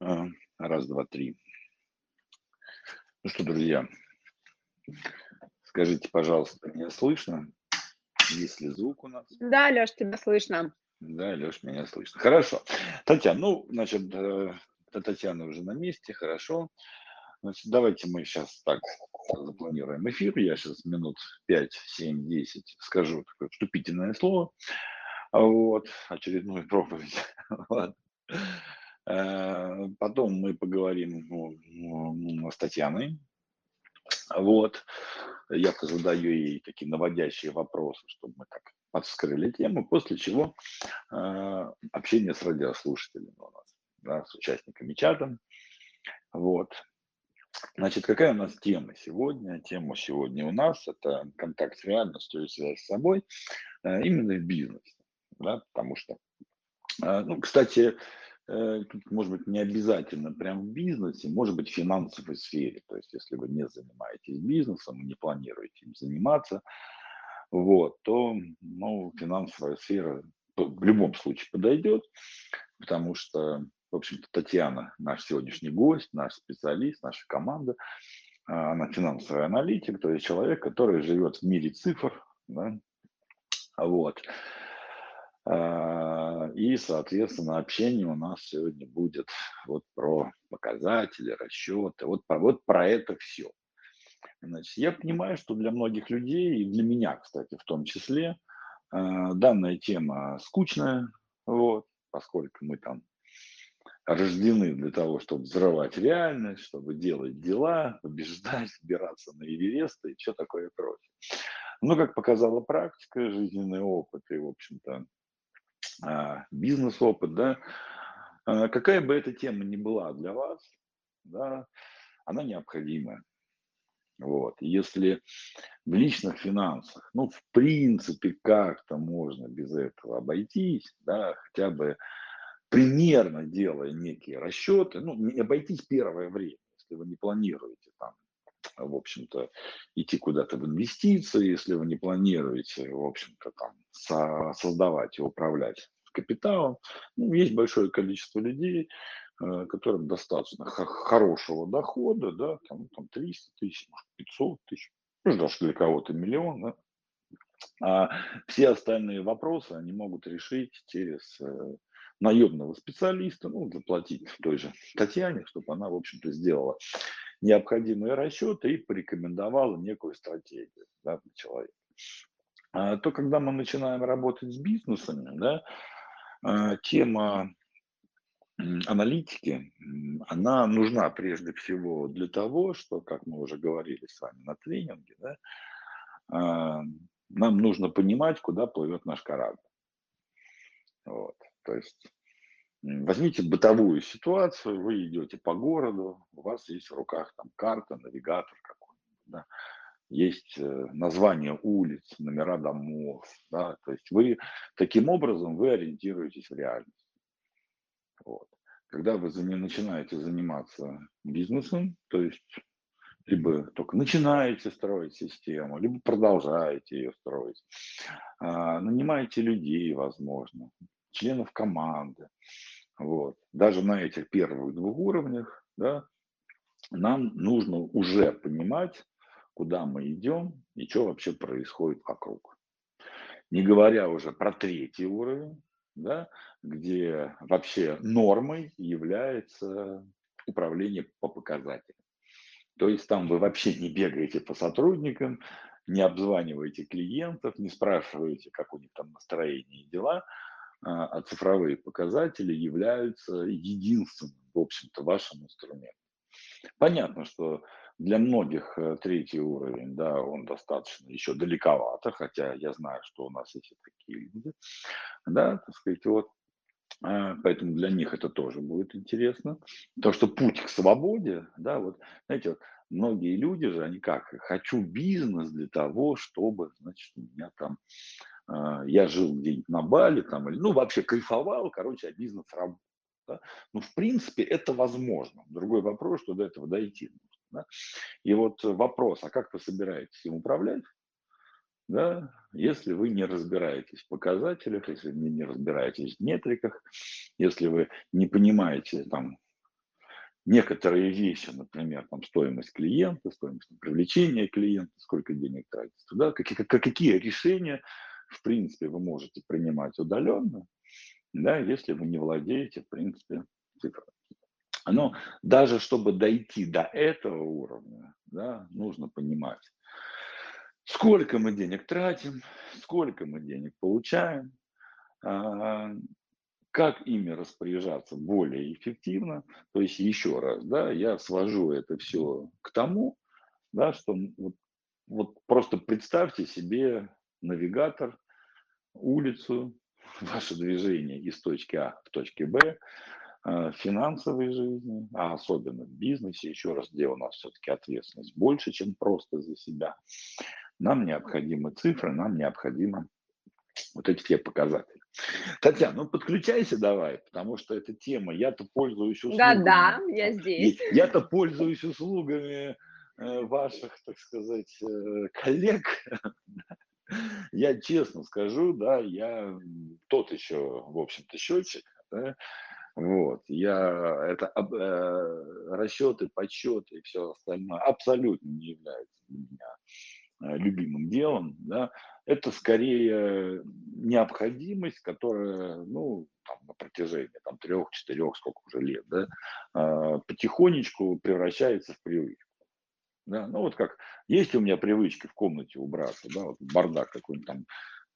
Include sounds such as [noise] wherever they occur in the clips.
А, Раз, два, три. Ну что, друзья, скажите, пожалуйста, меня слышно? Есть ли звук у нас? Да, Леш, тебя слышно. Да, Леш, меня слышно. Хорошо. Татьяна, ну, значит, э, Татьяна уже на месте, хорошо. Значит, давайте мы сейчас так запланируем эфир. Я сейчас минут 5, 7, 10 скажу такое вступительное слово. Вот, очередную проповедь. [laughs] Э, потом мы поговорим ну, с Татьяной. Вот. Я задаю ей такие наводящие вопросы, чтобы мы так подскрыли тему, после чего э, общение с радиослушателями у нас, да, с участниками чата. Вот. Значит, какая у нас тема сегодня? Тема сегодня у нас – это контакт с реальностью и связь с собой э, именно в бизнесе. Да, потому что, ну, кстати, тут, может быть, не обязательно прям в бизнесе, может быть, в финансовой сфере. То есть, если вы не занимаетесь бизнесом не планируете им заниматься, вот, то ну, финансовая сфера в любом случае подойдет, потому что, в общем-то, Татьяна, наш сегодняшний гость, наш специалист, наша команда, а, она финансовый аналитик, то есть человек, который живет в мире цифр, да, вот. А, и, соответственно, общение у нас сегодня будет вот про показатели, расчеты, вот про, вот про это все. Значит, я понимаю, что для многих людей, и для меня, кстати, в том числе, а, данная тема скучная, вот, поскольку мы там рождены для того, чтобы взрывать реальность, чтобы делать дела, побеждать, собираться на Эверест и все такое прочее. Но, как показала практика, жизненный опыт и, в общем-то, бизнес-опыт, да, а, какая бы эта тема ни была для вас, да, она необходима. Вот. Если в личных финансах, ну, в принципе, как-то можно без этого обойтись, да, хотя бы примерно делая некие расчеты, ну, не обойтись первое время, если вы не планируете в общем-то, идти куда-то в инвестиции, если вы не планируете, в общем-то, там, со создавать и управлять капиталом. Ну, есть большое количество людей, э, которым достаточно хорошего дохода, да, там, там 300 тысяч, 500 тысяч, ну, даже для кого-то миллион, да. А все остальные вопросы они могут решить через э, наемного специалиста, ну, заплатить той же Татьяне, чтобы она, в общем-то, сделала необходимые расчеты и порекомендовала некую стратегию да, для человека. А то, когда мы начинаем работать с бизнесами, да, а, тема аналитики, она нужна прежде всего для того, что, как мы уже говорили с вами на тренинге, да, а, нам нужно понимать, куда плывет наш корабль. Вот. То есть возьмите бытовую ситуацию, вы идете по городу, у вас есть в руках там карта, навигатор какой-нибудь, да, есть э, название улиц, номера домов, да, то есть вы таким образом вы ориентируетесь в реальность. Вот. Когда вы начинаете заниматься бизнесом, то есть либо только начинаете строить систему, либо продолжаете ее строить, а, нанимаете людей, возможно, членов команды. Вот. Даже на этих первых двух уровнях да, нам нужно уже понимать, куда мы идем и что вообще происходит вокруг. Не говоря уже про третий уровень, да, где вообще нормой является управление по показателям. То есть там вы вообще не бегаете по сотрудникам, не обзваниваете клиентов, не спрашиваете, как у них там настроение и дела, а, а цифровые показатели являются единственным, в общем-то, вашим инструментом. Понятно, что для многих э, третий уровень, да, он достаточно еще далековато, хотя я знаю, что у нас есть такие люди, да, так сказать, вот, а, поэтому для них это тоже будет интересно. То, что путь к свободе, да, вот, знаете, вот, многие люди же, они как, хочу бизнес для того, чтобы, значит, у меня там, я жил где-нибудь на Бали, там, или, ну, вообще кайфовал, короче, а бизнес работал. Да? Ну, в принципе, это возможно. Другой вопрос, что до этого дойти. Да? И вот вопрос, а как вы собираетесь им управлять, да, если вы не разбираетесь в показателях, если вы не разбираетесь в метриках, если вы не понимаете там некоторые вещи, например, там стоимость клиента, стоимость привлечения клиента, сколько денег тратится туда, какие, какие решения, в принципе, вы можете принимать удаленно, да, если вы не владеете, в принципе, цифрами. Но даже чтобы дойти до этого уровня, да, нужно понимать, сколько мы денег тратим, сколько мы денег получаем, а, как ими распоряжаться более эффективно. То есть еще раз, да, я свожу это все к тому, да, что вот, вот просто представьте себе навигатор, улицу, [laughs] ваше движение из точки А в точке Б, а, финансовой жизни, а особенно в бизнесе, еще раз, где у нас все-таки ответственность больше, чем просто за себя, нам необходимы цифры, нам необходимо вот эти все показатели. Татьяна, ну подключайся давай, потому что эта тема, я-то пользуюсь услугами. Да-да, я здесь. Я-то пользуюсь услугами э, ваших, так сказать, э, коллег. [laughs] [laughs] Я честно скажу, да, я тот еще, в общем-то, счетчик, да, вот, я, это э, расчеты, подсчеты и все остальное абсолютно не является для меня Э, любимым делом, да, это скорее необходимость, которая, ну, там, на протяжении там, трех, четырех, сколько уже лет, да, а, потихонечку превращается в привычку. Да? Ну вот как, есть у меня привычки в комнате убраться, да, вот бардак какой-нибудь там,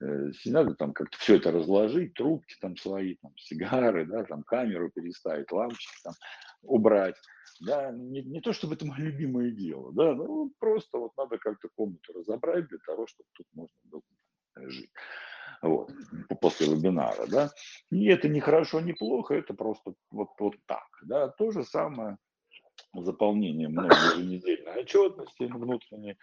э, надо там как-то все это разложить, трубки там свои, там, сигары, да, там камеру переставить, лампочки там убрать да, не, не то чтобы это мое любимое дело, да, ну просто вот надо как-то комнату разобрать для того, чтобы тут можно было жить. Вот, после вебинара, да. И это не хорошо, не плохо, это просто вот, вот так, да. То же самое заполнение много еженедельной отчетности внутренней,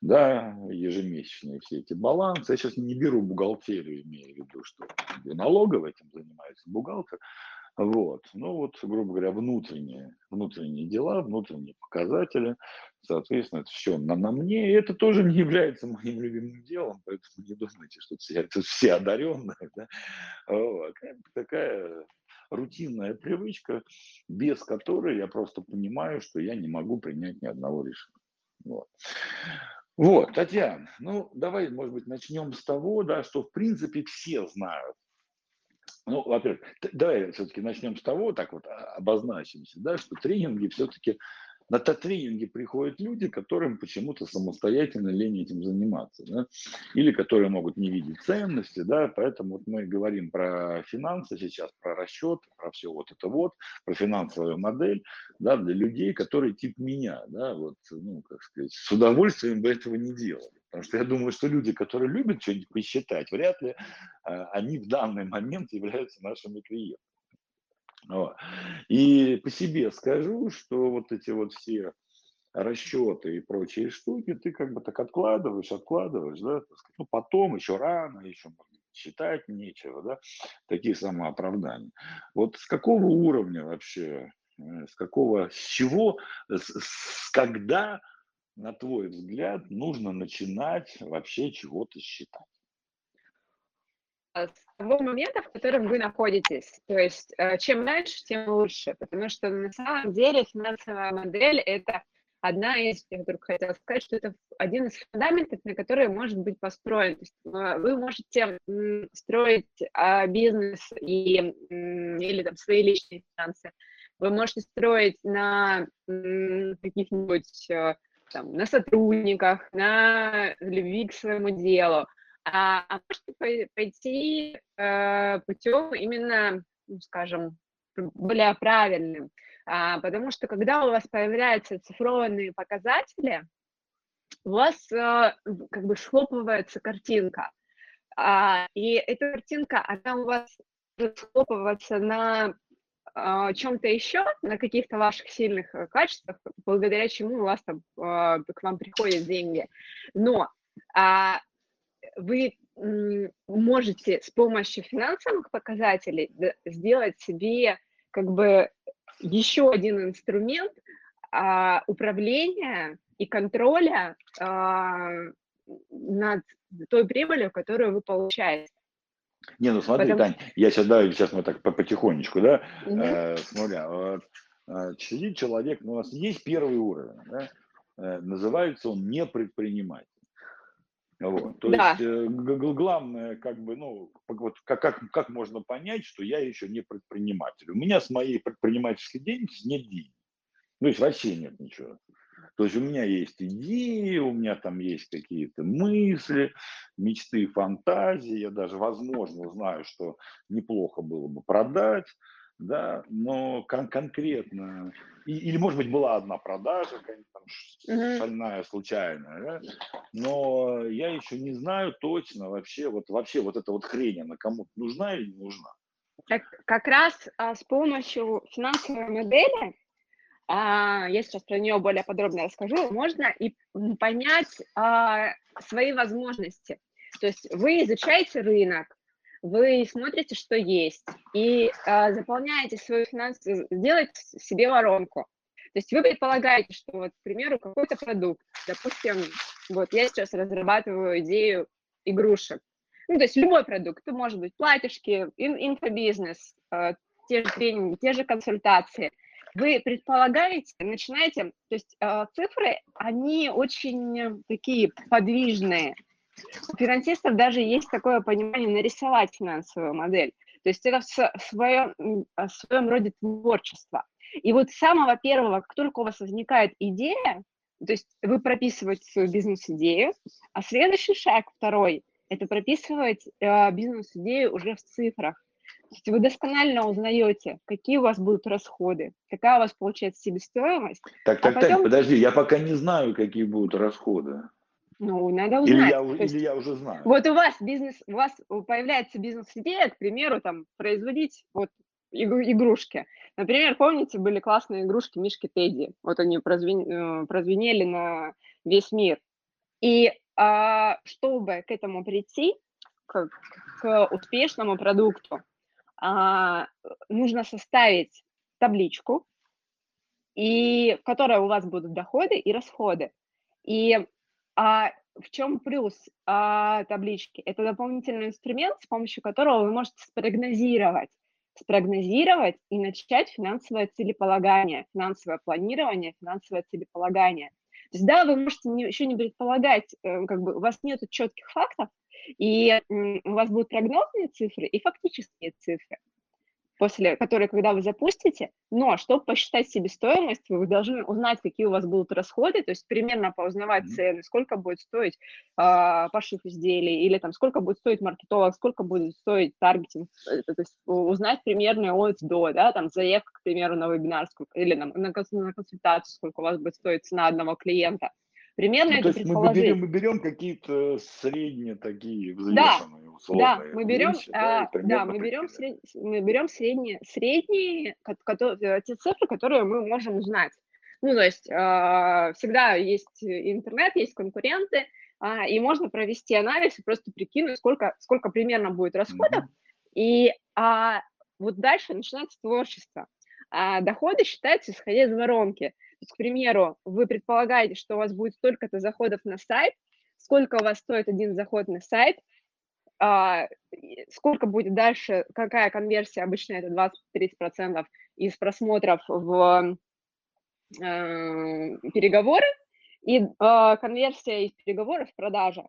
да, ежемесячные все эти балансы. Я сейчас не беру бухгалтерию, имею в виду, что налоговый этим занимается бухгалтер, вот. Ну вот, грубо говоря, внутренние, внутренние дела, внутренние показатели, соответственно, это все на, на мне, и это тоже не является моим любимым делом, поэтому не думайте, что все, это все одаренные. Да? Вот. Такая рутинная привычка, без которой я просто понимаю, что я не могу принять ни одного решения. Вот. Вот, Татьяна, ну давай, может быть, начнем с того, да, что в принципе все знают ну, во-первых, давай все-таки начнем с того, так вот а, обозначимся, да, что тренинги все-таки на тренинги приходят люди, которым почему-то самостоятельно лень этим заниматься, да? или которые могут не видеть ценности, да, поэтому вот мы говорим про финансы сейчас, про расчет, про все вот это вот, про финансовую модель, да, для людей, которые тип меня, да, вот, ну, как сказать, с удовольствием бы этого не делали. Потому что я думаю, что люди, которые любят что-нибудь посчитать, вряд ли э, они в данный момент являются нашими клиентами. И по себе скажу, что вот эти вот все расчеты и прочие штуки ты как бы так откладываешь, откладываешь, да, так ну потом, еще рано, еще считать нечего, да, такие самооправдания. Вот с какого уровня вообще, э, с какого, с чего, с, с когда, на твой взгляд, нужно начинать вообще чего-то считать? Того момента, в котором вы находитесь. То есть э, чем раньше, тем лучше, потому что на самом деле финансовая модель – это одна из, я вдруг хотела сказать, что это один из фундаментов, на который может быть построен. То есть э, вы можете строить а, бизнес и, или там свои личные финансы. Вы можете строить на каких-нибудь э, там, на сотрудниках, на любви к своему делу – а, а можете пойти э, путем именно, ну, скажем, более правильным, а, потому что когда у вас появляются цифровые показатели, у вас э, как бы схлопывается картинка, а, и эта картинка, она у вас схлопываться на а, чем-то еще, на каких-то ваших сильных э, качествах, благодаря чему у вас там а, к вам приходят деньги. Но а, вы можете с помощью финансовых показателей сделать себе как бы еще один инструмент а, управления и контроля а, над той прибылью, которую вы получаете. Не, ну смотри, Потому... Тань, я сейчас, да, сейчас мы так потихонечку, да, угу. э, с нуля. Вот, э, сидит человек, ну, у нас есть первый уровень, да, э, называется он не предприниматель. Вот. То да. есть э, главное, как бы, ну, вот как, как, как можно понять, что я еще не предприниматель. У меня с моей предпринимательской деятельностью нет денег. Ну, то есть вообще нет ничего. То есть у меня есть идеи, у меня там есть какие-то мысли, мечты, фантазии. Я даже, возможно, знаю, что неплохо было бы продать да, но кон- конкретно, и, или, может быть, была одна продажа, там, uh-huh. шальная, случайная, да, но я еще не знаю точно вообще, вот вообще вот эта вот хрень, она кому-то нужна или не нужна. Как, как раз а, с помощью финансовой модели, а, я сейчас про нее более подробно расскажу, можно и понять а, свои возможности. То есть вы изучаете рынок, вы смотрите, что есть, и э, заполняете свою финансовую, сделаете себе воронку. То есть вы предполагаете, что, вот, к примеру, какой-то продукт, допустим, вот я сейчас разрабатываю идею игрушек, ну, то есть любой продукт, это может быть платьишки, ин инфобизнес, э, те же тренинги, те же консультации. Вы предполагаете, начинаете, то есть э, цифры, они очень такие подвижные, у финансистов даже есть такое понимание нарисовать финансовую модель. То есть это в своем, в своем роде творчество. И вот с самого первого, как только у вас возникает идея, то есть вы прописываете свою бизнес-идею, а следующий шаг, второй, это прописывать э, бизнес-идею уже в цифрах. То есть вы досконально узнаете, какие у вас будут расходы, какая у вас получается себестоимость. Так, так, а потом... так, подожди, я пока не знаю, какие будут расходы. Ну, надо узнать. Или я, или есть, я уже знаю. Вот у вас бизнес, у вас появляется бизнес-идея, к примеру, там, производить вот игрушки. Например, помните, были классные игрушки Мишки Тедди. Вот они прозвен, э, прозвенели на весь мир. И а, чтобы к этому прийти, к, к успешному продукту, а, нужно составить табличку, и в которой у вас будут доходы и расходы. И а в чем плюс а, таблички? Это дополнительный инструмент, с помощью которого вы можете спрогнозировать, спрогнозировать и начать финансовое целеполагание, финансовое планирование, финансовое целеполагание. То есть, да, вы можете не, еще не предполагать, э, как бы у вас нет четких фактов, и у вас будут прогнозные цифры и фактические цифры после которой, когда вы запустите, но чтобы посчитать себестоимость, вы должны узнать, какие у вас будут расходы, то есть примерно поузнавать цены, сколько будет стоить э, пошив изделий, или там сколько будет стоить маркетолог, сколько будет стоить таргетинг, э, то есть узнать примерно от до, да, там заявка, к примеру, на вебинар, или на, на консультацию, сколько у вас будет стоить цена одного клиента. Примерно ну, это то есть мы берем, мы берем какие-то средние такие взвешенные. да, мы берем, вещи, а, да, да, мы берем, сред, мы берем средние, средние которые, те цифры, которые мы можем узнать. Ну, то есть э, всегда есть интернет, есть конкуренты, э, и можно провести анализ и просто прикинуть, сколько, сколько примерно будет расходов. Mm-hmm. И э, вот дальше начинается творчество. А доходы считаются исходя из воронки. То есть, к примеру, вы предполагаете, что у вас будет столько-то заходов на сайт, сколько у вас стоит один заход на сайт, сколько будет дальше, какая конверсия, обычно это 20-30% из просмотров в э, переговоры и э, конверсия из переговоров в продажа.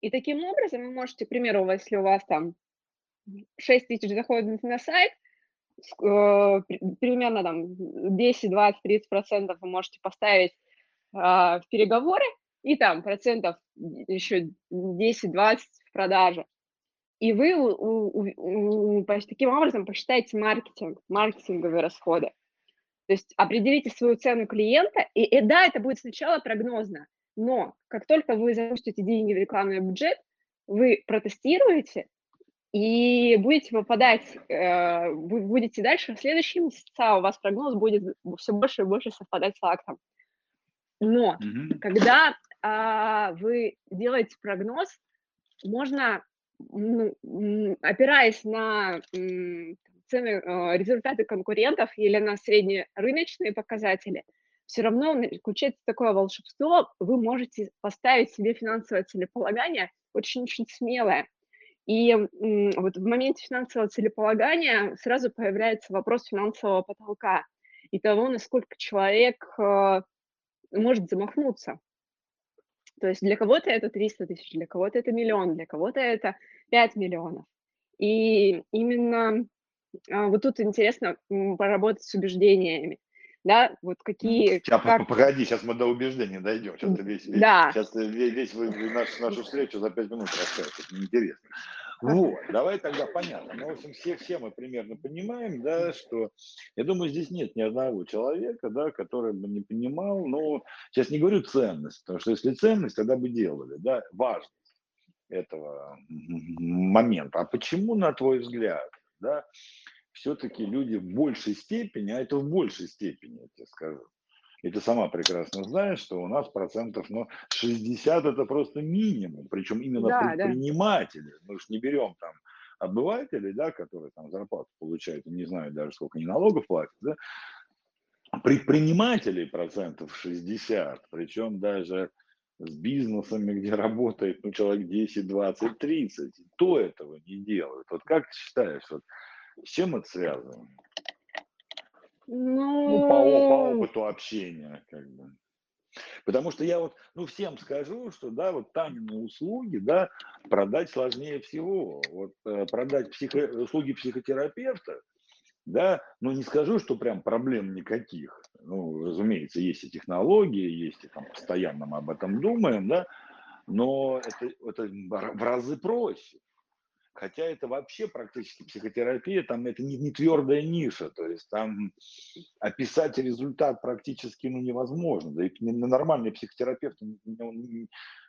И таким образом вы можете, к примеру, если у вас там 6 тысяч заходов на сайт, э, примерно там 10, 20, 30 процентов вы можете поставить э, в переговоры, и там процентов еще 10-20 в продаже и вы у, у, у, таким образом посчитаете маркетинг, маркетинговые расходы. То есть определите свою цену клиента, и, и да, это будет сначала прогнозно, но как только вы запустите деньги в рекламный бюджет, вы протестируете и будете попадать, э, будете дальше в следующие месяца, у вас прогноз будет все больше и больше совпадать с фактом. Но mm-hmm. когда э, вы делаете прогноз, можно опираясь на цены, э, результаты конкурентов или на среднерыночные показатели, все равно включается такое волшебство, вы можете поставить себе финансовое целеполагание очень-очень смелое. И вот в моменте финансового целеполагания сразу появляется вопрос финансового потолка. и того, насколько человек э, может замахнуться. То есть для кого-то это 300 тысяч, для кого-то это миллион, для кого-то это 5 миллионов. И именно а, вот тут интересно поработать с убеждениями. Да, вот какие... Сейчас, как... погоди, сейчас мы до убеждений дойдем. Сейчас весь, да. сейчас весь, весь, весь наш, нашу встречу за пять минут расскажешь. Это неинтересно. Вот, давай тогда понятно. Ну, в общем, все, все мы примерно понимаем, да, что, я думаю, здесь нет ни одного человека, да, который бы не понимал, ну, сейчас не говорю ценность, потому что если ценность, тогда бы делали, да, важность этого момента. А почему, на твой взгляд, да, все-таки люди в большей степени, а это в большей степени, я тебе скажу, и ты сама прекрасно знаешь, что у нас процентов ну, 60 это просто минимум, причем именно да, предприниматели. Да. Мы же не берем там обывателей, да, которые там зарплату получают, не знаю даже сколько они налогов платят, да, предпринимателей процентов 60, причем даже с бизнесами, где работает ну, человек 10, 20, 30, то этого не делают. Вот как ты считаешь, вот, с чем это связано? Ну, ну по, по опыту общения, как бы. Потому что я вот, ну, всем скажу, что, да, вот Танины услуги, да, продать сложнее всего. Вот э, продать психо, услуги психотерапевта, да, ну, не скажу, что прям проблем никаких. Ну, разумеется, есть и технологии, есть и там постоянно мы об этом думаем, да, но это, это в разы проще. Хотя это вообще практически психотерапия, там это не, не твердая ниша, то есть там описать результат практически ну, невозможно. Да и нормальный психотерапевт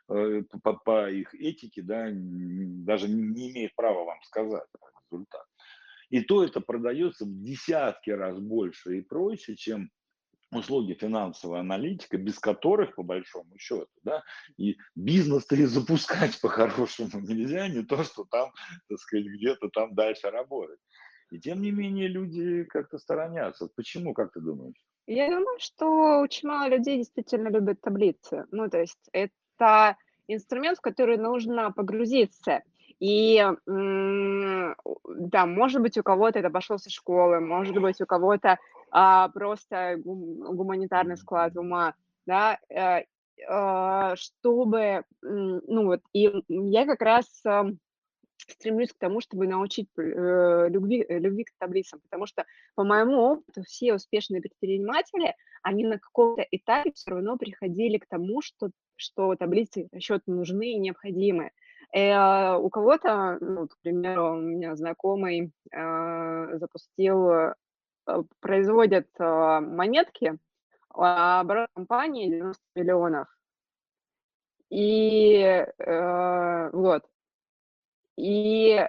э, по, по их этике да, даже не имеет права вам сказать результат. И то это продается в десятки раз больше и проще, чем услуги финансового аналитика, без которых, по большому счету, да, и бизнес-то и запускать [laughs] по-хорошему нельзя, не то, что там, так сказать, где-то там дальше работать. И тем не менее люди как-то сторонятся. Почему, как ты думаешь? Я думаю, что очень мало людей действительно любят таблицы. Ну, то есть это инструмент, в который нужно погрузиться. И да, может быть, у кого-то это пошло со школы, может быть, у кого-то а, просто гуманитарный склад ума, да, э, а, чтобы, ну вот, и я как раз стремлюсь к тому, чтобы научить э, любви, э, любви к таблицам, потому что, по моему опыту, все успешные предприниматели, они на каком-то этапе все равно приходили к тому, что, что таблицы расчета нужны и необходимы. Э, у кого-то, ну, к примеру, у меня знакомый э, запустил производят э, монетки, оборот компании 90 миллионов. И э, вот. И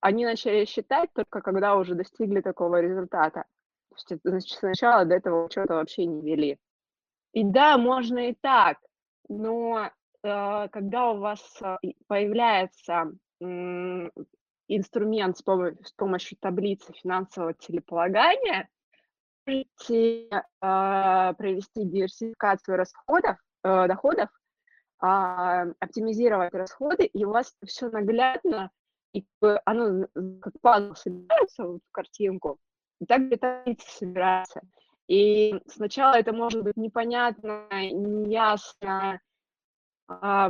они начали считать только когда уже достигли такого результата. То есть, значит, сначала до этого что-то вообще не вели. И да, можно и так, но э, когда у вас появляется инструмент с, пом- с помощью таблицы финансового целеполагания можете э, провести диверсификацию расходов, э, доходов, э, оптимизировать расходы, и у вас все наглядно, и оно как пазл собирается вот, в картинку, и так таблица собирается. И сначала это может быть непонятно, неясно, а,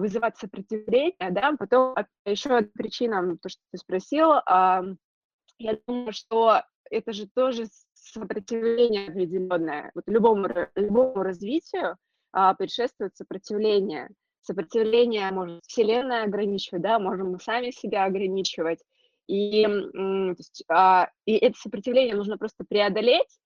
вызывать сопротивление, да, потом еще одна причина, то, что ты спросил, а, я думаю, что это же тоже сопротивление определенное. Вот любому, любому развитию а, предшествует сопротивление. Сопротивление может Вселенная ограничивать, да, можем мы сами себя ограничивать. И, есть, а, и это сопротивление нужно просто преодолеть, а,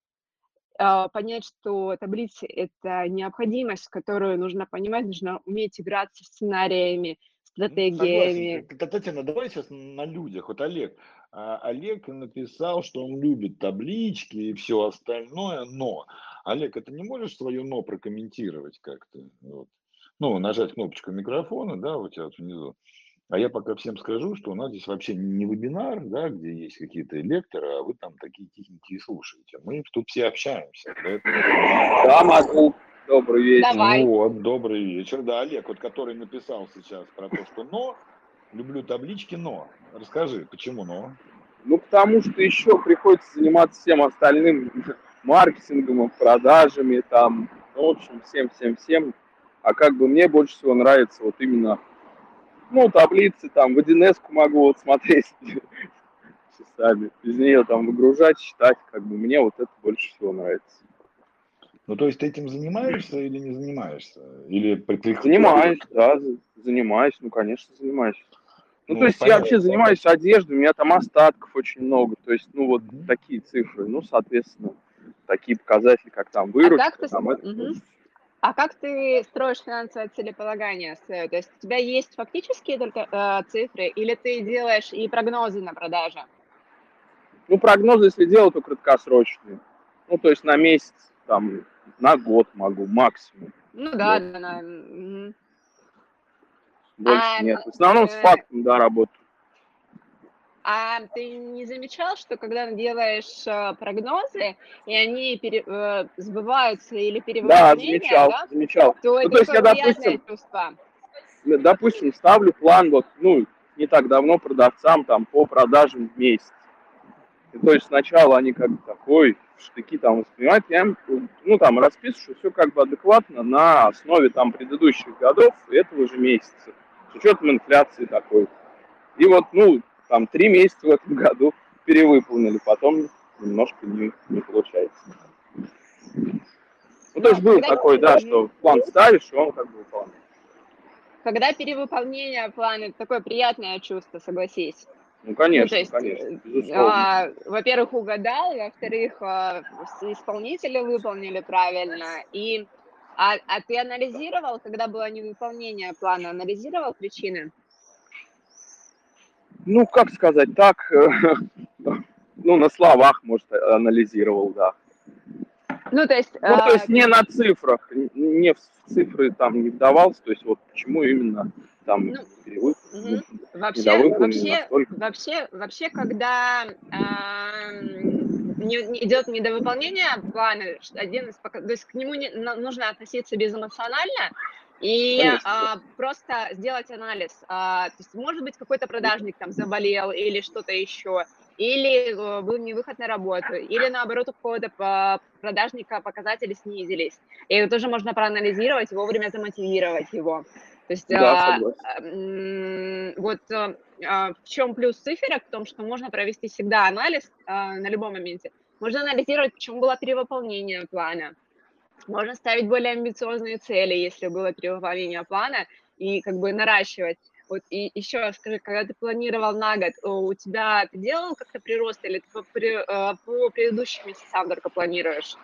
понять, что таблицы — это необходимость, которую нужно понимать, нужно уметь играться сценариями, стратегиями. Согласен. Татьяна, давай сейчас на людях. Вот Олег. А, Олег написал, что он любит таблички и все остальное, но. Олег, это не можешь свое «но» прокомментировать как-то? Вот. Ну, нажать кнопочку микрофона, да, у тебя вот внизу. А я пока всем скажу, что у нас здесь вообще не вебинар, да, где есть какие-то лекторы, а вы там такие тихенькие слушаете. Мы тут все общаемся. Да, могу. Добрый вечер. Давай. Вот, добрый вечер. Да, Олег, вот который написал сейчас про то, что «но», люблю таблички «но». Расскажи, почему «но»? Ну, потому что еще приходится заниматься всем остальным маркетингом, продажами, там, ну, в общем, всем-всем-всем. А как бы мне больше всего нравится вот именно, ну, таблицы, там, в 1 могу вот смотреть [laughs] часами, без нее там выгружать, считать, как бы мне вот это больше всего нравится. Ну, то есть ты этим занимаешься или не занимаешься? Или Занимаюсь, да, занимаюсь, ну, конечно, занимаюсь. Ну, ну то есть понятно, я вообще занимаюсь одеждой, у меня там остатков очень много, то есть, ну, вот mm-hmm. такие цифры, ну, соответственно, такие показатели, как там выручка, а как ты... там, это. А как ты строишь финансовое целеполагание свое? То есть у тебя есть фактические только э, цифры, или ты делаешь и прогнозы на продажи? Ну, прогнозы, если делать, то краткосрочные. Ну, то есть на месяц, там, на год могу максимум. Ну да, да, да. Угу. Больше а, нет. В основном э... с фактом, да, работаю. А ты не замечал, что когда делаешь э, прогнозы, и они пере, э, сбываются или перевыполнения, да, замечал, да? замечал. то ну, это то есть я, допустим, чувство. Допустим, ставлю план, вот, ну, не так давно продавцам там по продажам в месяц. И, то есть сначала они как бы такой, штыки там воспринимать, я им, ну, там, расписываю все как бы адекватно на основе там предыдущих годов этого же месяца, с учетом инфляции такой. И вот, ну, там, три месяца в этом году перевыполнили, потом немножко не, не получается. Ну, то есть был такой, да, что план ставишь, и он как бы выполняется. Когда перевыполнение плана, такое приятное чувство, согласись. Ну, конечно, ну, есть, конечно, А, во-первых, угадал, во-вторых, а, исполнители выполнили правильно, и а, а ты анализировал, когда было невыполнение плана, анализировал причины? Ну, как сказать, так, э, [laughs] ну, на словах, может, анализировал, да. Ну, то есть... Ну, то есть не на цифрах, не в цифры там не вдавался, то есть вот почему именно там ну, перевод, угу. вообще, вообще, вообще, вообще, когда э, не, не идет недовыполнение плана, один из, то есть к нему не, нужно относиться безэмоционально, и а, просто сделать анализ. А, то есть, может быть, какой-то продажник там заболел или что-то еще, или а, был не выход на работу, или наоборот у какого-то продажника показатели снизились. И это тоже можно проанализировать вовремя замотивировать его. То есть да, а, вот а, в чем плюс циферок? В том, что можно провести всегда анализ а, на любом моменте. Можно анализировать, почему было перевыполнение плана можно ставить более амбициозные цели, если было перевыполнение плана, и как бы наращивать. Вот и еще скажи, когда ты планировал на год, у тебя ты делал как-то прирост или ты по, э, по предыдущим месяцам только планируешь?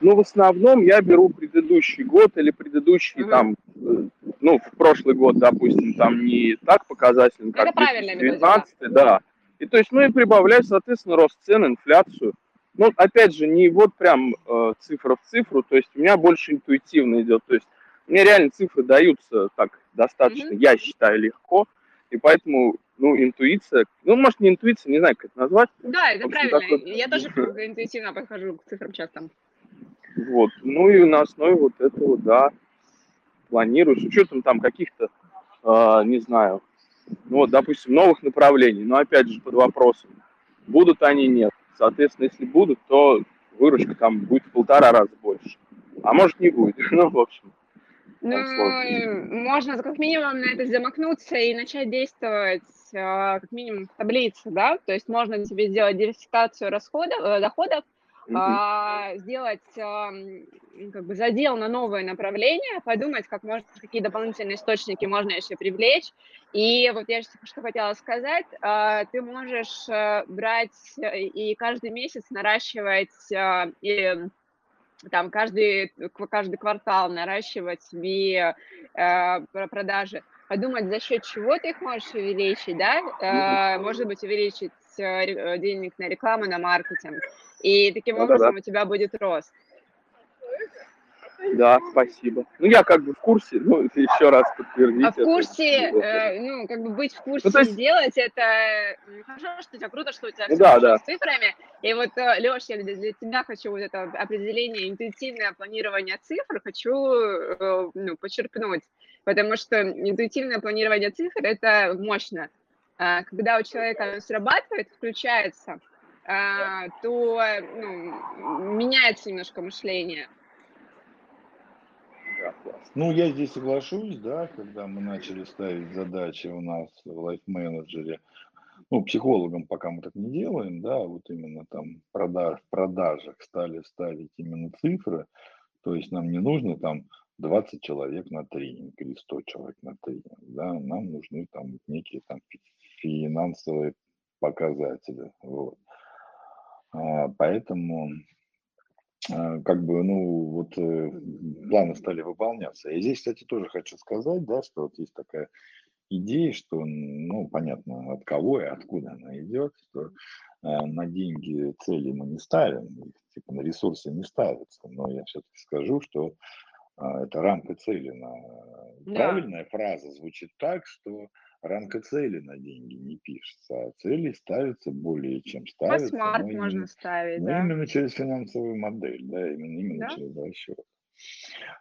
Ну, в основном я беру предыдущий год или предыдущий mm-hmm. там, э, ну, в прошлый год, допустим, там не так показательно, как Это 2019, да. да. И то есть, ну и прибавляю, соответственно, рост цен, инфляцию. Ну, опять же, не вот прям э, цифра в цифру, то есть у меня больше интуитивно идет, то есть мне реально цифры даются так достаточно, mm-hmm. я считаю, легко, и поэтому, ну, интуиция, ну, может, не интуиция, не знаю, как это назвать. Да, это общем, правильно, такой... я тоже интуитивно подхожу к цифрам часто. Вот, ну и на основе вот этого, да, планирую, с учетом там каких-то, э, не знаю, ну вот, допустим, новых направлений, но опять же под вопросом, будут они, нет. Соответственно, если будут, то выручка там будет в полтора раза больше. А может не будет. [laughs] Ну, в общем. Ну, можно как минимум на это замахнуться и начать действовать а, как минимум в таблице, да, то есть можно себе сделать диверсификацию расходов, э, доходов, а, сделать а, как бы задел на новое направление, подумать, как можно, какие дополнительные источники можно еще привлечь. И вот я что хотела сказать, а, ты можешь а, брать и каждый месяц наращивать а, или там каждый, каждый квартал наращивать себе э, продажи, подумать, за счет чего ты их можешь увеличить, да, э, может быть, увеличить э, денег на рекламу, на маркетинг, и таким да, образом да, да. у тебя будет рост. Да, спасибо. Ну, я как бы в курсе, ну, [laughs] еще раз подтвердить. А в курсе, э, ну, как бы быть в курсе ну, есть... сделать, это хорошо, что у тебя круто, что у тебя ну, все да, да. с цифрами. И вот, э, Леш, я для, тебя хочу вот это определение, интуитивное планирование цифр, хочу э, ну, подчеркнуть, потому что интуитивное планирование цифр – это мощно. А когда у человека оно срабатывает, включается – то ну, меняется немножко мышление. Ну, я здесь соглашусь, да, когда мы начали ставить задачи у нас в лайф-менеджере, ну, психологам пока мы так не делаем, да, вот именно там продаж, в продажах стали ставить именно цифры, то есть нам не нужно там 20 человек на тренинг или 100 человек на тренинг, да, нам нужны там некие там финансовые показатели, вот. А, поэтому а, как бы, ну, вот э, планы стали выполняться. И здесь, кстати, тоже хочу сказать, да, что вот есть такая идея, что, ну, понятно, от кого и откуда она идет, что э, на деньги цели мы не ставим, типа на ресурсы не ставятся, но я все-таки скажу, что это рамка цели. На... Да. Правильная фраза звучит так, что рамка цели на деньги не пишется, а цели ставятся более чем ставятся. По смарт можно именно, ставить, да. Именно через финансовую модель, да, именно, именно да? через расчет.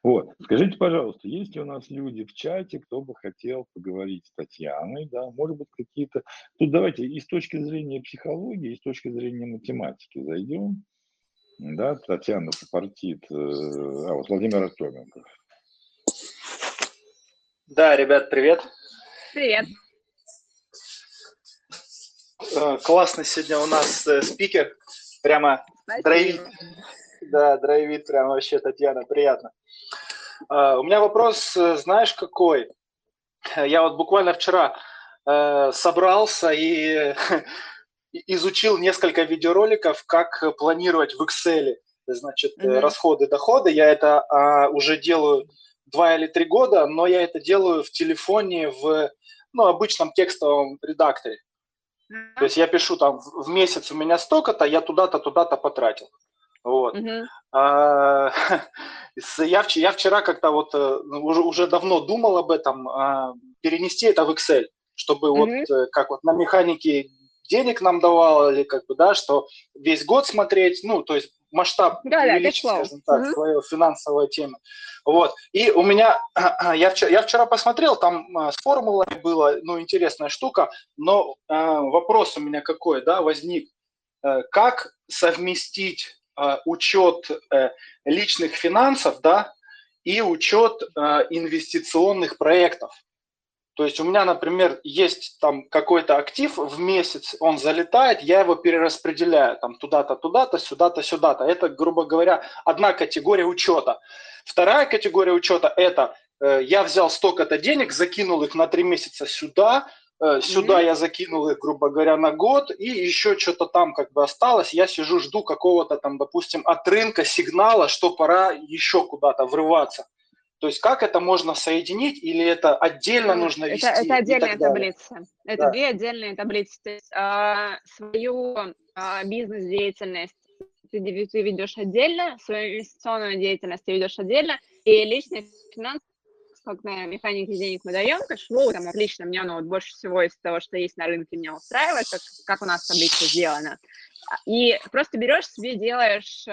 Вот, скажите, пожалуйста, есть ли у нас люди в чате, кто бы хотел поговорить с Татьяной, да, может быть, какие-то... Тут давайте и с точки зрения психологии, и с точки зрения математики зайдем. Да, Татьяна сопартит, э, а вот Владимир Артеменко. Да, ребят, привет. Привет. Э, классно сегодня у нас э, спикер. Прямо драйвит. Да, драйвит прямо вообще, Татьяна, приятно. Э, у меня вопрос, знаешь, какой? Я вот буквально вчера собрался [laughs] и изучил несколько видеороликов, как планировать в Excel, значит, mm-hmm. расходы, доходы. Я это а, уже делаю два или три года, но я это делаю в телефоне в ну, обычном текстовом редакторе. Mm-hmm. То есть я пишу там в месяц у меня столько-то, я туда-то, туда-то потратил. Вот. Mm-hmm. А, [laughs] я, я вчера как-то вот э, уже, уже давно думал об этом, а, перенести это в Excel, чтобы mm-hmm. вот э, как вот на механике денег нам давали, как бы, да, что весь год смотреть, ну, то есть масштаб да, увеличить, да, скажем так, угу. свою финансовую тему. Вот. И у меня, [clears throat] я вчера, я вчера посмотрел, там а, с формулой было, ну, интересная штука, но э, вопрос у меня какой, да, возник. Э, как совместить э, учет э, личных финансов, да, и учет э, инвестиционных проектов? То есть у меня, например, есть там какой-то актив в месяц, он залетает, я его перераспределяю там туда-то, туда-то, сюда-то, сюда-то. Это, грубо говоря, одна категория учета. Вторая категория учета – это э, я взял столько-то денег, закинул их на три месяца сюда, э, сюда mm-hmm. я закинул их, грубо говоря, на год, и еще что-то там как бы осталось. Я сижу, жду какого-то там, допустим, от рынка сигнала, что пора еще куда-то врываться. То есть как это можно соединить или это отдельно нужно вести? Это, это отдельная таблица. Это да. две отдельные таблицы. То есть а, свою а, бизнес-деятельность ты, ты ведешь отдельно, свою инвестиционную деятельность ты ведешь отдельно, и личные финансы как на механике денег мы даем cash flow, там отлично, мне оно вот больше всего из того, что есть на рынке, меня устраивает, как, как у нас таблица сделана. И просто берешь себе, делаешь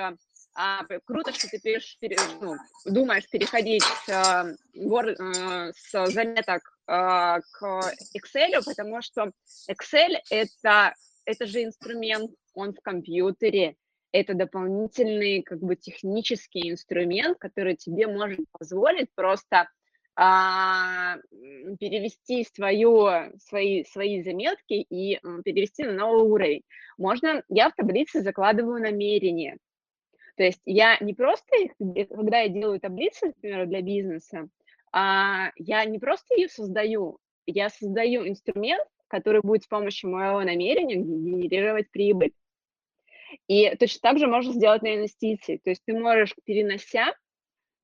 а, круто, что ты переш, пере, ну, думаешь переходить э, гор, э, с заметок э, к Excel, потому что Excel это, это же инструмент, он в компьютере, это дополнительный как бы технический инструмент, который тебе может позволить просто а, перевести свою, свои, свои заметки и перевести на новый уровень. Можно, я в таблице закладываю намерение, то есть я не просто, их, когда я делаю таблицу, например, для бизнеса, а я не просто ее создаю, я создаю инструмент, который будет с помощью моего намерения генерировать прибыль. И точно так же можно сделать на инвестиции. То есть ты можешь, перенося,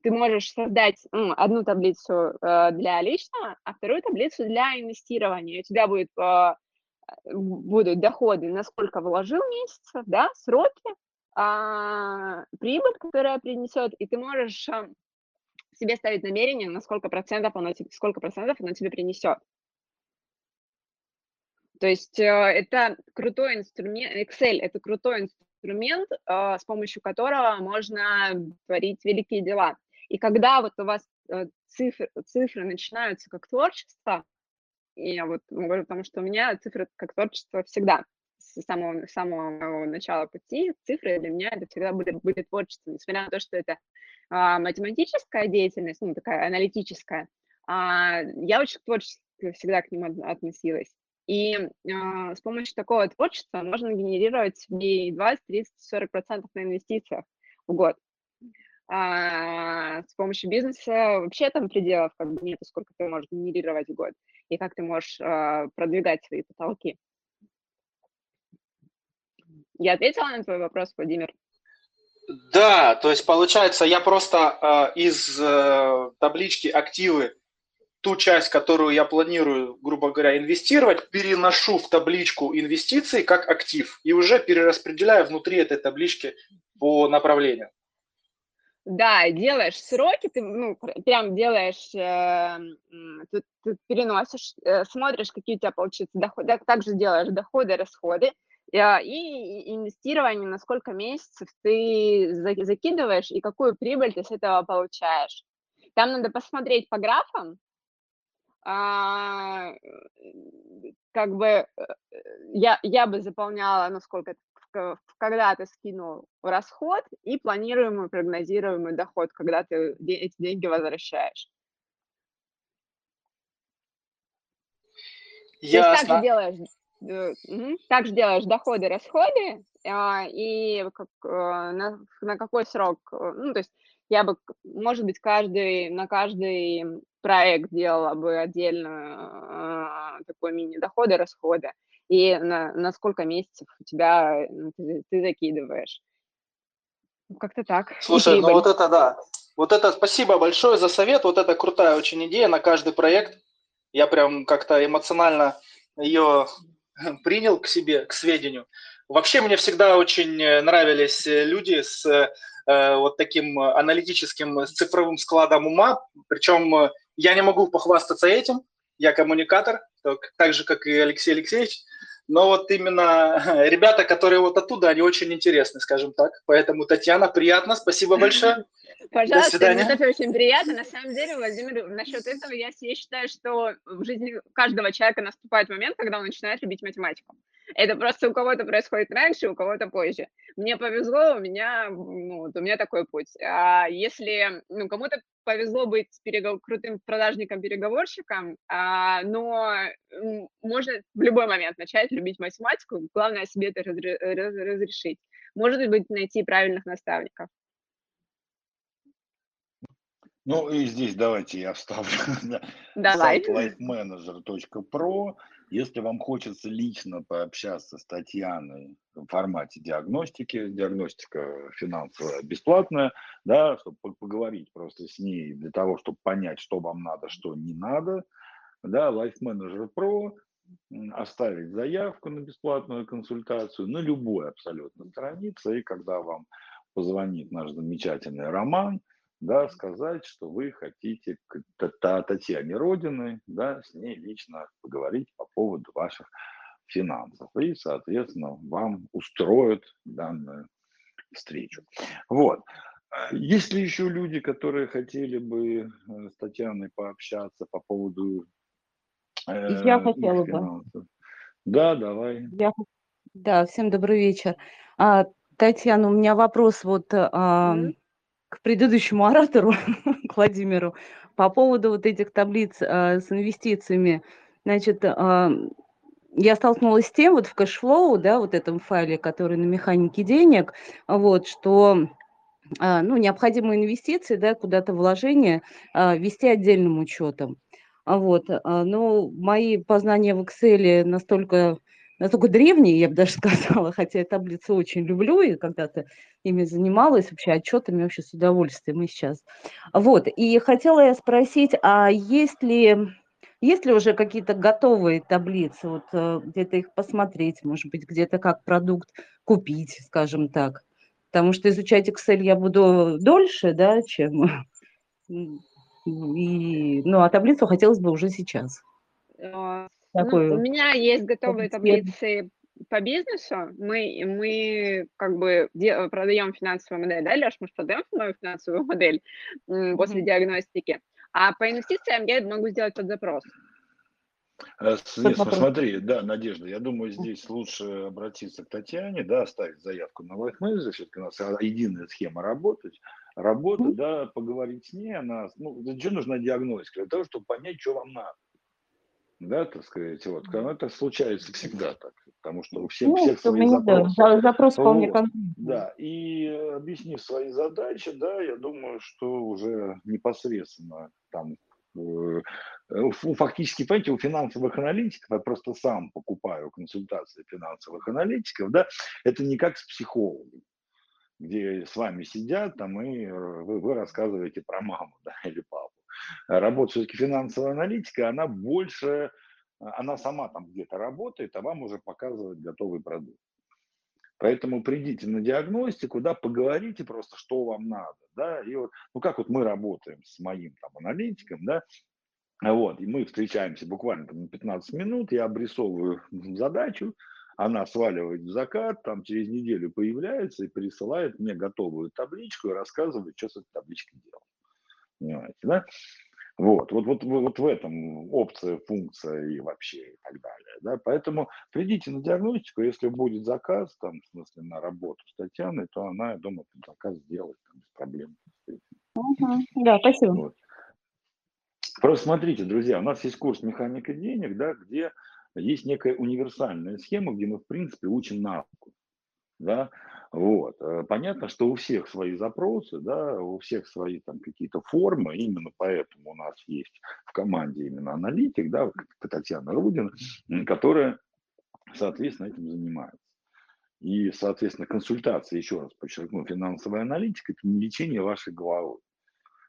ты можешь создать ну, одну таблицу э, для личного, а вторую таблицу для инвестирования. У тебя будет, э, будут доходы, насколько вложил месяцев, да, сроки, а, прибыль, которая принесет, и ты можешь а, себе ставить намерение, на сколько процентов оно, сколько процентов оно тебе принесет. То есть э, это крутой инструмент, Excel – это крутой инструмент, а, с помощью которого можно творить великие дела. И когда вот у вас э, цифры, цифры начинаются как творчество, и я вот говорю, потому что у меня цифры как творчество всегда – с самого, самого начала пути цифры для меня это всегда были, были творчество, несмотря на то, что это а, математическая деятельность, ну, такая аналитическая, а, я очень творчески всегда к ним относилась. И а, с помощью такого творчества можно генерировать себе 20, 30, 40 процентов на инвестициях в год. А, с помощью бизнеса вообще там пределов как бы нет, сколько ты можешь генерировать в год и как ты можешь а, продвигать свои потолки. Я ответила на твой вопрос, Владимир? Да, то есть получается, я просто э, из э, таблички активы ту часть, которую я планирую, грубо говоря, инвестировать, переношу в табличку инвестиций как актив и уже перераспределяю внутри этой таблички по направлению. Да, делаешь сроки, ты ну, прям делаешь, э, ты, ты переносишь, э, смотришь, какие у тебя получится доходы, также делаешь доходы, расходы, и инвестирование, на сколько месяцев ты закидываешь и какую прибыль ты с этого получаешь. Там надо посмотреть по графам, а, как бы я, я бы заполняла, ну, сколько когда ты скинул расход и планируемый прогнозируемый доход, когда ты эти деньги возвращаешь. Ясно. Так же делаешь, угу, так же делаешь доходы, расходы, а, и как, э, на, на какой срок, э, ну, то есть я бы, может быть, каждый, на каждый проект делала бы отдельно э, такой мини-доходы, расходы и на, на сколько месяцев у тебя ну, ты, ты закидываешь. Как-то так. [laughs] Слушай, ну вот это да. Вот это спасибо большое за совет. Вот это крутая очень идея на каждый проект. Я прям как-то эмоционально ее [laughs] принял к себе, к сведению. Вообще мне всегда очень нравились люди с э, вот таким аналитическим, с цифровым складом ума. Причем я не могу похвастаться этим. Я коммуникатор, так же, как и Алексей Алексеевич. Но вот именно [laughs] ребята, которые вот оттуда, они очень интересны, скажем так. Поэтому, Татьяна, приятно, спасибо большое. Пожалуйста, свидания. это очень приятно. На самом деле, Владимир, насчет этого я, я считаю, что в жизни каждого человека наступает момент, когда он начинает любить математику. Это просто у кого-то происходит раньше, у кого-то позже. Мне повезло, у меня, ну, у меня такой путь. А если ну, кому-то повезло быть перегов... крутым продажником-переговорщиком, а, но можно в любой момент начать любить математику. Главное себе это разре... разрешить. Может быть, найти правильных наставников. Ну и здесь давайте я вставлю. [laughs] Давай. Сайт lifemanager.pro. Если вам хочется лично пообщаться с Татьяной в формате диагностики, диагностика финансовая бесплатная, да, чтобы поговорить просто с ней для того, чтобы понять, что вам надо, что не надо, да, Life Manager Pro, оставить заявку на бесплатную консультацию на любой абсолютно странице, и когда вам позвонит наш замечательный Роман – да, сказать, что вы хотите к Татьяне Родины, да, с ней лично поговорить по поводу ваших финансов. И, соответственно, вам устроят данную встречу. Вот. А есть ли еще люди, которые хотели бы э, с Татьяной пообщаться по поводу э, Я хотела бы. Да, давай. Я... Да, всем добрый вечер. А, Татьяна, у меня вопрос вот а, mm-hmm к предыдущему оратору, [laughs] к Владимиру, по поводу вот этих таблиц а, с инвестициями. Значит, а, я столкнулась с тем, вот в cash flow, да, вот этом файле, который на механике денег, вот, что а, ну, необходимые инвестиции, да, куда-то вложения а, вести отдельным учетом. Вот, а, но мои познания в Excel настолько настолько древние, я бы даже [laughs] сказала, хотя я таблицы очень люблю и когда-то ими занималась, вообще отчетами вообще с удовольствием и сейчас. Вот, и хотела я спросить, а есть ли, есть ли уже какие-то готовые таблицы, вот э, где-то их посмотреть, может быть, где-то как продукт купить, скажем так? Потому что изучать Excel я буду дольше, да, чем... [laughs] И, ну, а таблицу хотелось бы уже сейчас. Такой... Ну, у меня есть готовые таблицы по бизнесу. Мы, мы как бы де- продаем финансовую модель, да, Леш, мы же продаем мою финансовую модель м, после mm-hmm. диагностики. А по инвестициям я могу сделать под запрос. Э, смотри, да, Надежда, я думаю, здесь лучше обратиться к Татьяне, да, оставить заявку на Life Manager, все-таки у нас единая схема работать, работа, да, поговорить с ней, она, ну, зачем нужна диагностика? Для того, чтобы понять, что вам надо. Да, так сказать, вот, ну, это случается всегда так, потому что у всех, ну, всех свои запросы. Да, запрос вполне вот, Да, и объяснив свои задачи, да, я думаю, что уже непосредственно там Э, у, фактически, понимаете, у финансовых аналитиков, я просто сам покупаю консультации финансовых аналитиков, да, это не как с психологом, где с вами сидят, там, и э, вы, вы рассказываете про маму, [laughs] да, или папу. Работа все-таки финансовая аналитика, она больше, она сама там где-то работает, а вам уже показывает готовый продукт. Поэтому придите на диагностику, да, поговорите просто, что вам надо, да, и вот, ну как вот мы работаем с моим там аналитиком, да, вот, и мы встречаемся буквально там на 15 минут, я обрисовываю задачу, она сваливает в закат, там через неделю появляется и присылает мне готовую табличку и рассказывает, что с этой табличкой делать. Понимаете, да? Вот, вот, вот, вот в этом опция, функция и вообще и так далее. Да? Поэтому придите на диагностику, если будет заказ, там, в смысле, на работу с Татьяной, то она, я думаю, заказ сделает там, без проблем. Угу. Да, спасибо. Вот. Просто смотрите, друзья, у нас есть курс «Механика денег», да, где есть некая универсальная схема, где мы, в принципе, учим навыку. Да? Вот. Э, понятно, что у всех свои запросы, да, у всех свои там какие-то формы, именно поэтому у нас есть в команде именно аналитик, да, Татьяна Рудина, которая, соответственно, этим занимается. И, соответственно, консультация, еще раз подчеркну, финансовая аналитика – это не лечение вашей головы.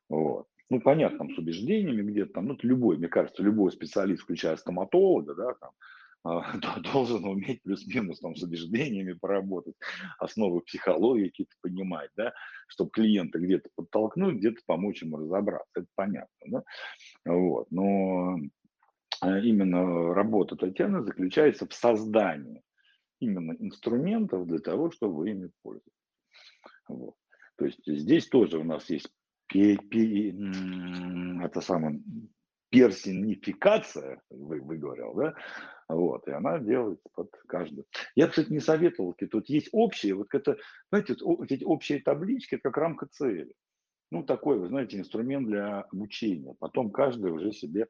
Вот. Ну, понятно, там, с убеждениями где-то там, ну, любой, мне кажется, любой специалист, включая стоматолога, да, там, [laughs] должен уметь плюс-минус там с убеждениями поработать, основы психологии какие-то понимать, да, чтобы клиента где-то подтолкнуть, где-то помочь ему разобраться, это понятно, да, вот, но а, именно работа Татьяны заключается в создании именно инструментов для того, чтобы ими пользовались. Вот. То есть здесь тоже у нас есть это самое персонификация, вы, говорил, да, вот, и она делается под каждую. Я, кстати, не советовал, тут есть общие, вот это, знаете, вот эти общие таблички, это как рамка цели. Ну, такой, вы знаете, инструмент для обучения. Потом каждый уже себе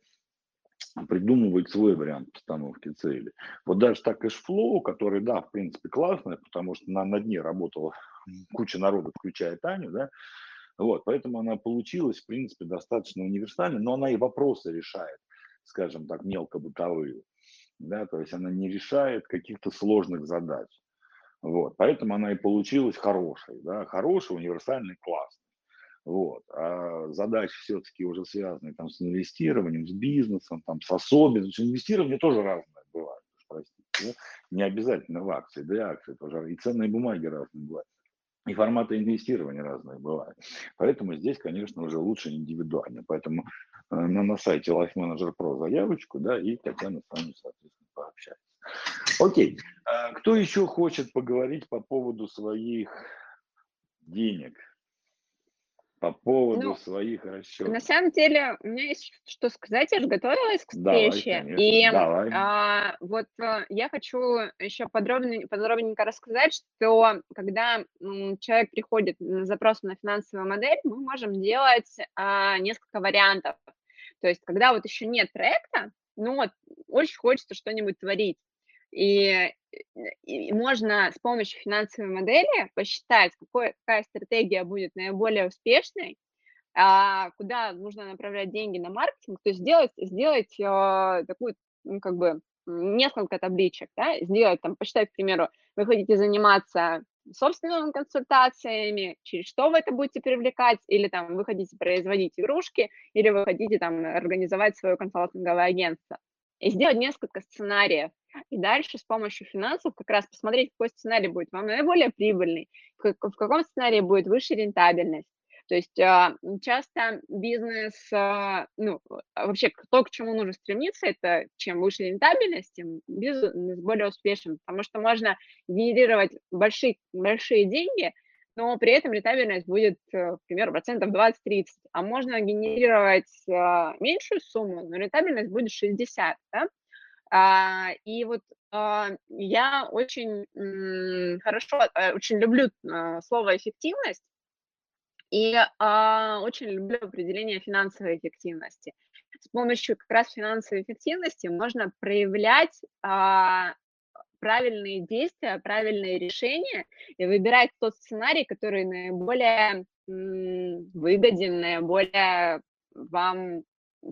придумывает свой вариант постановки цели. Вот даже так cash flow, который, да, в принципе, классный, потому что на, на дне работала куча народу, включая Таню, да, вот, поэтому она получилась, в принципе, достаточно универсальной, но она и вопросы решает, скажем так, мелко-бытовые. Да, то есть она не решает каких-то сложных задач. Вот, поэтому она и получилась хорошей, да, хорошей, универсальной, классной. Вот. А задачи все-таки уже связаны там, с инвестированием, с бизнесом, там, с особенностью. Инвестирование тоже разное бывает, простите. Да? Не обязательно в акции, да и акции тоже. И ценные бумаги разные бывают и форматы инвестирования разные бывают. Поэтому здесь, конечно, уже лучше индивидуально. Поэтому э, на, на сайте Life Manager Pro заявочку, да, и Татьяна с вами, соответственно, пообщается. Окей. А кто еще хочет поговорить по поводу своих денег? По поводу ну, своих расчетов. На самом деле, у меня есть что сказать, я же готовилась к встрече. Давай, и Давай. А, вот а, я хочу еще подробно, подробненько рассказать, что когда м, человек приходит на запрос на финансовую модель, мы можем делать а, несколько вариантов. То есть, когда вот еще нет проекта, ну вот очень хочется что-нибудь творить. И, и можно с помощью финансовой модели посчитать, какой, какая стратегия будет наиболее успешной, а, куда нужно направлять деньги на маркетинг, то есть сделать, сделать э, такую, ну, как бы, несколько табличек, да, сделать там, посчитать, к примеру, вы хотите заниматься собственными консультациями, через что вы это будете привлекать, или там вы хотите производить игрушки, или вы хотите там организовать свое консалтинговое агентство. И сделать несколько сценариев, и дальше с помощью финансов как раз посмотреть, какой сценарий будет вам наиболее прибыльный, в каком сценарии будет выше рентабельность. То есть а, часто бизнес, а, ну, а вообще то, к чему нужно стремиться, это чем выше рентабельность, тем бизнес более успешен, потому что можно генерировать большие, большие деньги, но при этом рентабельность будет, э, к примеру, процентов 20-30, а можно генерировать меньшую сумму, но рентабельность будет 60, да? А, и вот а, я очень хорошо, а, очень люблю а, слово эффективность и очень люблю определение финансовой эффективности. С помощью как раз финансовой эффективности можно проявлять правильные действия, правильные решения и выбирать тот сценарий, который наиболее выгоден, наиболее вам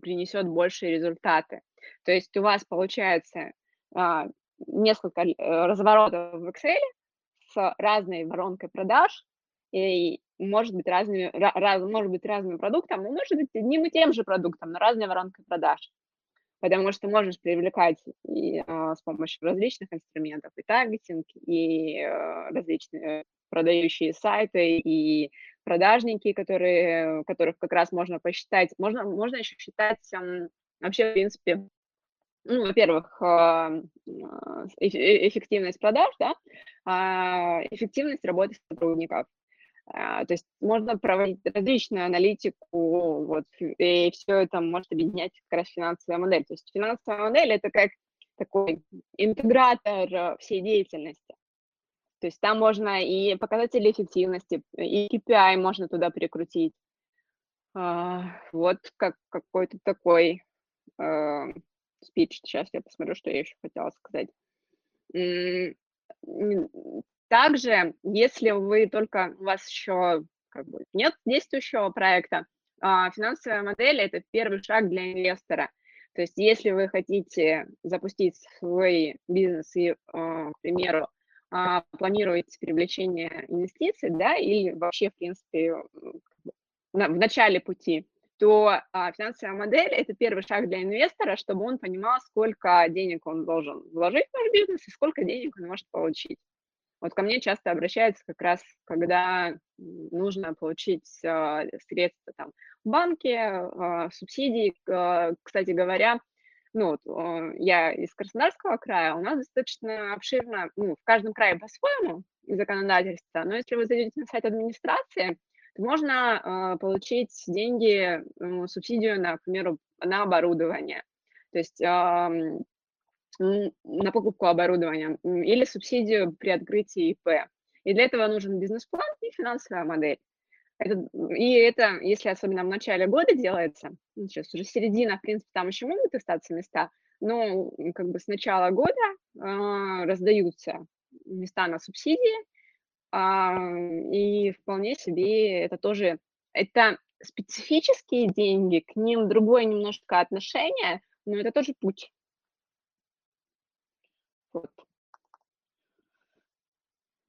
принесет большие результаты. То есть у вас получается а, несколько э, разворотов в Excel с разной воронкой продаж, и может быть разными, раз, может быть разным продуктом, но может быть одним и тем же продуктом, но разной воронкой продаж. Потому что можешь привлекать и, а, с помощью различных инструментов, и таргетинг, и а, различные продающие сайты, и продажники, которые, которых как раз можно посчитать. Можно, можно еще считать вообще, в принципе, ну, во-первых, а, а, эффективность продаж, да, а, эффективность работы сотрудников. То есть можно проводить различную аналитику, вот, и все это может объединять как раз финансовая модель. То есть финансовая модель – это как такой интегратор всей деятельности. То есть там можно и показатели эффективности, и KPI можно туда прикрутить. Вот как какой-то такой спич. Сейчас я посмотрю, что я еще хотела сказать. Также, если вы только, у вас еще как бы нет действующего проекта, а, финансовая модель – это первый шаг для инвестора. То есть если вы хотите запустить свой бизнес и, а, к примеру, а, планируете привлечение инвестиций, да, или вообще, в принципе, в начале пути, то а, финансовая модель – это первый шаг для инвестора, чтобы он понимал, сколько денег он должен вложить в ваш бизнес и сколько денег он может получить. Вот ко мне часто обращаются как раз, когда нужно получить а, средства там, в банке, а, субсидии. А, кстати говоря, ну, вот, я из Краснодарского края, у нас достаточно обширно, ну, в каждом крае по-своему законодательство, но если вы зайдете на сайт администрации, можно э, получить деньги, э, субсидию, например, на оборудование, то есть на покупку оборудования или субсидию при открытии ИП. И для этого нужен бизнес-план и финансовая модель. Это, и это, если особенно в начале года делается, ну, сейчас уже середина, в принципе, там еще могут остаться места, но как бы с начала года э, раздаются места на субсидии, и вполне себе это тоже, это специфические деньги, к ним другое немножко отношение, но это тоже путь. Вот.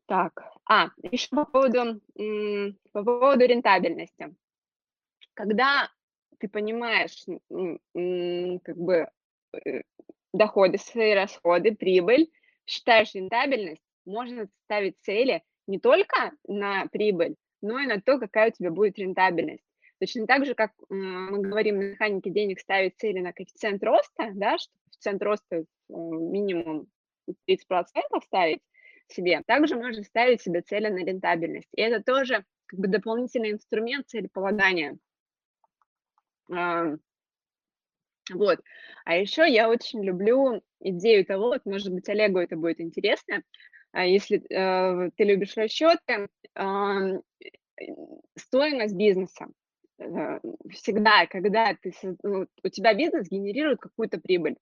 Так, а, еще по поводу, по поводу рентабельности. Когда ты понимаешь, как бы, э, доходы свои, расходы, прибыль, считаешь рентабельность, можно ставить цели – не только на прибыль, но и на то, какая у тебя будет рентабельность. Точно так же, как мы говорим на механике денег ставить цели на коэффициент роста, да, что коэффициент роста минимум 30% ставить себе, также можно ставить себе цели на рентабельность. И это тоже как бы дополнительный инструмент целеполагания. Вот. А еще я очень люблю идею того, вот, может быть, Олегу это будет интересно, если э, ты любишь расчеты, стоимость бизнеса. Э, всегда, когда ты, ну, у тебя бизнес генерирует какую-то прибыль.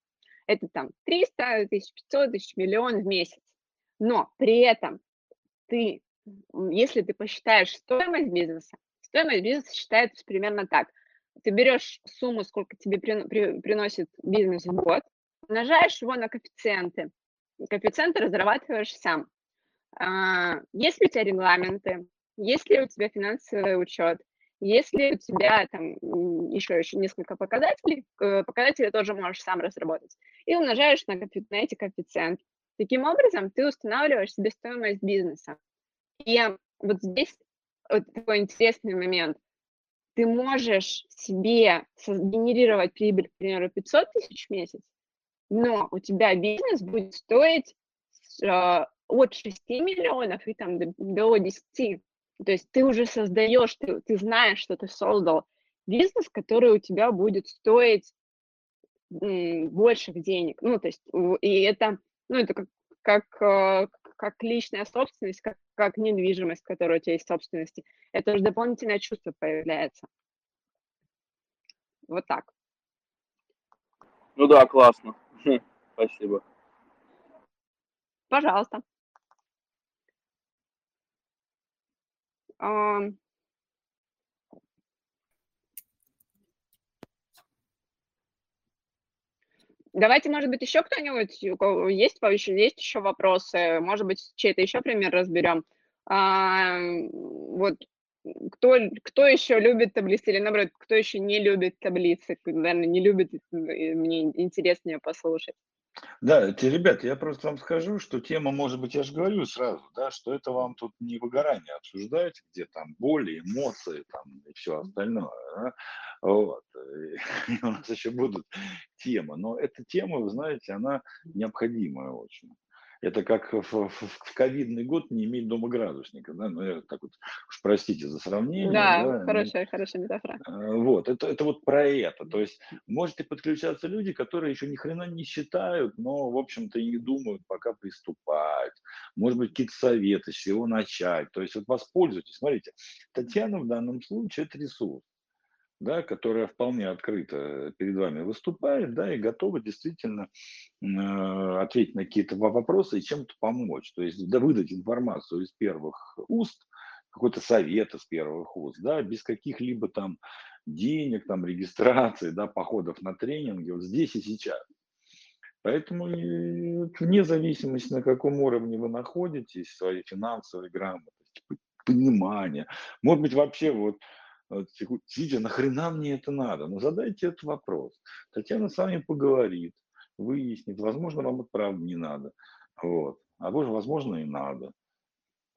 Это там 300, 1500, 1000 миллион в месяц. Но при этом ты, если ты посчитаешь стоимость бизнеса, стоимость бизнеса считается примерно так. Ты берешь сумму, сколько тебе приносит бизнес в год, умножаешь его на коэффициенты, коэффициенты разрабатываешь сам. А, есть ли у тебя регламенты, есть ли у тебя финансовый учет, есть ли у тебя там еще, еще несколько показателей, показатели тоже можешь сам разработать, и умножаешь на, на эти коэффициенты. Таким образом, ты устанавливаешь себе стоимость бизнеса. И вот здесь вот такой интересный момент. Ты можешь себе генерировать прибыль, к примеру, 500 тысяч в месяц, но у тебя бизнес будет стоить а, от 6 миллионов и там до, до 10. То есть ты уже создаешь, ты, ты знаешь, что ты создал бизнес, который у тебя будет стоить больших денег. Ну, то есть, и это, ну, это как, как, э, как личная собственность, как, как недвижимость, которая у тебя есть собственности. Это уже дополнительное чувство появляется. Вот так. Ну да, классно. [laughs] Спасибо. Пожалуйста. Давайте, может быть, еще кто-нибудь, у кого есть, есть еще вопросы, может быть, чей-то еще пример разберем. А, вот кто, кто еще любит таблицы или, наоборот, кто еще не любит таблицы, наверное, не любит, мне интереснее послушать. Да, те, ребят, я просто вам скажу, что тема, может быть, я же говорю сразу, да, что это вам тут не выгорание обсуждать, где там боли, эмоции там и все остальное. Да? Вот. И [laughs] у нас еще будут темы. Но эта тема, вы знаете, она необходимая очень. Это как в, в, в ковидный год не иметь дома градусника, да, ну, я так вот, уж простите за сравнение. Да, да хорошая, хорошая метафора. Э, вот, это, это вот про это, то есть можете подключаться люди, которые еще ни хрена не считают, но, в общем-то, и не думают пока приступать, может быть, какие-то советы, с чего начать, то есть вот воспользуйтесь, смотрите, Татьяна в данном случае это ресурс, да, которая вполне открыто перед вами выступает, да, и готова действительно э, ответить на какие-то вопросы и чем-то помочь. То есть да, выдать информацию из первых уст, какой-то совет из первых уст, да, без каких-либо там денег, там, регистрации, да, походов на тренинги, вот здесь и сейчас. Поэтому вне зависимости, на каком уровне вы находитесь, своей финансовой грамотности, понимания, может быть, вообще вот сидя, нахрена мне это надо? Ну, задайте этот вопрос. Татьяна с вами поговорит, выяснит, возможно, вам это правда не надо. Вот. А может, возможно, и надо.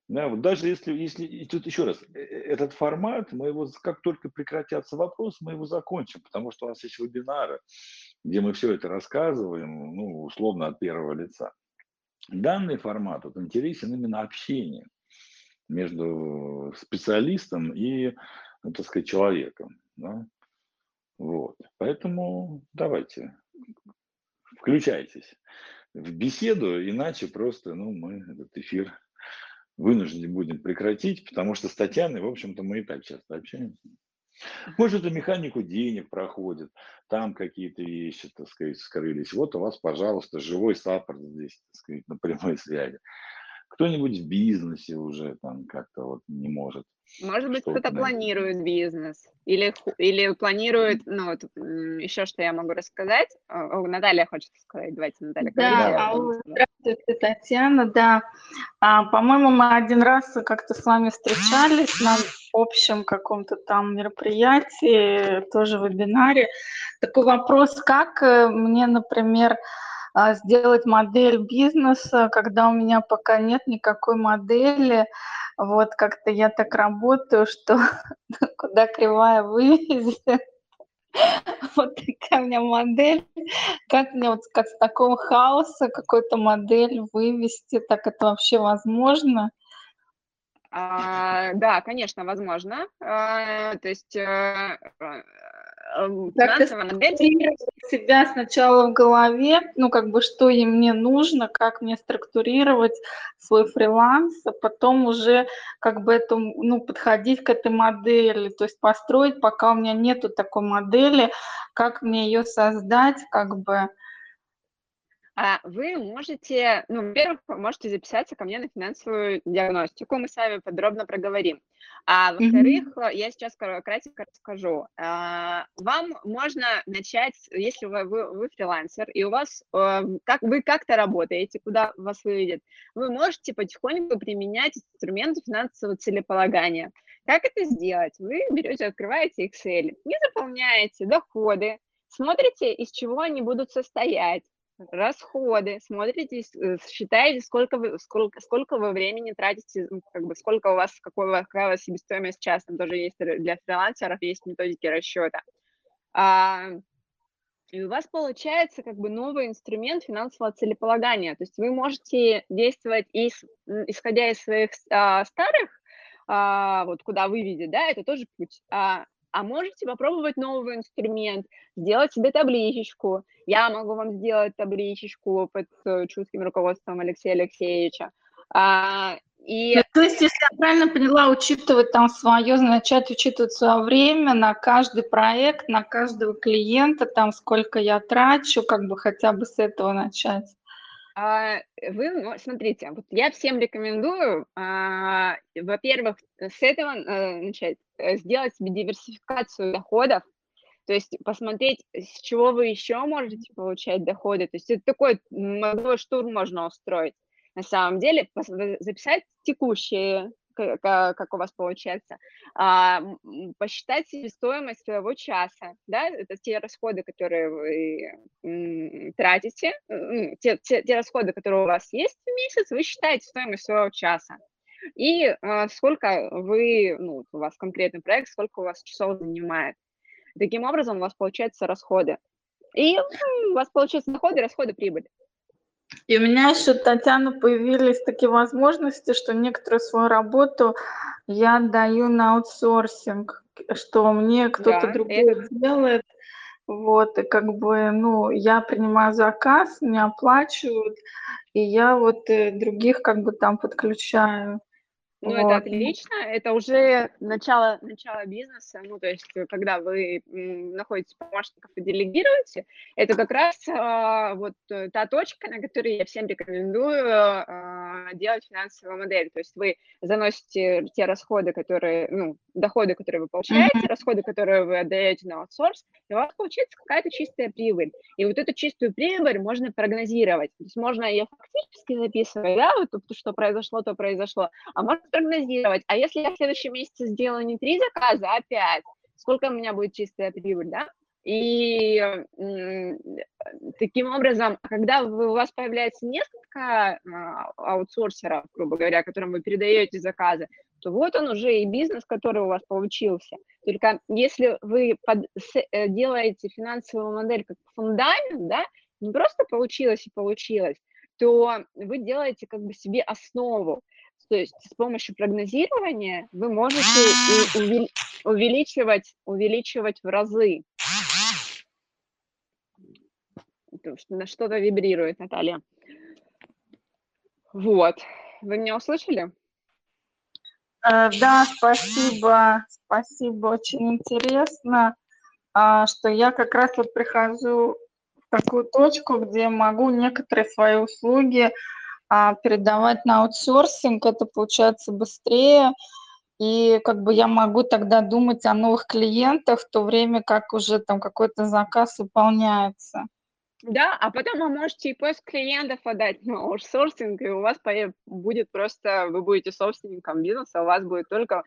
Да, вот даже если, если, и тут еще раз, э, э, этот формат, мы его, как только прекратятся вопросы, мы его закончим, потому что у нас есть вебинары, где мы все это рассказываем, ну, условно, от первого лица. Данный формат вот, интересен именно общение между специалистом и ну, так сказать, человеком. Да? Вот. Поэтому давайте, включайтесь в беседу, иначе просто ну, мы этот эфир вынуждены будем прекратить, потому что с Татьяной, в общем-то, мы и так часто общаемся. Может, эту механику денег проходит, там какие-то вещи, так сказать, скрылись. Вот у вас, пожалуйста, живой саппорт здесь, так сказать, на прямой [laughs] связи. Кто-нибудь в бизнесе уже там как-то вот не может может быть, кто-то планирует бизнес или, или планирует, ну, вот, еще что я могу рассказать. О, Наталья хочет сказать, давайте, Наталья. Да, говорите. здравствуйте, Татьяна, да. А, по-моему, мы один раз как-то с вами встречались на общем каком-то там мероприятии, тоже вебинаре. Такой вопрос, как э, мне, например, а, сделать модель бизнеса, когда у меня пока нет никакой модели, вот как-то я так работаю, что [laughs] куда кривая вывезет, [laughs] вот такая у меня модель. Как мне вот как с такого хаоса какую-то модель вывести, так это вообще возможно? А, да, конечно, возможно. А, то есть а, финансовая модель... себя сначала в голове, ну, как бы, что и мне нужно, как мне структурировать свой фриланс, а потом уже, как бы, это, ну, подходить к этой модели, то есть построить, пока у меня нету такой модели, как мне ее создать, как бы, вы можете, ну, во-первых, можете записаться ко мне на финансовую диагностику, мы с вами подробно проговорим. А во-вторых, mm-hmm. я сейчас кратко расскажу. А, вам можно начать, если вы, вы, вы фрилансер, и у вас, э, как вы как-то работаете, куда вас выведет, вы можете потихоньку применять инструменты финансового целеполагания. Как это сделать? Вы берете, открываете Excel и заполняете доходы, смотрите, из чего они будут состоять, расходы, смотрите, э, считаете, сколько вы, сколько, сколько вы времени тратите, как бы, сколько у вас, какой, какая у вас себестоимость час, там тоже есть для фрилансеров, есть методики расчета. А, и у вас получается как бы новый инструмент финансового целеполагания. То есть вы можете действовать, из, исходя из своих а, старых, а, вот куда выведет, да, это тоже путь. А, а можете попробовать новый инструмент, сделать себе табличечку. Я могу вам сделать табличечку под э, чутким руководством Алексея Алексеевича. А, и... Ну, то есть, если я правильно поняла, учитывать там свое, начать учитывать свое время на каждый проект, на каждого клиента, там сколько я трачу, как бы хотя бы с этого начать. А, вы, ну, смотрите, вот я всем рекомендую, а, во-первых, с этого а, начать, э, сделать себе диверсификацию доходов, то есть посмотреть, с чего вы еще можете получать доходы. То есть это такой мозговой штурм можно устроить. На самом деле записать текущие как, у вас получается, а, посчитать стоимость своего часа, да, это те расходы, которые вы тратите, те, те, те расходы, которые у вас есть в месяц, вы считаете стоимость своего часа. И а, сколько вы, ну, у вас конкретный проект, сколько у вас часов занимает. Таким образом у вас получаются расходы. И у вас получаются доходы, расходы, прибыль. И у меня еще, Татьяна, появились такие возможности, что некоторую свою работу я даю на аутсорсинг, что мне кто-то да, другой это... делает. Вот, и как бы, ну, я принимаю заказ, мне оплачивают, и я вот э, других как бы там подключаю. Ну, вот. это отлично, это уже начало, начало бизнеса, ну, то есть, э, когда вы находите помощников и делегируете, это как раз а, вот э, та точка, на которой я всем рекомендую а, делать финансовую модель, то есть вы заносите те расходы, которые, ну, доходы, которые вы получаете, mm-hmm. расходы, которые вы отдаете на аутсорс, и у вас получается какая-то чистая прибыль, и вот эту чистую прибыль можно прогнозировать, то есть можно ее фактически записывать, да, вот что произошло, то произошло, а можно прогнозировать, а если я в следующем месяце сделаю не три заказа, а пять, сколько у меня будет чистая прибыль, да? И таким образом, когда у вас появляется несколько а, аутсорсеров, грубо говоря, которым вы передаете заказы, то вот он уже и бизнес, который у вас получился. Только если вы под, э, делаете финансовую модель как фундамент, да, не просто получилось и получилось, то вы делаете как бы себе основу. То есть с помощью прогнозирования вы можете увеличивать, увеличивать в разы. Что-то вибрирует, Наталья. Вот. Вы меня услышали? Э, да, спасибо. Спасибо, очень интересно, а, что я как раз вот прихожу в такую точку, где могу некоторые свои услуги а передавать на аутсорсинг, это получается быстрее, и как бы я могу тогда думать о новых клиентах в то время, как уже там какой-то заказ выполняется. Да, а потом вы можете и поиск клиентов отдать на аутсорсинг, и у вас будет просто, вы будете собственником бизнеса, у вас будет только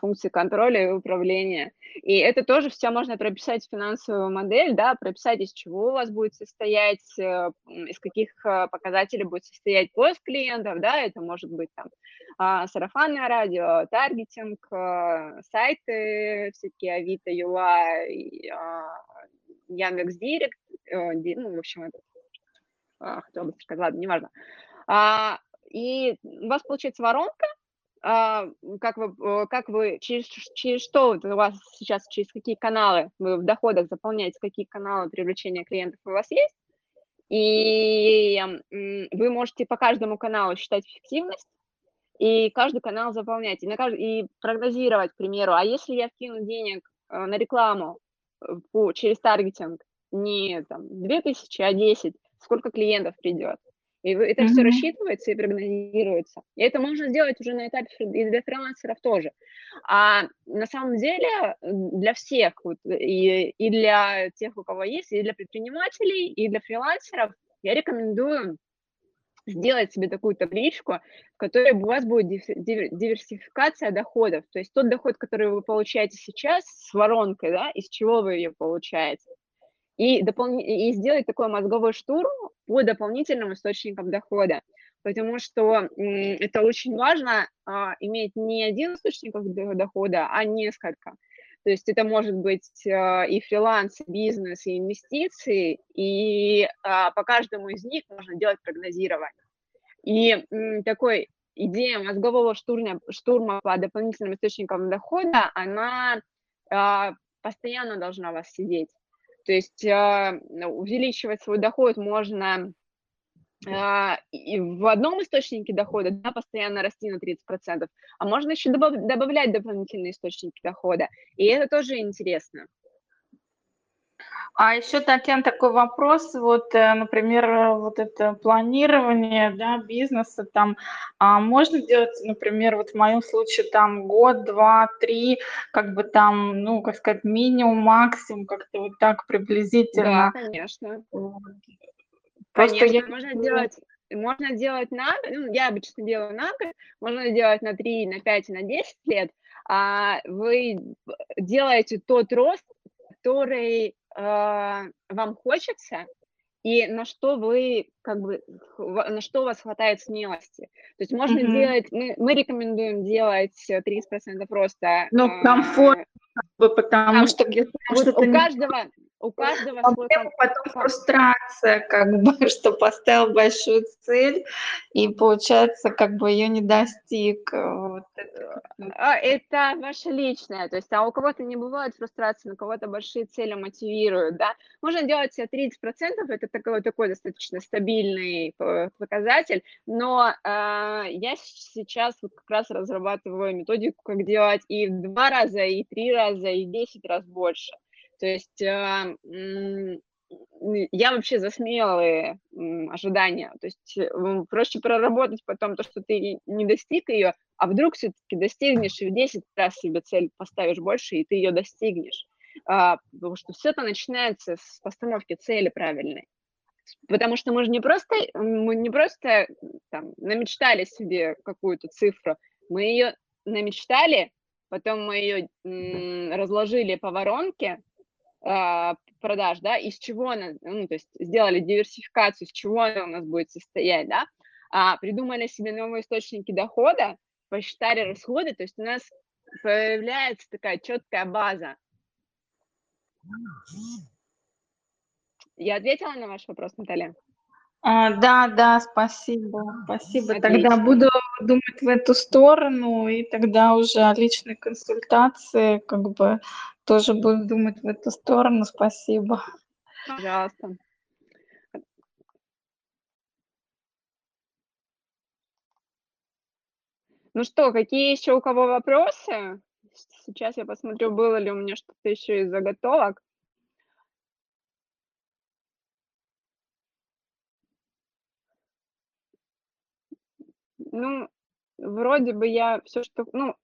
функции контроля и управления. И это тоже все можно прописать в финансовую модель, да, прописать, из чего у вас будет состоять, э, из каких э, показателей будет состоять поиск клиентов, да, это может быть там а, сарафанное радио, таргетинг, сайты всякие, Авито, Юла, Яндекс Директ, ну, в общем, это, хотела бы сказать, ладно, неважно. А, и у вас получается воронка, а, как вы, как вы через, через что у вас сейчас, через какие каналы вы в доходах заполняете, какие каналы привлечения клиентов у вас есть, и вы можете по каждому каналу считать эффективность, и каждый канал заполнять, и, на каждый, и прогнозировать, к примеру, а если я вкину денег э, на рекламу э, по, через таргетинг не там, 2000, а 10, сколько клиентов придет? И это mm-hmm. все рассчитывается и прогнозируется. И это можно сделать уже на этапе и для фрилансеров тоже. А на самом деле для всех, вот, и, и для тех, у кого есть, и для предпринимателей, и для фрилансеров я рекомендую сделать себе такую табличку, в которой у вас будет диверсификация доходов. То есть тот доход, который вы получаете сейчас с воронкой, да, из чего вы ее получаете и, допол... и сделать такой мозговой штурм по дополнительным источникам дохода. Потому что это очень важно а, иметь не один источник дохода, а несколько. То есть это может быть а, и фриланс, и бизнес, и инвестиции, и а, по каждому из них можно делать прогнозирование. И м, такой идея мозгового штурма, штурма по дополнительным источникам дохода, она а, постоянно должна вас сидеть. То есть а, увеличивать свой доход можно а, и в одном источнике дохода да, постоянно расти на 30%, а можно еще добавлять дополнительные источники дохода. И это тоже интересно. А еще, Татьяна, такой вопрос, вот, э, например, вот это планирование, да, бизнеса, там, а можно делать, например, вот в моем случае, там, год, два, три, как бы там, ну, как сказать, минимум, максимум, как-то вот так приблизительно. Да, конечно. Просто конечно, я... можно делать можно делать на ну, я обычно делаю на год, можно делать на 3, на 5, на 10 лет, а вы делаете тот рост, который э, вам хочется, и на что вы, как бы, на что у вас хватает смелости. То есть можно mm-hmm. делать, мы, мы рекомендуем делать 30% роста. Ну, комфорт, э, потому что, вот у каждого, у каждого а свой потом фрустрация, как бы, [laughs] что поставил большую цель, и получается, как бы ее не достиг. Вот это. А, это ваше личное, то есть, а у кого-то не бывает фрустрации, у кого-то большие цели мотивируют, да. Можно делать 30%, это такой, такой достаточно стабильный э, показатель, но э, я сейчас вот как раз разрабатываю методику, как делать и в два раза, и три раза, и десять раз больше. То есть а, я вообще за смелые ожидания. То есть э, проще проработать потом то, что ты не достиг ее, а вдруг все-таки достигнешь и в 10 раз себе цель поставишь больше, и ты ее достигнешь. А, потому что все это начинается с постановки цели правильной. Потому что мы же не просто, мы не просто там, намечтали себе какую-то цифру, мы ее намечтали, потом мы ее разложили по воронке, продаж, да, из чего она, ну, то есть сделали диверсификацию, из чего она у нас будет состоять, да, а, придумали себе новые источники дохода, посчитали расходы, то есть у нас появляется такая четкая база. Я ответила на ваш вопрос, Наталья? А, да, да, спасибо, спасибо. Отлично. Тогда буду думать в эту сторону, и тогда уже о личной консультации как бы тоже буду думать в эту сторону. Спасибо. Пожалуйста. Ну что, какие еще у кого вопросы? Сейчас я посмотрю, было ли у меня что-то еще из заготовок. Ну, вроде бы я все, что... Ну,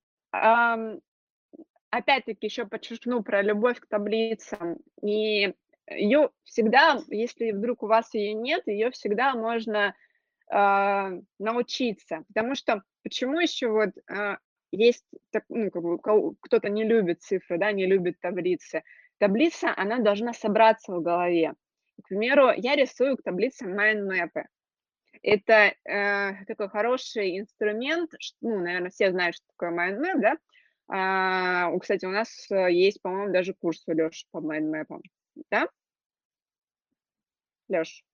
опять-таки еще подчеркну про любовь к таблицам. И ее всегда, если вдруг у вас ее нет, ее всегда можно э, научиться. Потому что почему еще вот э, есть, так, ну, как бы, кто-то не любит цифры, да, не любит таблицы. Таблица, она должна собраться в голове. К примеру, я рисую к таблицам mind map ы. Это э, такой хороший инструмент, ну, наверное, все знают, что такое mind map, да, а, кстати, у нас э, есть, по-моему, даже курс у Лёши по mind map ам, да? Лёш?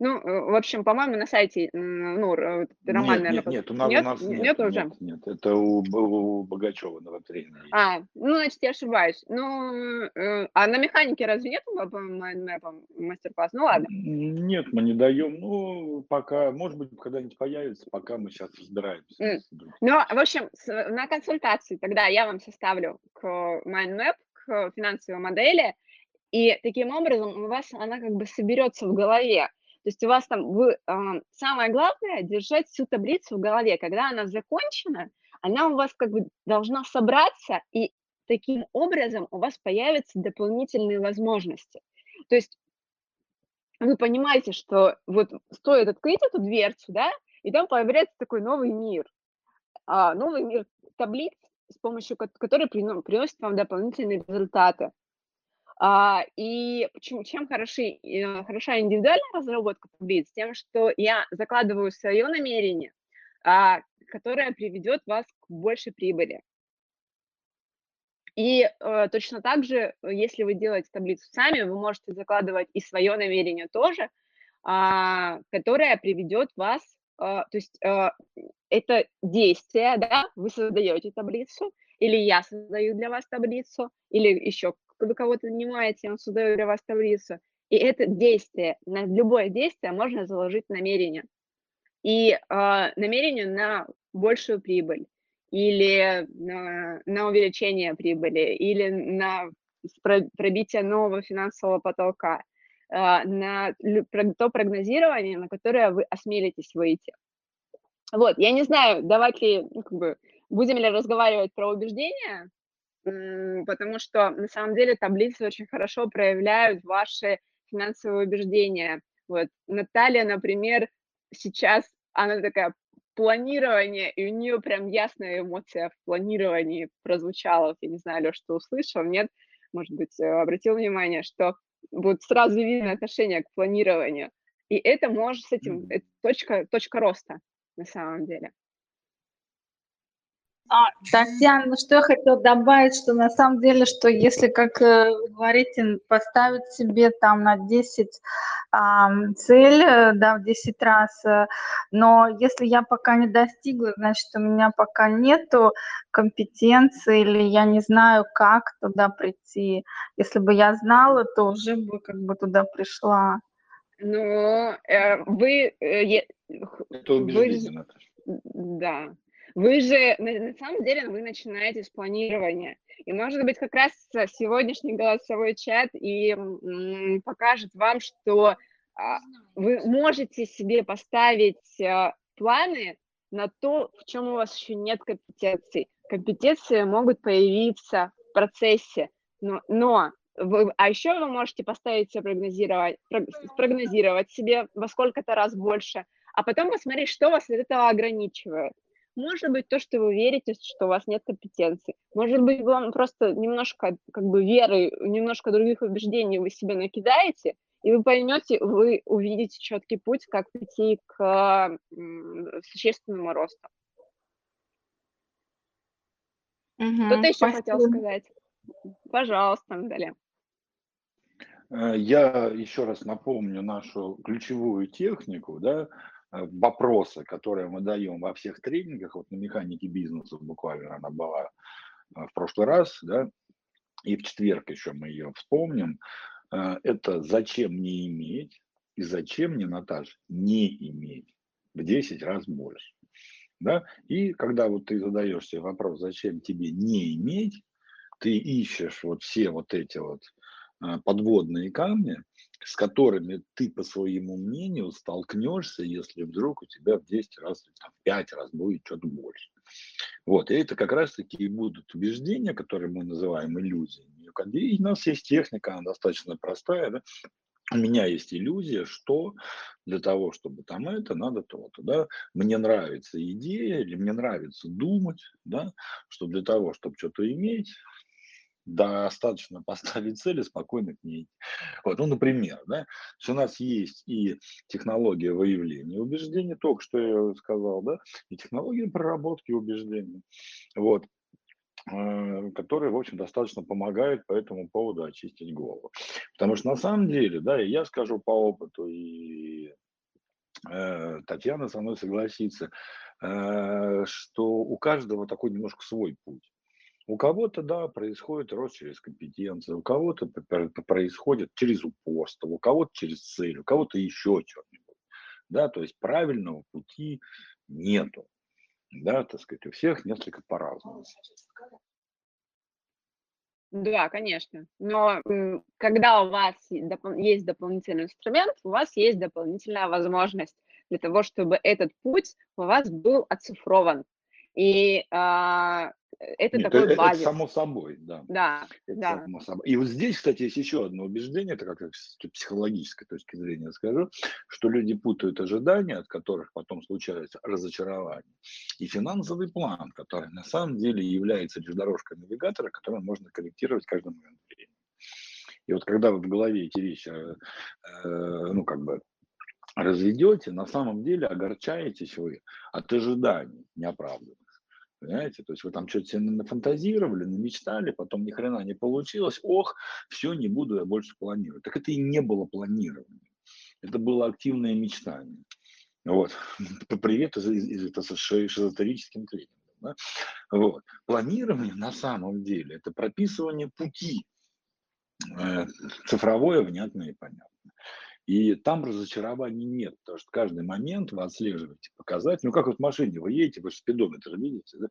Ну, в общем, по-моему, на сайте, ну, Роман, нет, наверное... Нет, нет, у нас, нет, у нас нет, нет уже? Нет, нет, это у, у Богачева на тренера. А, ну, значит, я ошибаюсь. Ну, э, а на механике разве нет по mind map ам мастер-класс? Ну, ладно. Нет, мы не даем. Ну, пока, может быть, когда-нибудь появится, пока мы сейчас разбираемся. Mm. Ну, в общем, на консультации тогда я вам составлю к mind map, к финансовой модели, и таким образом у вас она как бы соберется в голове. То есть у вас там, вы, э, самое главное, держать всю таблицу в голове. Когда она закончена, она у вас как бы должна собраться, и таким образом у вас появятся дополнительные возможности. То есть вы понимаете, что вот стоит открыть эту дверцу, да, и там появляется такой новый мир. А, новый мир таблиц, с помощью которой приносит вам дополнительные результаты. А, и почему, чем хороши, э, хороша индивидуальная разработка таблиц? Тем, что я закладываю свое намерение, а, которое приведет вас к большей прибыли. И э, точно так же, если вы делаете таблицу сами, вы можете закладывать и свое намерение тоже, а, которое приведет вас, а, то есть а, это действие, да, вы создаете таблицу, или я создаю для вас таблицу, или еще вы кого-то нанимаете, он создает для вас таблицу. И это действие, на любое действие можно заложить намерение. И э, намерение на большую прибыль, или на, на увеличение прибыли, или на пробитие нового финансового потолка, э, на то прогнозирование, на которое вы осмелитесь выйти. Вот, я не знаю, давать ли, ну, как бы, будем ли разговаривать про убеждения, потому что на самом деле таблицы очень хорошо проявляют ваши финансовые убеждения. Вот Наталья, например, сейчас она такая планирование, и у нее прям ясная эмоция в планировании прозвучала. Я не знаю, Леш, ты услышал, нет? Может быть, э, обратил внимание, что вот сразу видно отношение к планированию. И это может с этим, это точка, точка роста на самом деле. А, Татьяна, ну что я хотела добавить, что на самом деле, что если, как э, вы говорите, поставить себе там на 10 а, цель, э, да, в 10 раз, э, но если я пока не достигла, значит, у меня пока нету компетенции или я не знаю, как туда прийти. Если бы я знала, то уже бы как бы туда пришла. Ну, э, вы... Э, Это убеждение, вы, Да, вы же, на, на самом деле, вы начинаете с планирования. И, может быть, как раз сегодняшний голосовой чат и м, покажет вам, что а, вы можете себе поставить а, планы на то, в чем у вас еще нет компетенций. Компетенции могут появиться в процессе, но, но вы, а еще вы можете поставить себе прогнозировать, прогнозировать себе во сколько-то раз больше, а потом посмотреть, что вас от этого ограничивает. Может быть, то, что вы верите, что у вас нет компетенции. Может быть, вам просто немножко как бы веры, немножко других убеждений вы себе накидаете, и вы поймете, вы увидите четкий путь, как прийти к существенному росту. Угу, Кто-то еще спасибо. хотел сказать? Пожалуйста, Наталья. Э, я еще раз напомню нашу ключевую технику, да, вопросы, которые мы даем во всех тренингах, вот на механике бизнеса буквально она была э, в прошлый раз, да, и в четверг еще мы ее вспомним, э, это зачем не иметь и зачем не, Наташ, не иметь в 10 раз больше. Да? И когда вот ты задаешь себе вопрос, зачем тебе не иметь, ты ищешь вот все вот эти вот подводные камни, с которыми ты, по своему мнению, столкнешься, если вдруг у тебя в 10 раз, там, в 5 раз будет что-то больше. Вот, и это как раз-таки и будут убеждения, которые мы называем иллюзиями. И у нас есть техника, она достаточно простая, да? у меня есть иллюзия, что для того, чтобы там это, надо то-то, да, мне нравится идея или мне нравится думать, да, что для того, чтобы что-то иметь, достаточно поставить цели, спокойно к ней. Вот, ну, например, да, у нас есть и технология выявления убеждений, только что я сказал, да, и технология проработки убеждений, вот, э, которые, в общем, достаточно помогают по этому поводу очистить голову. Потому что на самом деле, да, и я скажу по опыту, и э, Татьяна со мной согласится, э, что у каждого такой немножко свой путь. У кого-то, да, происходит рост через компетенцию, у кого-то происходит через упорство, у кого-то через цель, у кого-то еще что-нибудь. Да, то есть правильного пути нету. Да, так сказать, у всех несколько по-разному. Да, конечно. Но когда у вас есть дополнительный инструмент, у вас есть дополнительная возможность для того, чтобы этот путь у вас был оцифрован. И а, это Нет, такой это, базис. Это само собой, да. Да, это да. Само собой. И вот здесь, кстати, есть еще одно убеждение, это как с психологической точки зрения скажу, что люди путают ожидания, от которых потом случается разочарование, и финансовый план, который на самом деле является лишь дорожкой навигатора, которую можно корректировать каждый момент времени. И вот когда вы в голове эти вещи, э, э, ну, как бы разведете, на самом деле огорчаетесь вы от ожиданий неоправданных. Понимаете? То есть вы там что-то себе нафантазировали, намечтали, потом ни хрена не получилось. Ох, все, не буду я больше планировать. Так это и не было планирования. Это было активное мечтание. Вот. [laughs] Привет из, из, из, из шизотерическим тренингом. Да? Вот. Планирование на самом деле это прописывание пути, э, цифровое, внятное и понятное. И там разочарований нет, потому что каждый момент вы отслеживаете показатель. Ну, как вот в машине вы едете, вы же спидометр видите, да?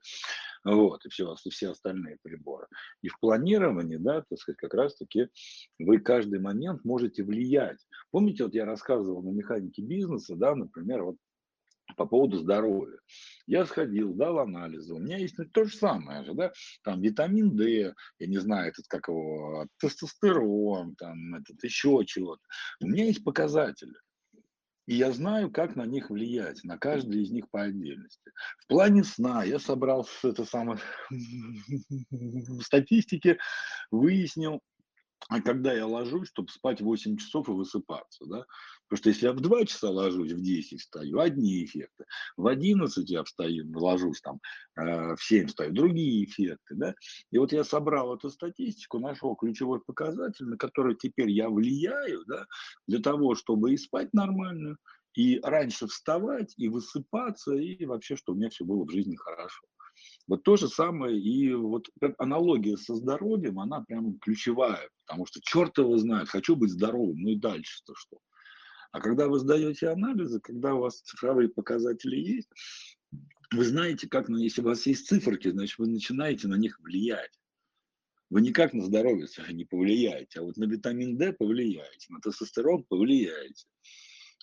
Вот, и все, все остальные приборы. И в планировании, да, так сказать, как раз-таки вы каждый момент можете влиять. Помните, вот я рассказывал на механике бизнеса, да, например, вот по поводу здоровья. Я сходил, дал анализы, у меня есть ну, то же самое же, да, там витамин D, я не знаю, этот как его, тестостерон, там этот еще чего-то. У меня есть показатели. И я знаю, как на них влиять, на каждый из них по отдельности. В плане сна я собрал это самое статистики, выяснил, а когда я ложусь, чтобы спать 8 часов и высыпаться, да, Потому что если я в 2 часа ложусь, в 10 встаю, одни эффекты. В 11 я встаю, ложусь там, э, в 7 встаю, другие эффекты. Да? И вот я собрал эту статистику, нашел ключевой показатель, на который теперь я влияю, да, для того, чтобы и спать нормально, и раньше вставать, и высыпаться, и вообще, чтобы у меня все было в жизни хорошо. Вот то же самое, и вот аналогия со здоровьем, она прям ключевая, потому что черт его знает, хочу быть здоровым, ну и дальше-то что. А когда вы сдаете анализы, когда у вас цифровые показатели есть, вы знаете, как, на, если у вас есть циферки, значит, вы начинаете на них влиять. Вы никак на здоровье не повлияете, а вот на витамин D повлияете, на тестостерон повлияете.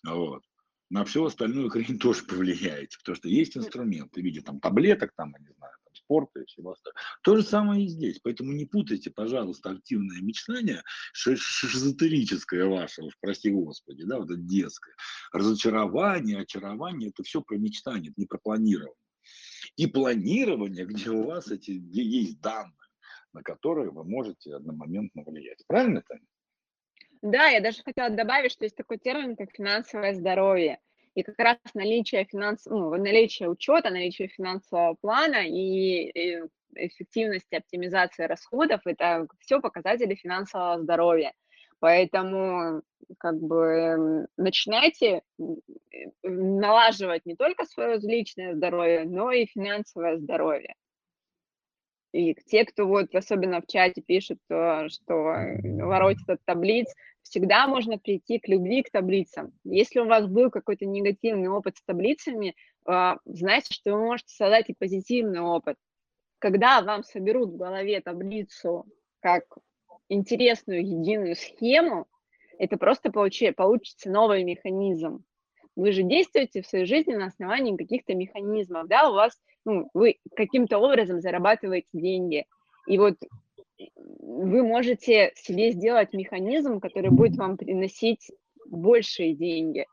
Вот на всю остальную хрень тоже повлияете, потому что есть инструменты в виде там таблеток, там, я не знаю, спорта и всего остального. То же самое и здесь, поэтому не путайте, пожалуйста, активное мечтание, шизотерическое ваше, уж прости господи, да, вот это детское, разочарование, очарование, это все про мечтание, это не про планирование. И планирование, где у вас эти, где есть данные, на которые вы можете одномоментно влиять. Правильно, Таня? Да, я даже хотела добавить, что есть такой термин, как финансовое здоровье. И как раз наличие финанс... ну, наличие учета, наличие финансового плана и, и эффективность оптимизации расходов – это все показатели финансового здоровья. Поэтому как бы начинайте налаживать не только свое личное здоровье, но и финансовое здоровье. И те, кто вот особенно в чате пишет, что воротит от таблиц, всегда можно прийти к любви к таблицам. Если у вас был какой-то негативный опыт с таблицами, а, знаете, что вы можете создать и позитивный опыт. Когда вам соберут в голове таблицу как интересную единую схему, это просто получи, получится новый механизм. Вы же действуете в своей жизни на основании каких-то механизмов, да, у вас, ну, вы каким-то образом зарабатываете деньги. И вот вы можете себе сделать механизм, который будет вам приносить большие деньги.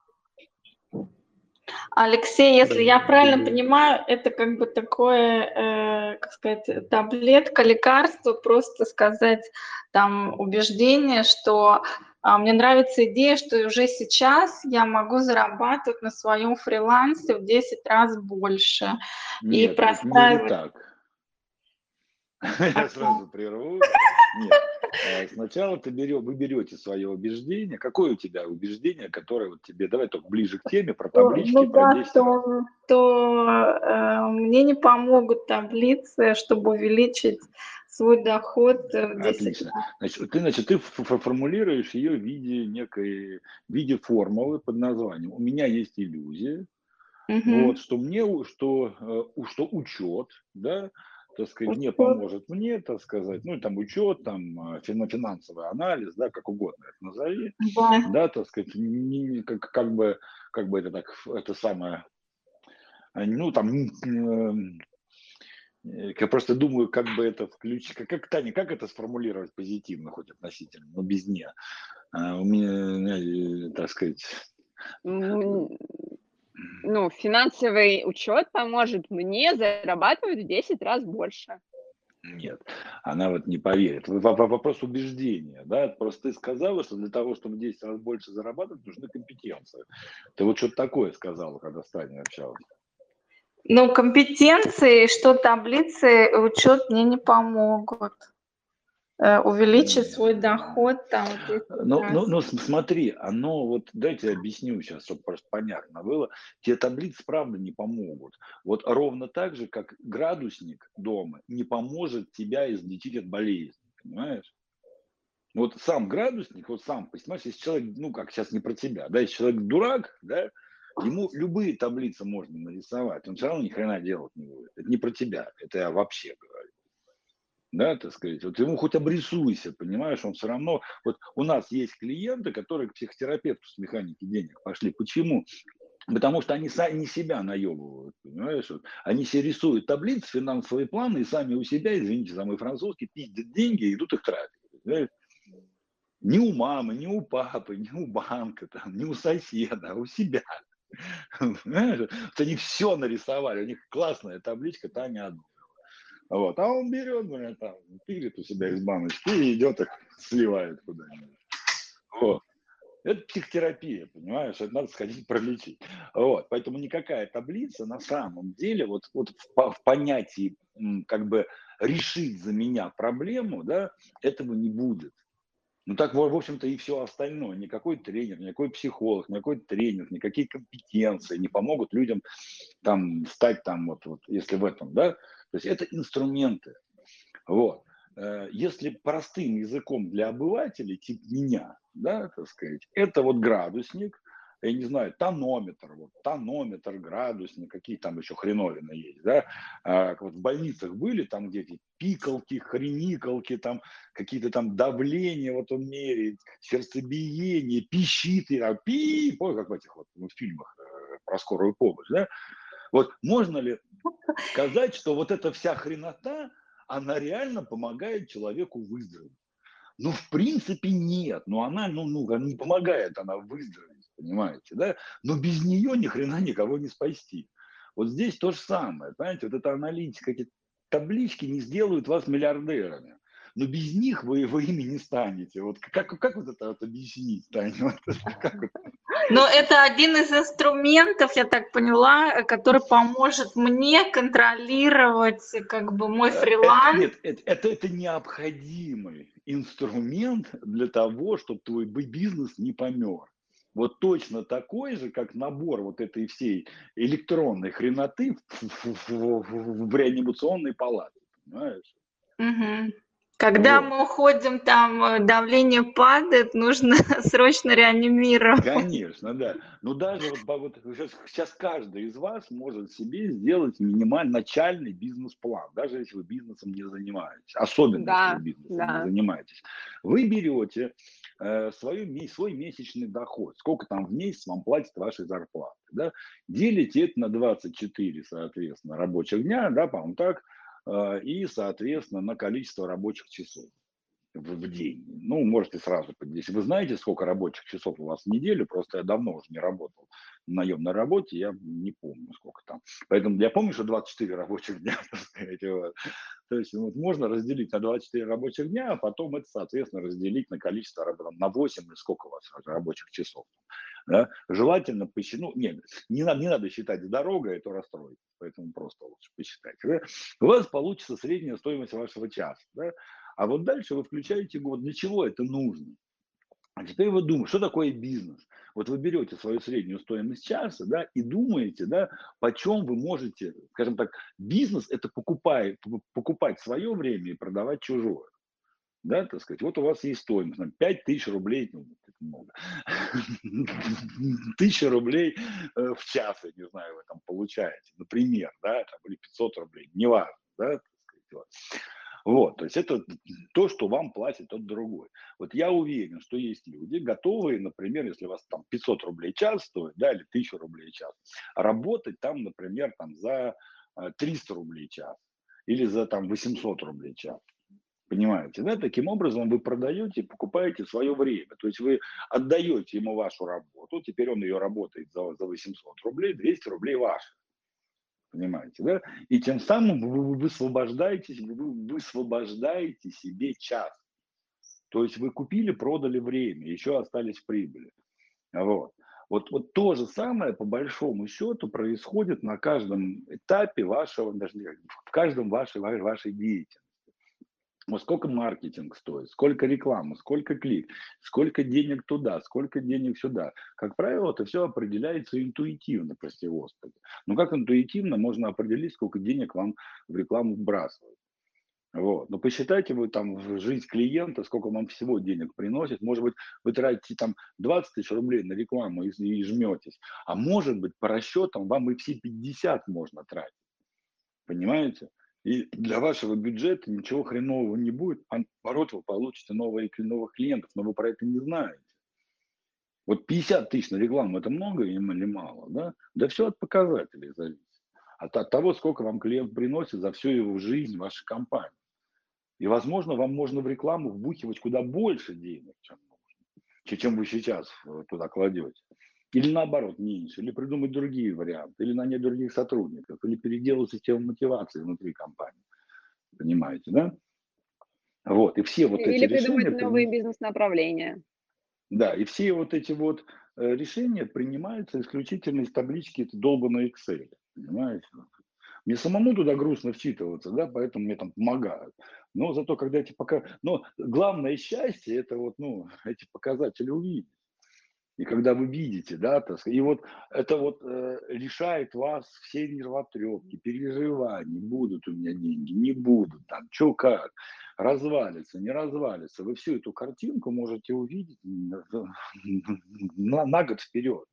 Алексей, если я правильно понимаю, это как бы такое, э, как сказать, таблетка, лекарство, просто сказать там убеждение, что а, мне нравится идея, что уже сейчас я могу зарабатывать на своем фрилансе в 10 раз больше. Нет, и простраивать... не так. [laughs] Я сразу прерву. Нет. Э, сначала ты берешь, вы берете свое убеждение. Какое у тебя убеждение, которое вот тебе, давай только ближе к теме, про таблички, ну, про да, то, то э, мне не помогут таблицы, чтобы увеличить свой доход в 10 Отлично. Значит, ты, значит, ты формулируешь ее в виде некой, в виде формулы под названием «У меня есть иллюзия», угу. вот, что мне, что, э, что учет, да, так сказать, не поможет мне, так сказать, ну, там, учет, там, а, финансовый анализ, да, как угодно это назови, да, да так сказать, не, как, как бы, как бы это так, это самое, а, ну, там, я просто думаю, как бы это включить, как, как Таня, как это сформулировать позитивно, хоть относительно, но без не. А, у меня, э, так сказать, ну, финансовый учет поможет мне зарабатывать в 10 раз больше. Нет, она вот не поверит. Вопрос убеждения, да, просто ты сказала, что для того, чтобы в 10 раз больше зарабатывать, нужны компетенции. Ты вот что-то такое сказала, когда с Таней общалась. Ну, компетенции, что таблицы, учет мне не помогут. Э, увеличить свой доход там. Ну, ну, ну, смотри, оно вот, дайте объясню сейчас, чтобы просто понятно было. Те таблицы, правда, не помогут. Вот ровно так же, как градусник дома не поможет тебя излечить от болезни, понимаешь? Вот сам градусник, вот сам, понимаешь, если человек, ну как, сейчас не про тебя, да, если человек дурак, да, ему любые таблицы можно нарисовать, он все равно ни хрена делать не будет. Это не про тебя, это я вообще говорю. Да, так сказать, вот ему хоть обрисуйся, понимаешь, он все равно, вот у нас есть клиенты, которые к психотерапевту с механики денег пошли. Почему? Потому что они сами себя наебывают, понимаешь? Вот. Они себе рисуют таблицы, финансовые планы и сами у себя, извините за мой французский, пиздят деньги и идут их тратить. Понимаешь? Ни у мамы, ни у папы, ни у банка, там, ни у соседа, а у себя. [laughs] Знаешь, они все нарисовали, у них классная табличка, Таня одна. Вот. А он берет, говорит, там, пилит у себя из баночки и идет их сливает куда-нибудь. Вот. Это психотерапия, понимаешь, это надо сходить пролечить. Вот. Поэтому никакая таблица на самом деле вот, вот в, в понятии как бы решить за меня проблему, да, этого не будет. Ну так, в общем-то, и все остальное. Никакой тренер, никакой психолог, никакой тренер, никакие компетенции не помогут людям там стать там вот, вот если в этом, да. То есть это инструменты. Вот. Э, если простым языком для обывателей, типа меня, да, так сказать, это вот градусник, я не знаю, тонометр, вот, тонометр, градусник, какие там еще хреновины есть, да, а, вот в больницах были там где-то пикалки, хреникалки, там какие-то там давления вот он меряет, сердцебиение, пищит, а пи, помню, как в этих вот в фильмах э, про скорую помощь, да, вот можно ли сказать, что вот эта вся хренота, она реально помогает человеку выздороветь? Ну, в принципе, нет. Но она, ну, ну, не помогает она выздороветь, понимаете, да? Но без нее ни хрена никого не спасти. Вот здесь то же самое, понимаете, вот эта аналитика, эти таблички не сделают вас миллиардерами но без них вы, вы ими не станете. Вот как, как вот это вот объяснить, Таня? Но это один из инструментов, я так поняла, который поможет мне контролировать как бы мой э, фриланс. Нет, это, это, это необходимый инструмент для того, чтобы твой бизнес не помер. Вот точно такой же, как набор вот этой всей электронной хреноты в, в, в, в реанимационной палате. Понимаешь? Угу. Когда вот. мы уходим, там э, давление падает, нужно [laughs] срочно реанимировать. Конечно, да. Но даже вот, вот сейчас, каждый из вас может себе сделать минимальный начальный бизнес-план, даже если вы бизнесом не занимаетесь, особенно да, если вы бизнесом да. не занимаетесь. Вы берете э, свою, свой месячный доход, сколько там в месяц вам платят ваши зарплаты, да, делите это на 24, соответственно, рабочих дня, да, по-моему, так, и, соответственно, на количество рабочих часов в день. Ну, можете сразу, если вы знаете, сколько рабочих часов у вас в неделю, просто я давно уже не работал на наемной работе, я не помню, сколько там. Поэтому я помню, что 24 рабочих [laughs] дня. То есть вот, можно разделить на 24 рабочих дня, а потом это, соответственно, разделить на количество, на 8 или сколько у вас рабочих часов. Да? Желательно посчитать, ну, нет, не надо, не надо считать с дорогой, это расстроит, поэтому просто лучше посчитать. Да? У вас получится средняя стоимость вашего часа. Да? А вот дальше вы включаете год, для чего это нужно? А теперь вы думаете, что такое бизнес? Вот вы берете свою среднюю стоимость часа, да, и думаете, да, почем вы можете, скажем так, бизнес это покупать, покупать свое время и продавать чужое. Да, так сказать, вот у вас есть стоимость, 5 тысяч рублей, ну, это много, [laughs] тысяча рублей э, в час, я не знаю, вы там получаете, например, да, там, или 500 рублей, неважно, да, так сказать, вот. Вот, то есть это то, что вам платит тот другой. Вот я уверен, что есть люди, готовые, например, если у вас там 500 рублей час стоит, да, или 1000 рублей час, работать там, например, там за 300 э, рублей час или за там 800 рублей час. Понимаете, да? Таким образом вы продаете, покупаете свое время. То есть вы отдаете ему вашу работу, теперь он ее работает за, за 800 рублей, 200 рублей ваших. Понимаете, да? И тем самым вы высвобождаетесь, вы высвобождаете себе час. То есть вы купили, продали время, еще остались прибыли. Вот. Вот, вот то же самое, по большому счету, происходит на каждом этапе вашего, даже в каждом вашей, вашей деятельности. Вот сколько маркетинг стоит, сколько рекламы, сколько клик, сколько денег туда, сколько денег сюда. Как правило, это все определяется интуитивно, прости господи. Но как интуитивно можно определить, сколько денег вам в рекламу вбрасывают? Вот. Но посчитайте вы там в жизнь клиента, сколько вам всего денег приносит. Может быть, вы тратите там 20 тысяч рублей на рекламу и, и жметесь. А может быть, по расчетам вам и все 50 можно тратить. Понимаете? И для вашего бюджета ничего хренового не будет, а наоборот, вы получите новые, новых клиентов, но вы про это не знаете. Вот 50 тысяч на рекламу – это много или мало? Да, да все от показателей зависит. От, от того, сколько вам клиент приносит за всю его жизнь вашей компании. И, возможно, вам можно в рекламу вбухивать куда больше денег, чем нужно, чем вы сейчас э, туда кладете. Или наоборот, меньше, или придумать другие варианты, или нанять других сотрудников, или переделать систему мотивации внутри компании. Понимаете, да? Вот, и все вот или эти решения... Или придумать новые приним... бизнес-направления. Да, и все вот эти вот э, решения принимаются исключительно из таблички долбанной Excel. Понимаете? Мне самому туда грустно вчитываться, да, поэтому мне там помогают. Но зато, когда эти пока... Но главное счастье – это вот, ну, [laughs] эти показатели увидеть. И когда вы видите, да, так сказать, и вот это вот э, лишает вас все нервотрепки, переживаний, будут у меня деньги, не будут, там, что как, развалится, не развалится. Вы всю эту картинку можете увидеть на, на год вперед.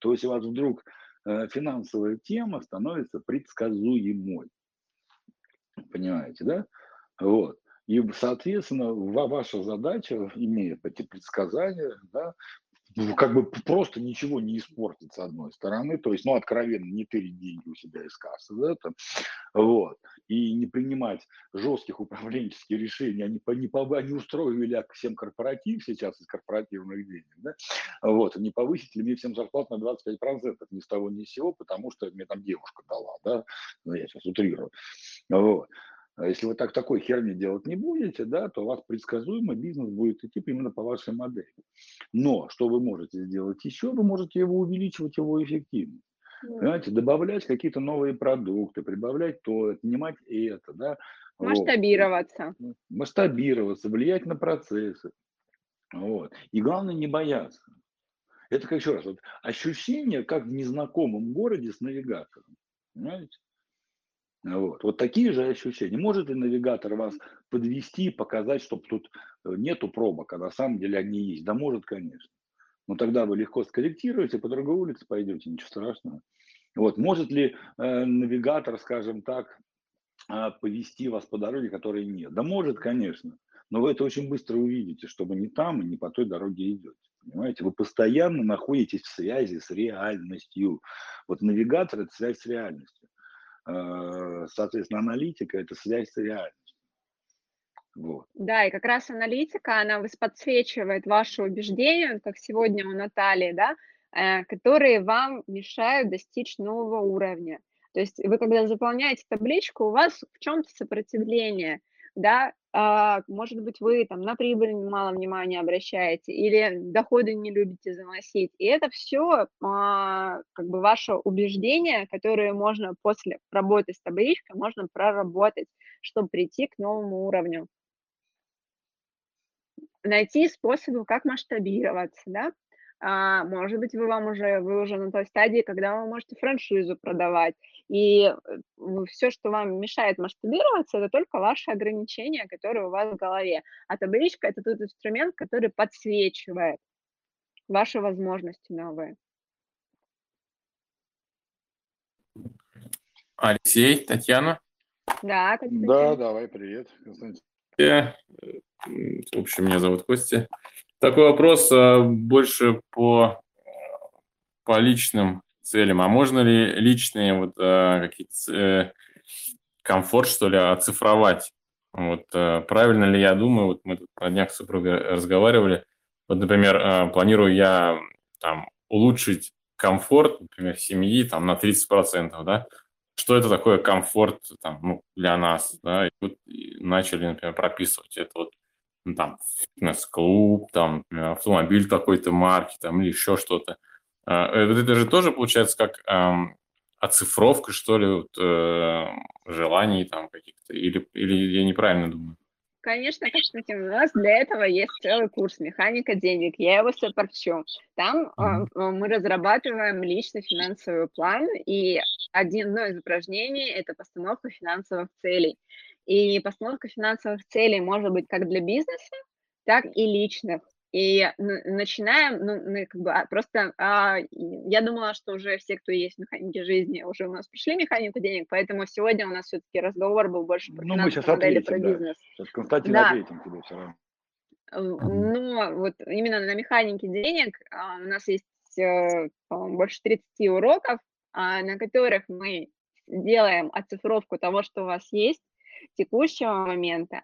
То есть у вас вдруг э, финансовая тема становится предсказуемой. Понимаете, да? Вот. И, соответственно, ваша задача, имея эти предсказания, да, как бы просто ничего не испортить с одной стороны, то есть, ну, откровенно, не тырить деньги у себя из кассы, да, там, вот, и не принимать жестких управленческих решений, они, не, по, они устроили всем корпоратив сейчас из корпоративных денег, да, вот, не повысить ли мне всем зарплату на 25%, ни с того ни с сего, потому что мне там девушка дала, да, ну, я сейчас утрирую, вот, а если вы так такой херни делать не будете, да, то у вас предсказуемо бизнес будет идти именно по вашей модели. Но что вы можете сделать еще? Вы можете его увеличивать, его эффективность. Понимаете, добавлять какие-то новые продукты, прибавлять то, отнимать это, да. Масштабироваться. Вот. Масштабироваться, влиять на процессы. Вот. И главное не бояться. Это как еще раз, вот, ощущение, как в незнакомом городе с навигатором. Понимаете? Вот. вот такие же ощущения. Может ли навигатор вас подвести, показать, чтобы тут э, нету пробок, а на самом деле они есть? Да может, конечно. Но тогда вы легко скорректируете, по другой улице пойдете, ничего страшного. Вот. Может ли э, навигатор, скажем так, э, повести вас по дороге, которой нет? Да может, конечно. Но вы это очень быстро увидите, что вы не там и не по той дороге идете. Понимаете, вы постоянно находитесь в связи с реальностью. Вот навигатор – это связь с реальностью. Э, соответственно, аналитика – это связь с реальностью. Вот. Да, и как раз аналитика, она подсвечивает ваши убеждения, как сегодня у Натальи, да, э, которые вам мешают достичь нового уровня. То есть вы, когда заполняете табличку, у вас в чем-то сопротивление, да, может быть, вы там на прибыль мало внимания обращаете или доходы не любите заносить. И это все а, как бы ваше убеждение, которое можно после работы с табличкой, можно проработать, чтобы прийти к новому уровню. Найти способы, как масштабироваться, да, а, может быть, вы вам уже, вы уже на той стадии, когда вы можете франшизу продавать. И э, все, что вам мешает масштабироваться, это только ваши ограничения, которые у вас в голове. А табличка – это тот инструмент, который подсвечивает ваши возможности новые. Алексей, Татьяна? Да, Константин. Да, давай, привет, Константин. Э, в общем, меня зовут Костя. Такой вопрос а, больше по, по личным целям. А можно ли личные вот а, какие-то э, комфорт, что ли, оцифровать? Вот а, правильно ли я думаю, вот мы тут на днях с супругой разговаривали, вот, например, планирую я там улучшить комфорт, например, семьи там на 30%, да, что это такое комфорт там, ну, для нас, да, и вот начали, например, прописывать это вот ну, там, фитнес-клуб, там, автомобиль какой-то марки, там, или еще что-то. А, э, вот это же тоже получается как эм, оцифровка, что ли, вот, э, желаний там каких-то, или, или я неправильно думаю? Конечно, Константин, у нас для этого есть целый курс «Механика денег». Я его сопорчу. Там mm-hmm. мы разрабатываем личный финансовый план, и одно из упражнений – это постановка финансовых целей. И постановка финансовых целей может быть как для бизнеса, так и личных. И начинаем, ну, как бы а, просто а, я думала, что уже все, кто есть в механике жизни, уже у нас пришли механику денег, поэтому сегодня у нас все-таки разговор был больше про ну, мы сейчас модели, ответим, про бизнес. Да. Сейчас Константин да. ответим тебе все равно. Но вот именно на механике денег а, у нас есть э, больше 30 уроков, а, на которых мы делаем оцифровку того, что у вас есть, текущего момента,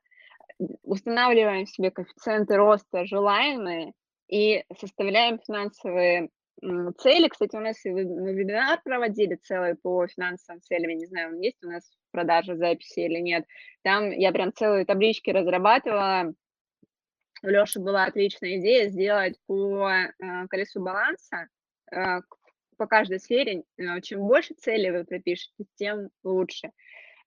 устанавливаем себе коэффициенты роста желаемые и составляем финансовые цели. Кстати, у нас и вебинар проводили целый по финансовым целям. Я не знаю, он есть у нас в продаже записи или нет. Там я прям целые таблички разрабатывала. У Леши была отличная идея сделать по э, колесу баланса э, по каждой сфере. Чем больше целей вы пропишете, тем лучше.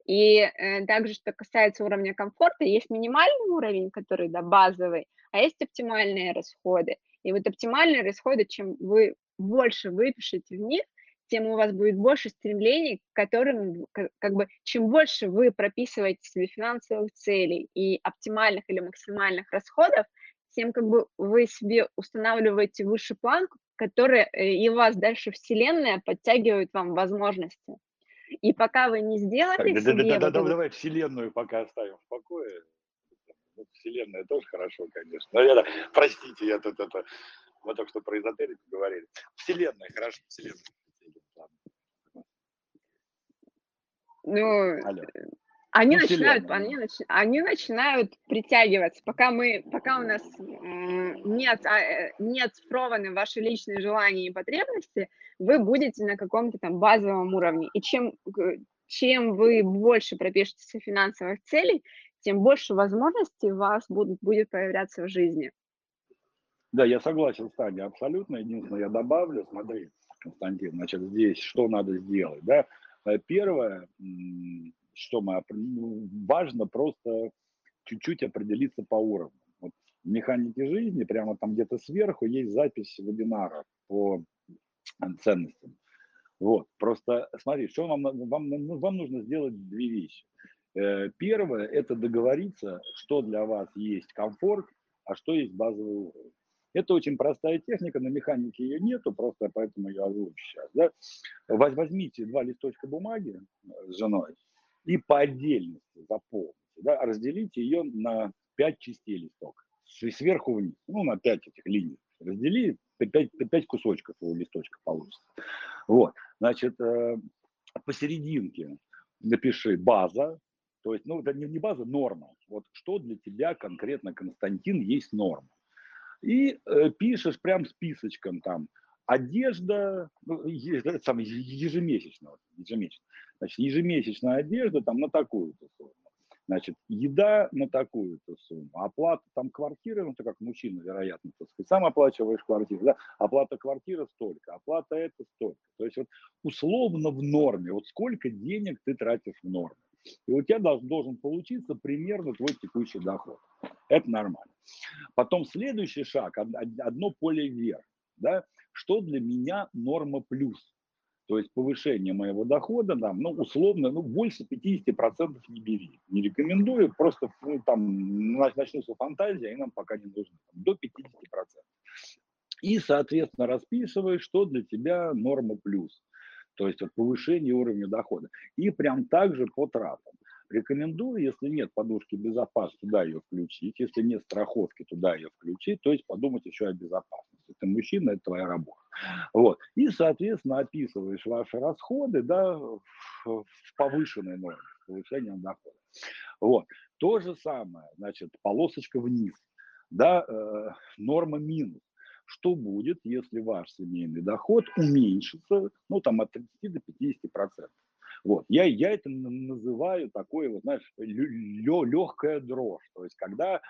И э, также, что касается уровня комфорта, есть минимальный уровень, который да, базовый, а есть оптимальные расходы. И вот оптимальные расходы, чем вы больше выпишете в них, тем у вас будет больше стремлений, к которым, как бы, чем больше вы прописываете себе финансовых целей и оптимальных или максимальных расходов, тем как бы вы себе устанавливаете выше планку, которая э, и вас дальше Вселенная подтягивает вам возможности. И пока вы не сделали так, себе... Да, да, да, вот давай Вселенную пока оставим в покое. Вселенная тоже хорошо, конечно. Но я, простите, я тут это... Мы только что про эзотерику говорили. Вселенная, хорошо, Вселенная. Ну, Алло. Они, ну, начинают, они, они начинают притягиваться, пока мы, пока у нас нет, а, э, не оцифрованы ваши личные желания и потребности, вы будете на каком-то там базовом уровне. И чем, чем вы больше пропишете финансовых целей, тем больше возможностей у вас будут, будет появляться в жизни. Да, я согласен с Таней абсолютно. Единственное, я добавлю, смотри, Константин, значит, здесь что надо сделать, да? Первое, что мы, ну, важно просто чуть-чуть определиться по уровню. Вот в механике жизни, прямо там где-то сверху, есть запись вебинара по ценностям. Вот, просто смотри, что вам, вам, ну, вам нужно сделать две вещи. Э, первое – это договориться, что для вас есть комфорт, а что есть базовый уровень. Это очень простая техника, на механике ее нету, просто поэтому я озвучу сейчас. Да? Возьмите два листочка бумаги с женой, и по отдельности заполните, да, разделите ее на 5 частей листок, сверху вниз, ну, на 5 этих линий. Раздели, 5, 5 кусочков у листочка получится. Вот, значит, э, посерединке напиши база, то есть, ну, это не, база, норма. Вот что для тебя конкретно, Константин, есть норма. И э, пишешь прям списочком там, одежда, ну, ежемесячно, ежемесячно. Значит, ежемесячная одежда там на такую-то сумму. Значит, еда на такую-то сумму, оплата там квартиры, ну ты как мужчина, вероятно, так сказать, сам оплачиваешь квартиру, да, оплата квартиры столько, оплата это столько. То есть вот условно в норме, вот сколько денег ты тратишь в норме. И у тебя должен, должен получиться примерно твой текущий доход. Это нормально. Потом следующий шаг, одно поле вверх. Да? Что для меня норма плюс? То есть повышение моего дохода, там, ну, условно, ну, больше 50% не бери. Не рекомендую, просто ну, там начнутся фантазии, они нам пока не нужны. До 50%. И, соответственно, расписываешь, что для тебя норма плюс. То есть вот повышение уровня дохода. И прям так же по тратам. Рекомендую, если нет подушки безопасности, туда ее включить. Если нет страховки, туда ее включить. То есть подумать еще о безопасности. Ты мужчина, это твоя работа. Вот. И, соответственно, описываешь ваши расходы да, в повышенной норме, с повышением дохода. Вот. То же самое, значит, полосочка вниз. Да, э, норма минус что будет, если ваш семейный доход уменьшится, ну, там, от 30 до 50 процентов. Вот. Я, я это называю такое, вот, знаешь, легкая дрожь. То есть, когда,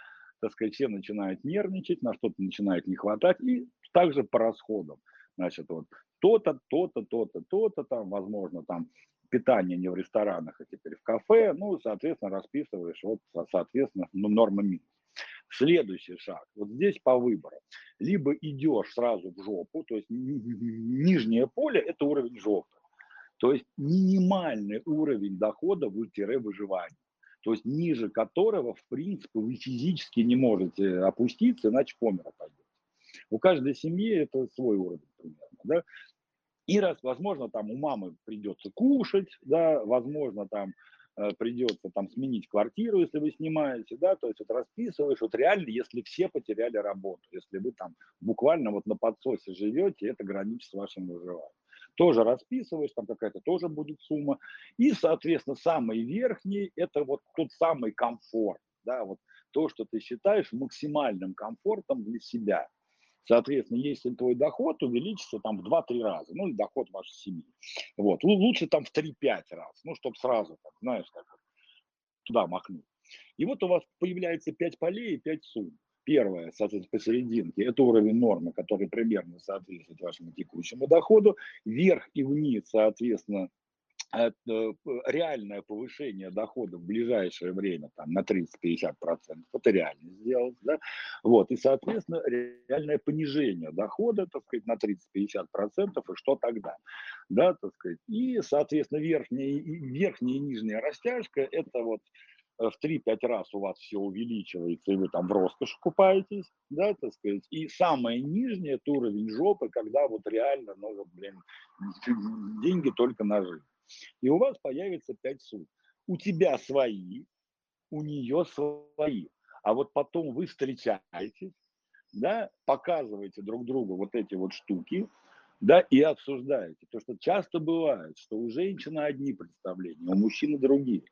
так сказать, все начинают нервничать, на что-то начинает не хватать, и также по расходам. Значит, вот то-то, то-то, то-то, то-то, там, возможно, там питание не в ресторанах, а теперь в кафе, ну, соответственно, расписываешь, вот, соответственно, ну, норма минус. Следующий шаг. Вот здесь по выбору. Либо идешь сразу в жопу, то есть нижнее поле – это уровень жопы. То есть минимальный уровень дохода в выживания. То есть ниже которого, в принципе, вы физически не можете опуститься, иначе помер пойдете. У каждой семьи это свой уровень примерно. Да? И раз, возможно, там у мамы придется кушать, да, возможно, там Э, придется там сменить квартиру, если вы снимаете, да, то есть вот расписываешь, вот реально, если все потеряли работу, если вы там буквально вот на подсосе живете, это граничит с вашим выживанием. Тоже расписываешь, там какая-то тоже будет сумма. И, соответственно, самый верхний – это вот тот самый комфорт, да, вот то, что ты считаешь максимальным комфортом для себя. Соответственно, если твой доход увеличится там в 2-3 раза, ну, и доход вашей семьи, вот, лучше там в 3-5 раз, ну, чтобы сразу, так, знаешь, как туда махнуть. И вот у вас появляется 5 полей и 5 сумм. Первое, соответственно, посерединке, это уровень нормы, который примерно соответствует вашему текущему доходу. Вверх и вниз, соответственно, Э, реальное повышение дохода в ближайшее время там, на 30-50%, это реально сделать, да? вот, и, соответственно, реальное понижение дохода, так сказать, на 30-50%, и что тогда, да, так сказать, и, соответственно, верхняя, верхняя и нижняя растяжка, это вот в 3-5 раз у вас все увеличивается, и вы там в роскошь купаетесь, да, так сказать, и самое нижнее, это уровень жопы, когда вот реально, ну, вот, блин, [laughs] деньги только на жизнь. И у вас появится пять сумм. У тебя свои, у нее свои. А вот потом вы встречаетесь, да, показываете друг другу вот эти вот штуки, да, и обсуждаете. То, что часто бывает, что у женщины одни представления, у мужчины другие.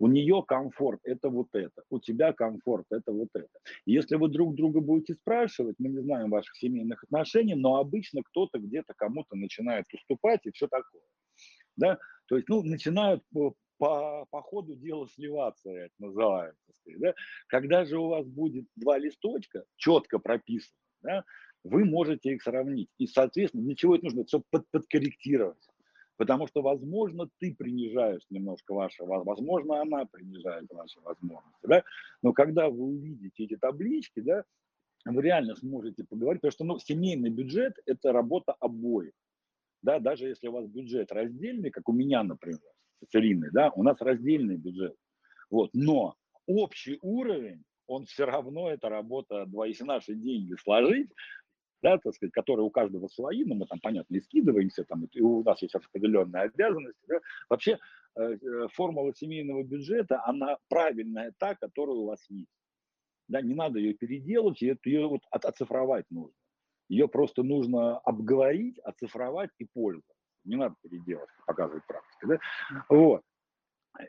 У нее комфорт – это вот это, у тебя комфорт – это вот это. если вы друг друга будете спрашивать, мы не знаем ваших семейных отношений, но обычно кто-то где-то кому-то начинает уступать и все такое да, то есть, ну, начинают по, по, ходу дела сливаться, это называется, да, когда же у вас будет два листочка, четко прописаны, да, вы можете их сравнить, и, соответственно, для чего это нужно, чтобы под, подкорректировать, потому что, возможно, ты принижаешь немножко ваши, возможно, она принижает ваши возможности, да, но когда вы увидите эти таблички, да, вы реально сможете поговорить, потому что ну, семейный бюджет – это работа обоих. Да, даже если у вас бюджет раздельный, как у меня, например, с да, у нас раздельный бюджет, вот, но общий уровень, он все равно, это работа, если наши деньги сложить, да, так сказать, которые у каждого свои, но мы там, понятно, не скидываемся, там, и у нас есть распределенные обязанности. Да. Вообще э, э, формула семейного бюджета, она правильная та, которая у вас есть. Да, не надо ее переделать, ее, ее вот оцифровать нужно. Ее просто нужно обговорить, оцифровать и пользоваться. Не надо переделать, как показывает практика. Да? Вот.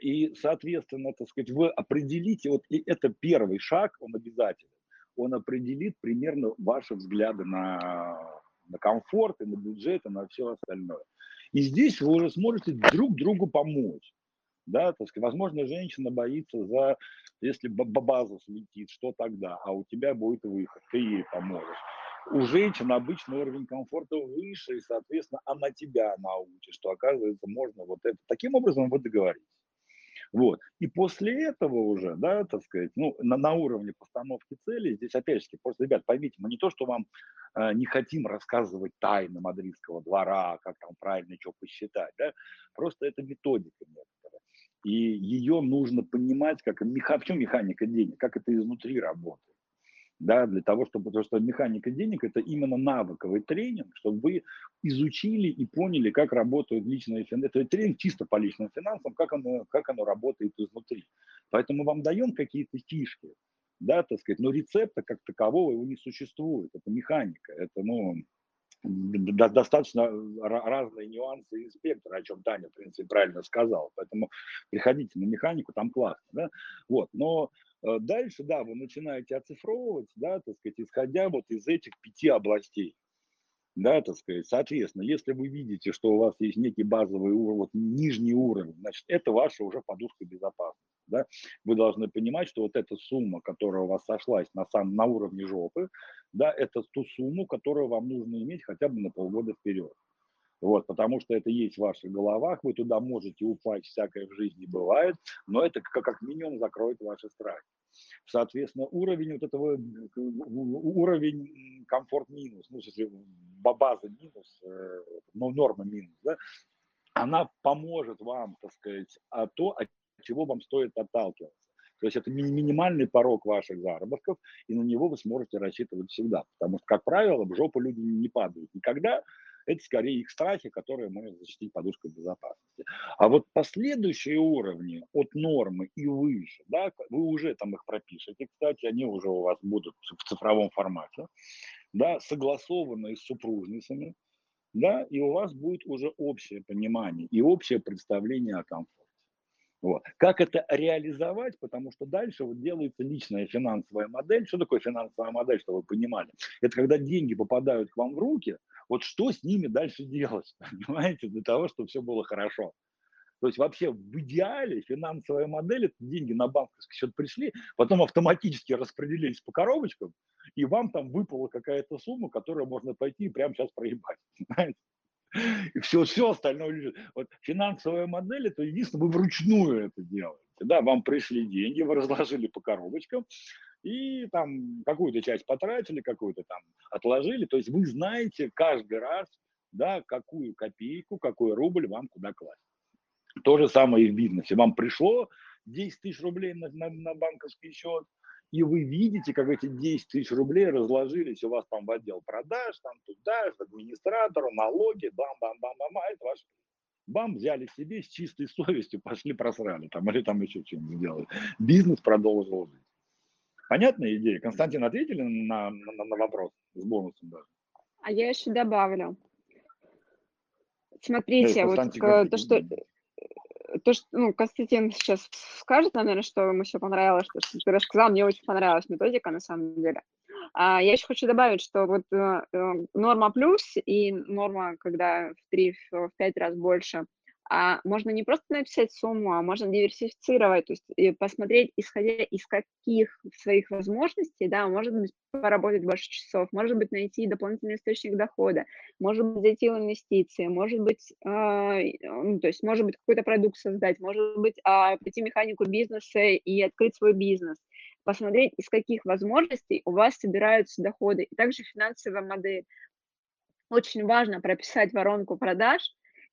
И, соответственно, так сказать, вы определите, вот и это первый шаг, он обязателен. Он определит примерно ваши взгляды на, на комфорт, и на бюджет, и на все остальное. И здесь вы уже сможете друг другу помочь. Да, так сказать, возможно, женщина боится за, если база слетит, что тогда, а у тебя будет выход, ты ей поможешь у женщин обычно уровень комфорта выше, и, соответственно, она тебя научит, что, оказывается, можно вот это. Таким образом вы договоритесь. Вот. И после этого уже, да, так сказать, ну, на, на уровне постановки цели, здесь опять же, просто, ребят, поймите, мы не то, что вам э, не хотим рассказывать тайны мадридского двора, как там правильно что посчитать, да, просто это методика некоторая. И ее нужно понимать, как, в [laughs] чем механика денег, как это изнутри работает да, для того, чтобы, потому что механика денег – это именно навыковый тренинг, чтобы вы изучили и поняли, как работают личные финансы. Это тренинг чисто по личным финансам, как оно, как оно работает изнутри. Поэтому вам даем какие-то фишки, да, так сказать, но рецепта как такового его не существует, это механика, это, ну, достаточно разные нюансы и спектр, о чем Таня, в принципе, правильно сказала. Поэтому приходите на механику, там классно, да, вот, но дальше, да, вы начинаете оцифровывать, да, так сказать, исходя вот из этих пяти областей. Да, так сказать, соответственно, если вы видите, что у вас есть некий базовый уровень, вот нижний уровень, значит, это ваша уже подушка безопасности. Да? Вы должны понимать, что вот эта сумма, которая у вас сошлась на, сам, на уровне жопы, да, это ту сумму, которую вам нужно иметь хотя бы на полгода вперед. Вот, потому что это есть в ваших головах, вы туда можете упасть, всякое в жизни бывает, но это как, минимум закроет ваши страхи. Соответственно, уровень вот этого, уровень комфорт минус, ну, если база минус, э, ну, норма минус, да, она поможет вам, так сказать, а то, от чего вам стоит отталкиваться. То есть это минимальный порог ваших заработков, и на него вы сможете рассчитывать всегда. Потому что, как правило, в жопу люди не падают никогда, это скорее их страхи, которые можно защитить подушкой безопасности. А вот последующие уровни от нормы и выше, да, вы уже там их пропишете, кстати, они уже у вас будут в цифровом формате, да, согласованные с супружницами, да, и у вас будет уже общее понимание и общее представление о комфорте. Вот. Как это реализовать? Потому что дальше вот делается личная финансовая модель. Что такое финансовая модель, чтобы вы понимали? Это когда деньги попадают к вам в руки, вот что с ними дальше делать, [laughs] понимаете, для того, чтобы все было хорошо. То есть вообще в идеале финансовая модель, это деньги на банковский счет пришли, потом автоматически распределились по коробочкам, и вам там выпала какая-то сумма, которую можно пойти и прямо сейчас проебать. [laughs] Понимаете? И все, все остальное лежит. Вот финансовая модель, это единственное, вы вручную это делаете. Да, вам пришли деньги, вы разложили по коробочкам, и там какую-то часть потратили, какую-то там отложили. То есть вы знаете каждый раз, да, какую копейку, какой рубль вам куда класть. То же самое и в бизнесе. Вам пришло 10 тысяч рублей на, на, на банковский счет, и вы видите, как эти 10 тысяч рублей разложились у вас там в отдел продаж, там туда, к администратору, налоги, бам-бам-бам-бам, а это ваш бам, взяли себе с чистой совестью, пошли просрали там, или там еще что-нибудь сделали. Бизнес продолжил жить. Понятная идея? Константин, ответили на, на, на вопрос с бонусом даже? А я еще добавлю. Смотрите, вот то, что то, что, ну, Константин сейчас скажет, наверное, что ему все понравилось, что, ты рассказал, мне очень понравилась методика, на самом деле. А я еще хочу добавить, что вот э, э норма плюс и норма, когда в 3-5 раз больше – а можно не просто написать сумму, а можно диверсифицировать, то есть и посмотреть, исходя из каких своих возможностей, да, может быть, поработать больше часов, может быть, найти дополнительный источник дохода, может быть, зайти в инвестиции, может быть, э, то есть, может быть, какой-то продукт создать, может быть, э, пройти механику бизнеса и открыть свой бизнес, посмотреть, из каких возможностей у вас собираются доходы, и также финансовая модель. Очень важно прописать воронку продаж,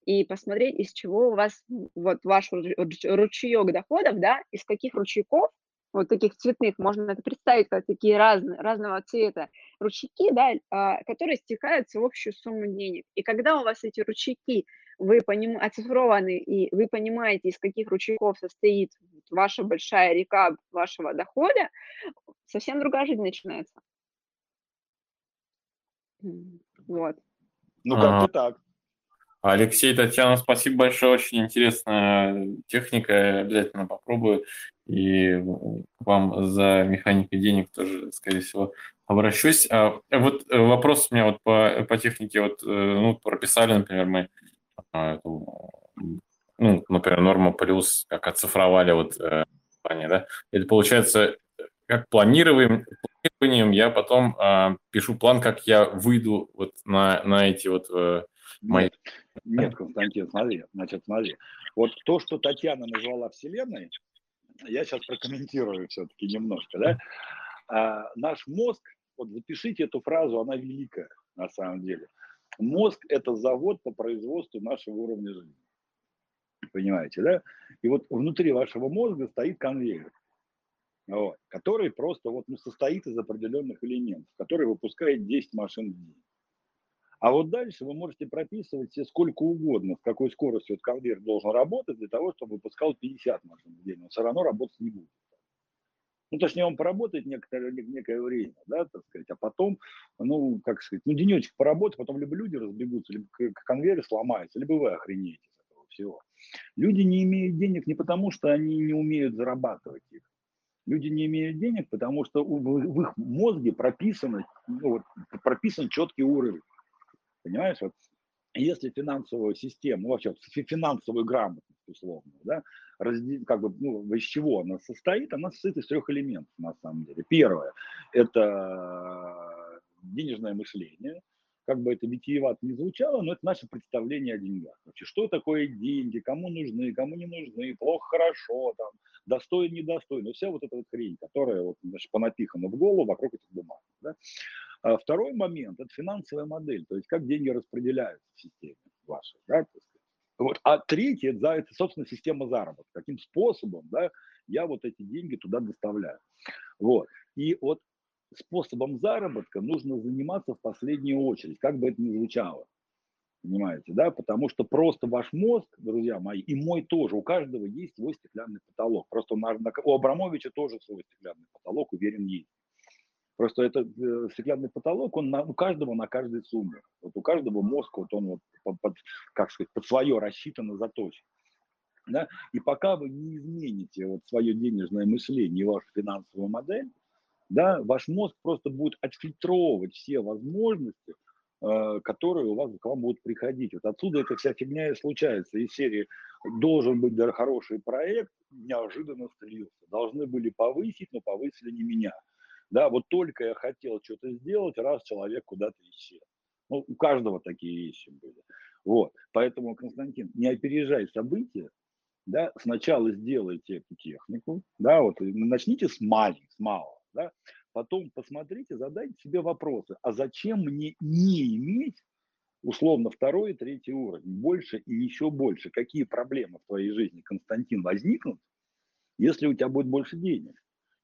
и посмотреть, из чего у вас вот ваш ручеек доходов, да, из каких ручейков, вот таких цветных, можно это представить как такие разные, разного цвета ручейки, да, а, которые стекаются в общую сумму денег. И когда у вас эти ручейки, вы поним... оцифрованы, и вы понимаете, из каких ручейков состоит ваша большая река вашего дохода, совсем другая жизнь начинается. Вот. Ну, как-то так. Алексей, Татьяна, спасибо большое, очень интересная техника, обязательно попробую. И вам за механикой денег тоже, скорее всего, обращусь. А вот э, вопрос у меня вот по, по технике, вот, э, ну, прописали, например, мы, а, ну, например, норма плюс, как оцифровали вот э, да, это получается, как планируем, планированием я потом а, пишу план, как я выйду вот на, на эти вот мои... Нет, Константин, смотри, значит, смотри. Вот то, что Татьяна назвала Вселенной, я сейчас прокомментирую все-таки немножко, да. А, наш мозг, вот запишите эту фразу, она великая на самом деле. Мозг – это завод по производству нашего уровня жизни. Понимаете, да? И вот внутри вашего мозга стоит конвейер, вот, который просто вот, ну, состоит из определенных элементов, который выпускает 10 машин в день. А вот дальше вы можете прописывать себе сколько угодно, с какой скоростью этот конвейер должен работать для того, чтобы выпускал 50 машин в день. Он все равно работать не будет. Ну, точнее, он поработает некоторое, некое время, да, так сказать, а потом, ну, как сказать, ну, денечек поработает, потом либо люди разбегутся, либо конвейер сломается, либо вы охренеете с этого всего. Люди не имеют денег не потому, что они не умеют зарабатывать их. Люди не имеют денег, потому что в их мозге прописан, ну, вот, прописан четкий уровень. Понимаешь, вот если финансовую систему, ну, вообще финансовую грамотность, условно, да, как бы, ну, из чего она состоит, она состоит из трех элементов, на самом деле. Первое – это денежное мышление, как бы это витиевато не звучало, но это наше представление о деньгах. Вообще, что такое деньги, кому нужны, кому не нужны, плохо, хорошо, там, достоин, недостоин. Вся вот эта вот хрень, которая вот, значит, понапихана в голову вокруг этих бумаг. Да? А второй момент – это финансовая модель, то есть как деньги распределяются в системе вашей. Да? Вот. А третий – это, это, собственно, система заработка. Каким способом да, я вот эти деньги туда доставляю. Вот. И вот способом заработка нужно заниматься в последнюю очередь, как бы это ни звучало. Понимаете, да? Потому что просто ваш мозг, друзья мои, и мой тоже, у каждого есть свой стеклянный потолок. Просто у, у Абрамовича тоже свой стеклянный потолок, уверен, есть. Просто этот э, стеклянный потолок, он на, у каждого на каждой сумме. Вот у каждого мозг, вот он вот под, под, как сказать, под свое рассчитан и заточен. Да? И пока вы не измените вот свое денежное мышление и вашу финансовую модель, да, ваш мозг просто будет отфильтровывать все возможности, э, которые у вас к вам будут приходить. Вот отсюда эта вся фигня и случается. Из серии должен быть хороший проект, неожиданно слился. Должны были повысить, но повысили не меня. Да, вот только я хотел что-то сделать, раз человек куда-то исчез. Ну, у каждого такие вещи были. Вот. Поэтому, Константин, не опережай события, да, сначала сделайте эту технику, да, вот начните с маленького, с малого, да, потом посмотрите, задайте себе вопросы, а зачем мне не иметь условно второй и третий уровень, больше и еще больше, какие проблемы в твоей жизни, Константин, возникнут, если у тебя будет больше денег.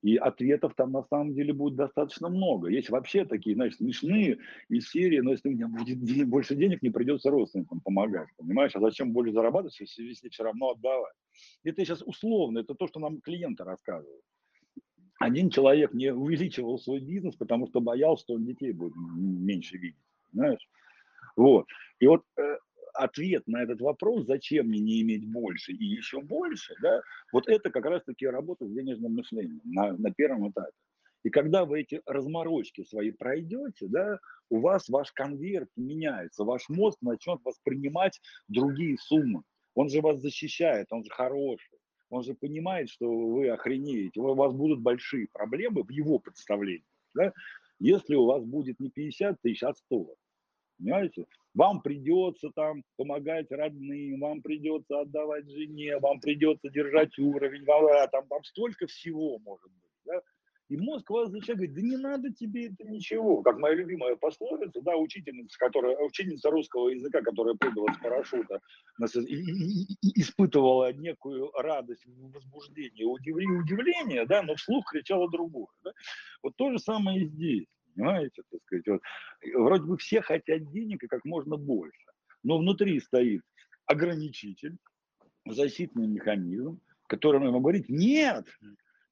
И ответов там на самом деле будет достаточно много. Есть вообще такие, знаешь, смешные из серии, но если у меня будет [laughs] больше денег, не придется родственникам помогать, понимаешь? А зачем больше зарабатывать, если, если все равно отдавать? Это сейчас условно, это то, что нам клиенты рассказывают. Один человек не увеличивал свой бизнес, потому что боялся, что он детей будет меньше видеть, знаешь? Вот. И вот э, ответ на этот вопрос, зачем мне не иметь больше и еще больше, да, вот это как раз-таки работа с денежным мышлением на, на первом этапе. И когда вы эти разморочки свои пройдете, да, у вас ваш конверт меняется, ваш мозг начнет воспринимать другие суммы. Он же вас защищает, он же хороший. Он же понимает, что вы охренеете, у вас будут большие проблемы в его представлении. Да? Если у вас будет не 50 тысяч, а 100. Понимаете? Вам придется там помогать родным, вам придется отдавать жене, вам придется держать уровень, вам, там, там столько всего может быть. Да? И мозг вас зачем говорит, да не надо тебе это ничего. Как моя любимая пословица, да, учительница, которая, учительница русского языка, которая прыгала с парашюта, испытывала некую радость, возбуждение, удивление, удивление, да, но вслух кричала другое. Да? Вот то же самое и здесь понимаете, так сказать, вот. Вроде бы все хотят денег и как можно больше, но внутри стоит ограничитель, защитный механизм, который ему говорит, нет,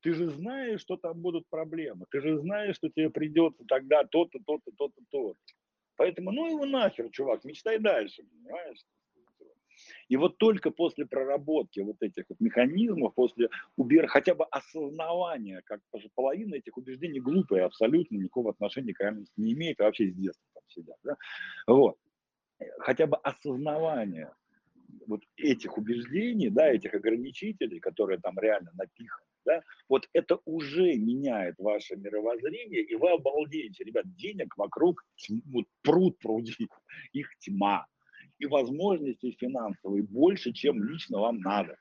ты же знаешь, что там будут проблемы, ты же знаешь, что тебе придется тогда то-то, то-то, то-то, то-то. Поэтому, ну его нахер, чувак, мечтай дальше, понимаешь? И вот только после проработки вот этих вот механизмов, после убер, хотя бы осознавания, как половина этих убеждений глупые, абсолютно никакого отношения к реальности не имеет, и вообще с детства там сидят, да? вот. хотя бы осознавание вот этих убеждений, да, этих ограничителей, которые там реально напиханы, да, вот это уже меняет ваше мировоззрение, и вы обалдеете, ребят, денег вокруг вот, пруд пруди, их тьма, и возможностей финансовых больше, чем лично вам надо.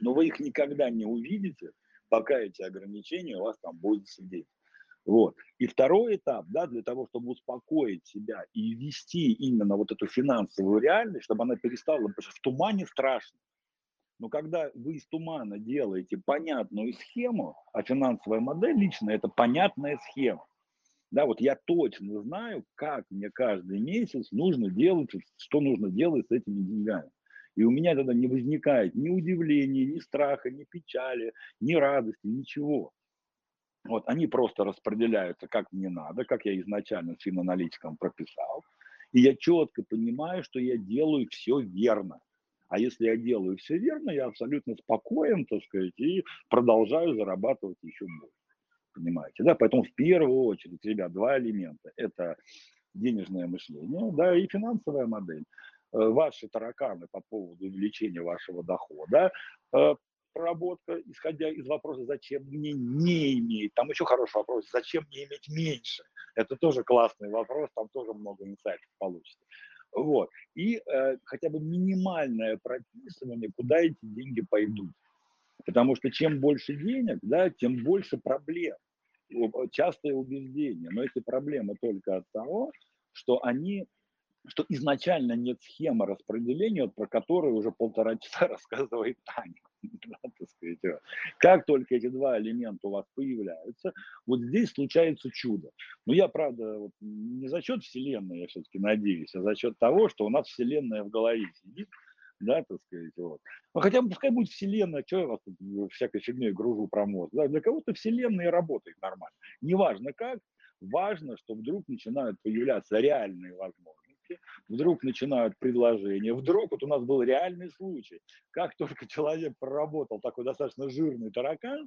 Но вы их никогда не увидите, пока эти ограничения у вас там будут сидеть. Вот. И второй этап, да, для того, чтобы успокоить себя и ввести именно вот эту финансовую реальность, чтобы она перестала, потому что в тумане страшно. Но когда вы из тумана делаете понятную схему, а финансовая модель лично это понятная схема, да, вот я точно знаю, как мне каждый месяц нужно делать, что нужно делать с этими деньгами. И у меня тогда не возникает ни удивления, ни страха, ни печали, ни радости, ничего. Вот они просто распределяются как мне надо, как я изначально с финаналитиком прописал. И я четко понимаю, что я делаю все верно. А если я делаю все верно, я абсолютно спокоен, так сказать, и продолжаю зарабатывать еще больше понимаете, да, поэтому в первую очередь, ребят, два элемента, это денежное мышление, да, и финансовая модель. Э, ваши тараканы по поводу увеличения вашего дохода, э, проработка, исходя из вопроса, зачем мне не иметь, там еще хороший вопрос, зачем мне иметь меньше, Это тоже классный вопрос, там тоже много инсайтов получится. Вот. И э, хотя бы минимальное прописывание, куда эти деньги пойдут. Потому что чем больше денег, да, тем больше проблем. Частое убеждение. Но эти проблемы только от того, что они что изначально нет схемы распределения, про которую уже полтора [laughs] часа рассказывает Таня. [laughs] Как только эти два элемента у вас появляются, вот здесь случается чудо. Но я, правда, вот не за счет Вселенной, я все-таки надеюсь, а за счет того, что у нас Вселенная в голове сидит, да, так сказать, вот. Ну, хотя бы пускай будет вселенная, что я вас тут всякой фигней гружу про мозг, да, для кого-то вселенная работает нормально. Неважно как, важно, что вдруг начинают появляться реальные возможности вдруг начинают предложения, вдруг вот у нас был реальный случай, как только человек проработал такой достаточно жирный таракан,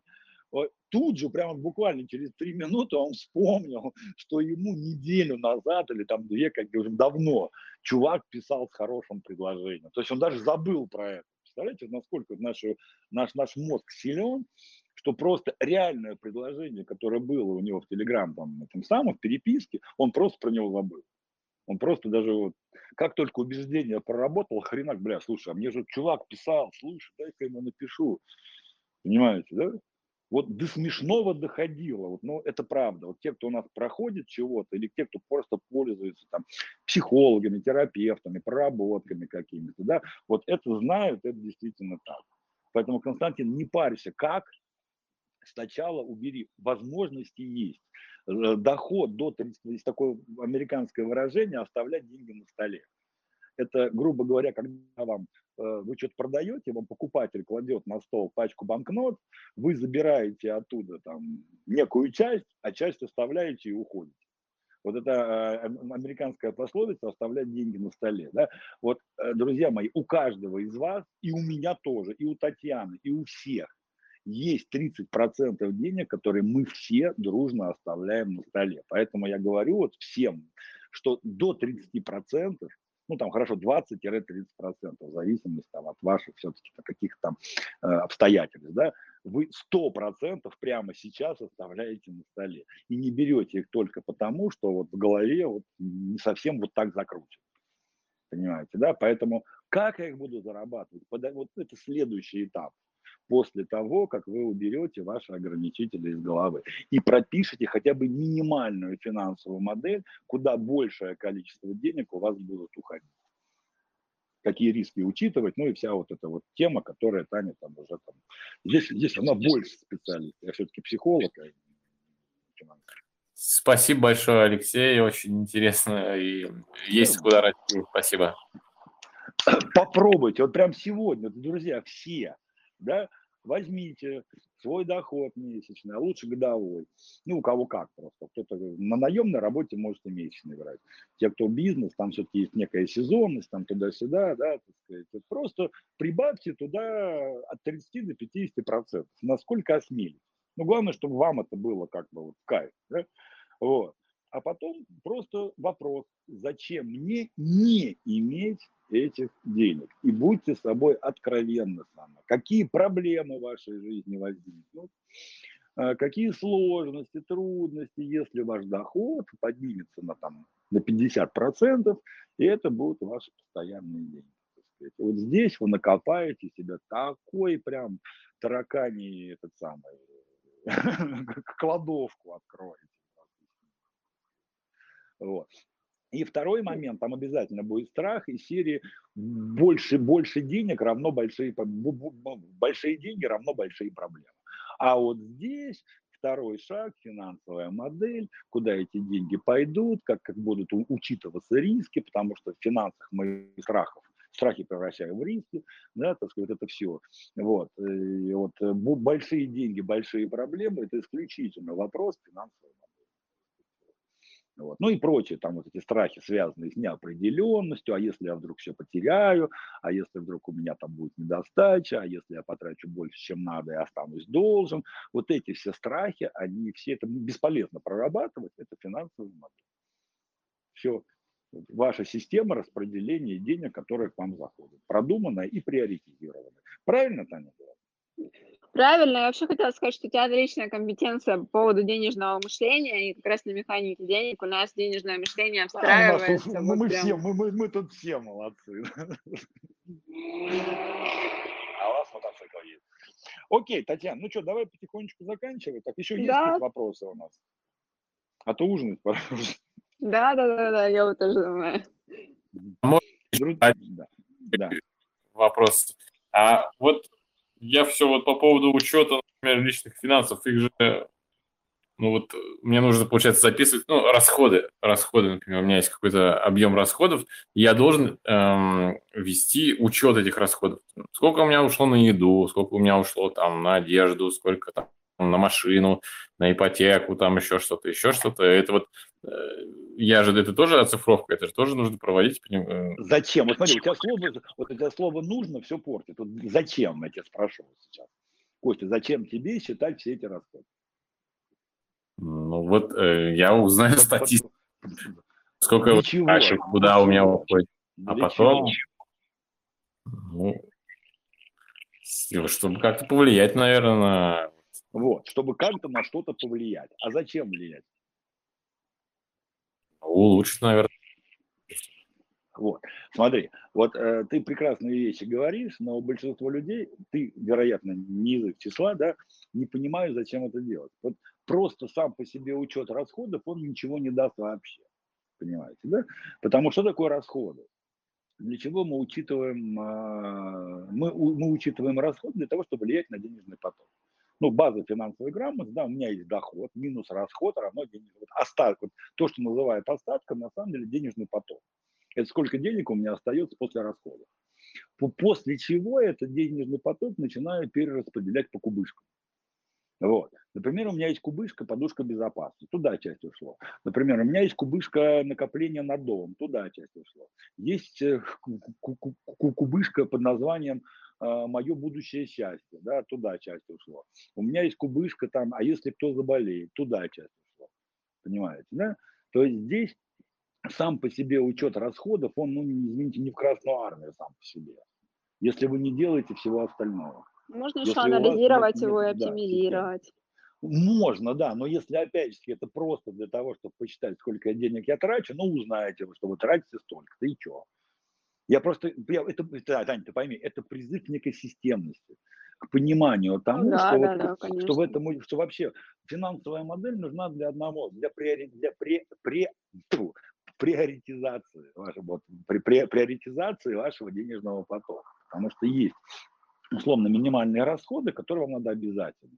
тут же, прямо буквально через три минуты он вспомнил, [laughs] что ему неделю назад или там две, как уже давно, чувак писал с хорошим предложением. То есть он даже забыл про это. Представляете, насколько наш, наш, наш мозг силен, что просто реальное предложение, которое было у него в Телеграм, там, этом самом, в переписке, он просто про него забыл. Он просто даже вот, как только убеждение проработал, хренак, бля, слушай, а мне же чувак писал, слушай, дай-ка ему напишу. Понимаете, да? Вот до смешного доходило, вот, но это правда. Вот те, кто у нас проходит чего-то, или те, кто просто пользуется там психологами, терапевтами, проработками какими-то, да, вот это знают, это действительно так. Поэтому, Константин, не парься, как, сначала убери, возможности есть. Э, доход до 30, есть такое американское выражение, оставлять деньги на столе. Это, грубо говоря, когда вам э, вы что-то продаете, вам покупатель кладет на стол пачку банкнот, вы забираете оттуда там некую часть, а часть оставляете и уходите. Вот это э, американская пословица «оставлять деньги на столе». Да? Вот, друзья мои, у каждого из вас, и у меня тоже, и у Татьяны, и у всех есть 30% денег, которые мы все дружно оставляем на столе. Поэтому я говорю вот всем, что до 30%, ну там хорошо, 20-30%, в зависимости там, от ваших все-таки каких-то там э, обстоятельств, да, вы 100% прямо сейчас оставляете на столе. И не берете их только потому, что вот в голове вот не совсем вот так закручено. Понимаете, да? Поэтому как я их буду зарабатывать? Вот это следующий этап после того, как вы уберете ваши ограничители из головы и пропишите хотя бы минимальную финансовую модель, куда большее количество денег у вас будут уходить. Какие риски учитывать, ну и вся вот эта вот тема, которая Таня там уже там... Здесь, здесь она больше специалист, я все-таки психолог. А Спасибо большое, Алексей, очень интересно и есть куда расти. Спасибо. Попробуйте, вот прям сегодня, друзья, все, да, возьмите свой доход месячный, а лучше годовой. Ну, у кого как просто. Кто-то на наемной работе может и месячный брать. Те, кто бизнес, там все-таки есть некая сезонность, там туда-сюда, да, так сказать. Просто прибавьте туда от 30 до 50 процентов, насколько осмелитесь. Ну, главное, чтобы вам это было как бы вот кайф, да? Вот. А потом просто вопрос, зачем мне не иметь этих денег. И будьте с собой откровенны сами. Какие проблемы в вашей жизни возникнут, а, какие сложности, трудности, если ваш доход поднимется на, там, на 50%, и это будут ваши постоянные деньги. Вот здесь вы накопаете себе такой прям тараканий этот самый [laughs] кладовку откроете. Вот. И второй момент, там обязательно будет страх из серии больше, больше денег равно большие, большие деньги равно большие проблемы. А вот здесь второй шаг, финансовая модель, куда эти деньги пойдут, как, как будут учитываться риски, потому что в финансах мы страхов страхи превращаем в риски, да, так сказать, это все. Вот. И вот большие деньги, большие проблемы, это исключительно вопрос финансовой модели. Вот. Ну и прочие там вот эти страхи, связанные с неопределенностью, а если я вдруг все потеряю, а если вдруг у меня там будет недостача, а если я потрачу больше, чем надо, и останусь должен. Вот эти все страхи, они все, это бесполезно прорабатывать, это финансовый модель. Все, ваша система распределения денег, которая к вам заходит, продуманная и приоритизированная. Правильно, Таня? Правильно, я вообще хотела сказать, что у тебя отличная компетенция по поводу денежного мышления, и как раз на механике денег у нас денежное мышление обстраивается. А, вот мы, прям... все, мы, мы, мы тут все молодцы. А у вас мотоцикл есть. Окей, Татьяна, ну что, давай потихонечку заканчивать. Так, еще есть Да. какие-то вопросы у нас? А то ужинать пора. Да, да, да, да, я вот тоже думаю. А- Да, да. вопрос. А вот я все вот по поводу учета, например, личных финансов, их же, ну вот мне нужно, получается, записывать, ну, расходы, расходы, например, у меня есть какой-то объем расходов, я должен эм, вести учет этих расходов. Сколько у меня ушло на еду, сколько у меня ушло там на одежду, сколько там на машину, на ипотеку, там еще что-то, еще что-то. Это вот, э, я же, это тоже оцифровка, это же тоже нужно проводить. э, Зачем? Вот смотри, у тебя слово, вот у тебя слово нужно все портит. Вот зачем, я тебя спрошу сейчас. Костя, зачем тебе считать все эти расходы? Ну вот э, я узнаю Вот- статистику, сколько Для вот чего? дальше, куда у меня уходит. А Для потом, чего? ну, чтобы как-то повлиять, наверное, на... Вот, чтобы как-то на что-то повлиять. А зачем влиять? улучшить, наверное. Вот, смотри, вот э, ты прекрасные вещи говоришь, но большинство людей, ты, вероятно, не из их числа, да, не понимают, зачем это делать. Вот просто сам по себе учет расходов, он ничего не даст вообще, понимаете, да? Потому что такое расходы? Для чего мы учитываем, а, мы, мы учитываем расходы для того, чтобы влиять на денежный поток. Ну, база финансовой грамоты, да, у меня есть доход, минус расход равно денежный вот остаток. Вот то, что называют остатком, на самом деле денежный поток. Это сколько денег у меня остается после расхода. По- После чего этот денежный поток начинаю перераспределять по кубышкам. Вот. Например, у меня есть кубышка подушка безопасности, туда часть ушло. Например, у меня есть кубышка накопления на дом, туда часть ушло. Есть э, ку- ку- ку- ку- кубышка под названием мое будущее счастье, да, туда часть ушло. У меня есть кубышка там, а если кто заболеет, туда часть ушло. Понимаете, да? То есть здесь сам по себе учет расходов, он, ну, извините, не в Красную Армию сам по себе. Если вы не делаете всего остального. Можно еще вас анализировать его и да, оптимизировать. Можно, да, но если опять же это просто для того, чтобы посчитать, сколько денег я трачу, ну, узнаете вы, что вы тратите столько-то, и что? Я просто, я, это, это, Таня, ты пойми, это призыв к некой системности, к пониманию тому, Ну да, что, да, вот, да, что в этом, что вообще финансовая модель нужна для одного, для, приори, для пре, пре, тьфу, приоритизации, вашего, вот, при, при- приоритизации вашего денежного потока. Потому что есть условно минимальные расходы, которые вам надо обязательно.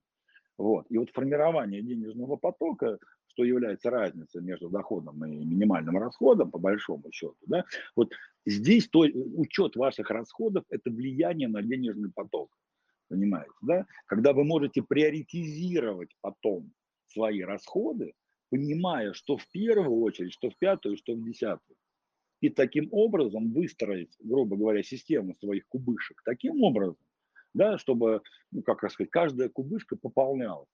Вот. И вот формирование денежного потока, что является разницей между доходом и минимальным расходом, по большому счету, да, вот здесь то, учет ваших расходов – это влияние на денежный поток. Понимаете, да? Когда вы можете приоритизировать потом свои расходы, понимая, что в первую очередь, что в пятую, что в десятую. И таким образом выстроить, грубо говоря, систему своих кубышек таким образом, да, чтобы, ну, как сказать, каждая кубышка пополнялась.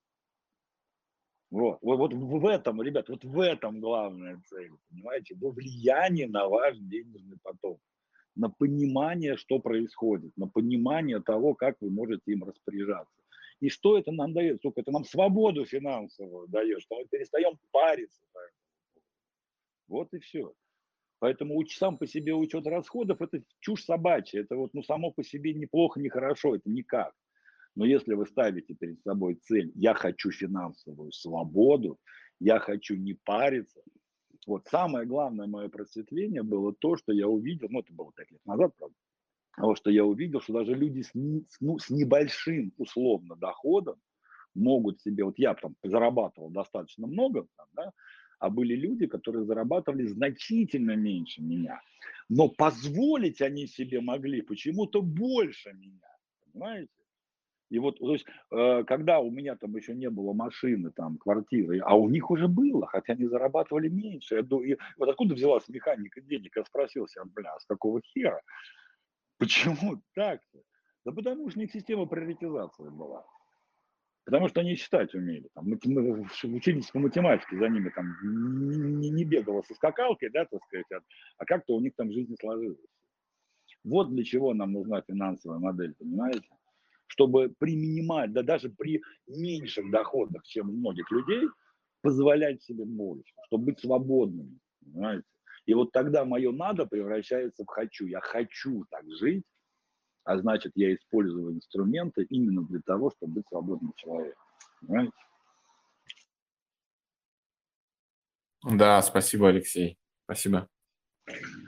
Вот. Вот, вот в этом, ребят, вот в этом главная цель, понимаете, во влиянии на ваш денежный поток, на понимание, что происходит, на понимание того, как вы можете им распоряжаться. И что это нам дает? Сука, это нам свободу финансовую дает, что мы перестаем париться. Вот и все. Поэтому сам по себе учет расходов – это чушь собачья. Это вот, ну, само по себе неплохо, не хорошо, это никак. Но если вы ставите перед собой цель «я хочу финансовую свободу», «я хочу не париться», вот самое главное мое просветление было то, что я увидел, ну это было пять лет назад, правда, того, что я увидел, что даже люди с, ну, с небольшим условно доходом могут себе, вот я там зарабатывал достаточно много, там, да, а были люди, которые зарабатывали значительно меньше меня, но позволить они себе могли почему-то больше меня, понимаете? И вот, то есть, э, когда у меня там еще не было машины, там, квартиры, а у них уже было, хотя они зарабатывали меньше. Я ду- и вот откуда взялась механика денег? Я спросил себя, бля, с какого хера? Почему так-то? Да потому что у них система приоритизации была. Потому что они считать умели. Там, мы учились по математике, за ними там не, не бегало со скакалкой, да, так сказать, а, а как-то у них там жизнь сложилась. Вот для чего нам нужна финансовая модель, понимаете? чтобы при минималь, да даже при меньших доходах, чем у многих людей, позволять себе больше, чтобы быть свободными, понимаете? И вот тогда мое надо превращается в хочу. Я хочу так жить, а значит, я использую инструменты именно для того, чтобы быть свободным человеком. Понимаете? Да, спасибо, Алексей. Спасибо.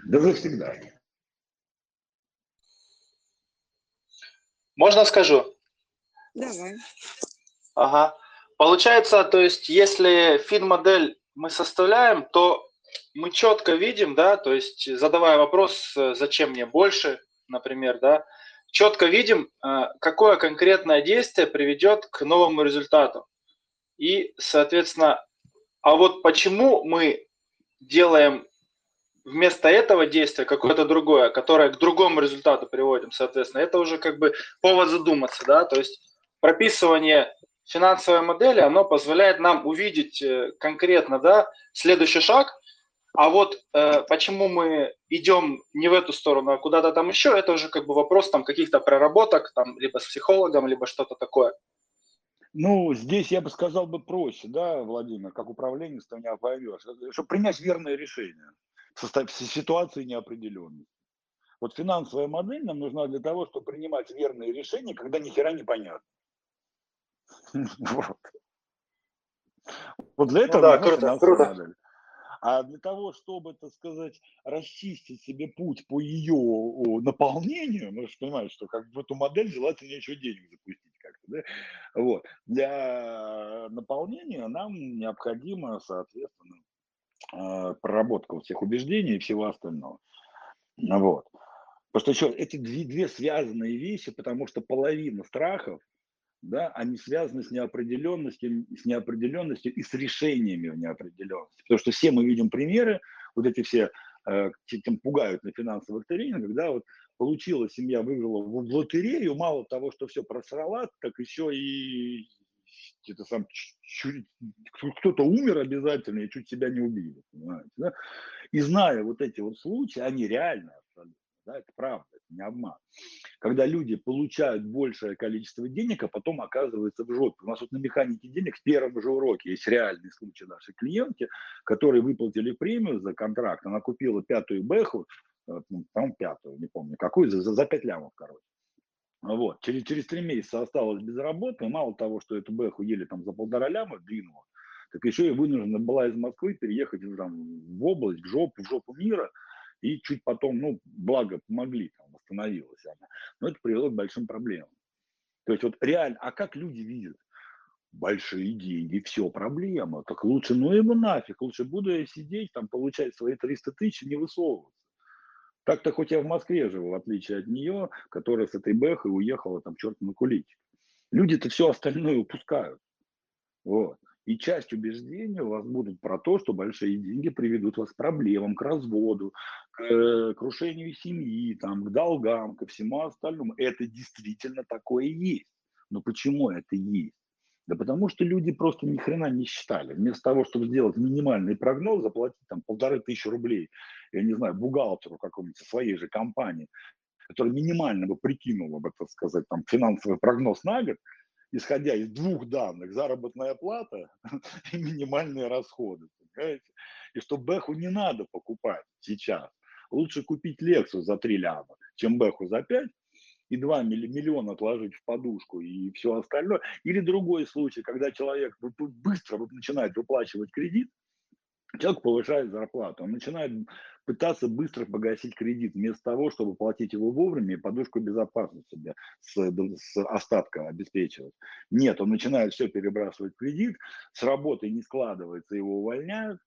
Да вы всегда. Можно скажу? Давай. Ага. Получается, то есть, если фин-модель мы составляем, то мы четко видим, да, то есть, задавая вопрос, зачем мне больше, например, да, четко видим, э, какое конкретное действие приведет к новому результату. И, соответственно, а вот почему мы делаем вместо этого действия какое-то другое, которое к другому результату приводим, соответственно, это уже как бы повод задуматься, да, то есть прописывание финансовой модели, оно позволяет нам увидеть э, конкретно, да, следующий шаг, а вот э, почему мы идем не в эту сторону, а куда-то там еще, это уже как бы вопрос там каких-то проработок, там, либо с психологом, либо что-то такое. Ну, здесь я бы сказал бы проще, да, Владимир, как управленец, ты меня поймешь, чтобы принять верное решение в ситуации неопределенности. Вот финансовая модель нам нужна для того, чтобы принимать верные решения, когда ни хера не понятно. [laughs] Вот. Вот для ну этого ну, да, круто, круто. модель. А для того, чтобы, так сказать, расчистить себе путь по ее наполнению, вы же понимаете, что как в эту модель желательно еще денег запустить как-то, да? Вот. Для наполнения нам необходимо, соответственно, а, проработка всех убеждений и всего остального. Вот. Потому что еще эти две, две связанные вещи, потому что половина страхов, да, они связаны с неопределенностью, с неопределенностью и с решениями в неопределенности. Потому что все мы видим примеры, вот эти все э, этим пугают на финансовых тренингах, когда вот получила семья, выиграла в, лотерею, мало того, что все просрала, так еще и это сам кто-то умер обязательно и чуть себя не убили, понимаете, да? И зная вот эти вот случаи, они реально да, это правда, это не обман. Когда люди получают большее количество денег, а потом оказываются в жопе. У нас вот на механике денег в первом же уроке есть реальный случай нашей клиентки, которые выплатили премию за контракт, она купила пятую бэху, э, ну, там пятую, не помню какую, за, за 5 лямов, короче. Вот. Через, через три месяца осталась безработной. Мало того, что эту бэху ели там за полтора ляма двинула, так еще и вынуждена была из Москвы переехать там, в область, в жопу, в жопу мира. И чуть потом, ну, благо помогли, там, восстановилась она. Но это привело к большим проблемам. То есть вот реально, а как люди видят? Большие деньги, все, проблема. Так лучше, ну ему нафиг, лучше буду я сидеть, там, получать свои 300 тысяч и не высовываться. Так-то хоть я в Москве живу, в отличие от нее, которая с этой бэхой уехала там черт на куличик. Люди-то все остальное упускают. Вот. И часть убеждений у вас будут про то, что большие деньги приведут вас к проблемам, к разводу, к э, крушению семьи, там, к долгам, ко всему остальному. Это действительно такое есть. Но почему это есть? Да потому что люди просто ни хрена не считали. Вместо того, чтобы сделать минимальный прогноз, заплатить там полторы тысячи рублей, я не знаю, бухгалтеру какому-нибудь своей же компании, который минимально бы прикинула бы, так сказать, там финансовый прогноз на год, исходя из двух данных, заработная плата [laughs] и минимальные расходы. Понимаете? И что Бэху не надо покупать сейчас. Лучше купить Lexus за 3 ляма, чем Бэху за 5, и 2 миллиона отложить в подушку и все остальное. Или другой случай, когда человек быстро начинает выплачивать кредит, человек повышает зарплату, он начинает пытаться быстро погасить кредит, вместо того, чтобы платить его вовремя и подушку безопасности себе с, с остатка обеспечивать. Нет, он начинает все перебрасывать в кредит, с работы не складывается, его увольняют,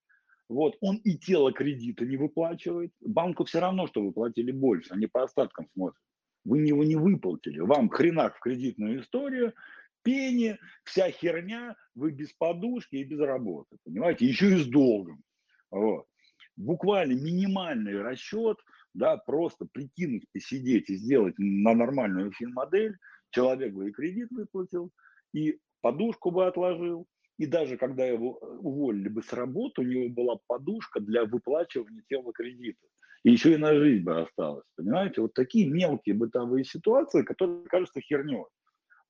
вот, он и тело кредита не выплачивает, банку все равно, что вы платили больше, они по остаткам смотрят. Вы его не выплатили. Вам хренак в кредитную историю, пени, вся херня, вы без подушки и без работы, понимаете, еще и с долгом. Вот. Буквально минимальный расчет, да, просто прикинуть, посидеть и сделать на нормальную финмодель, человек бы и кредит выплатил, и подушку бы отложил, и даже когда его э, уволили бы с работы, у него была подушка для выплачивания тела кредита и еще и на жизнь бы осталось. Понимаете, вот такие мелкие бытовые ситуации, которые кажутся херней.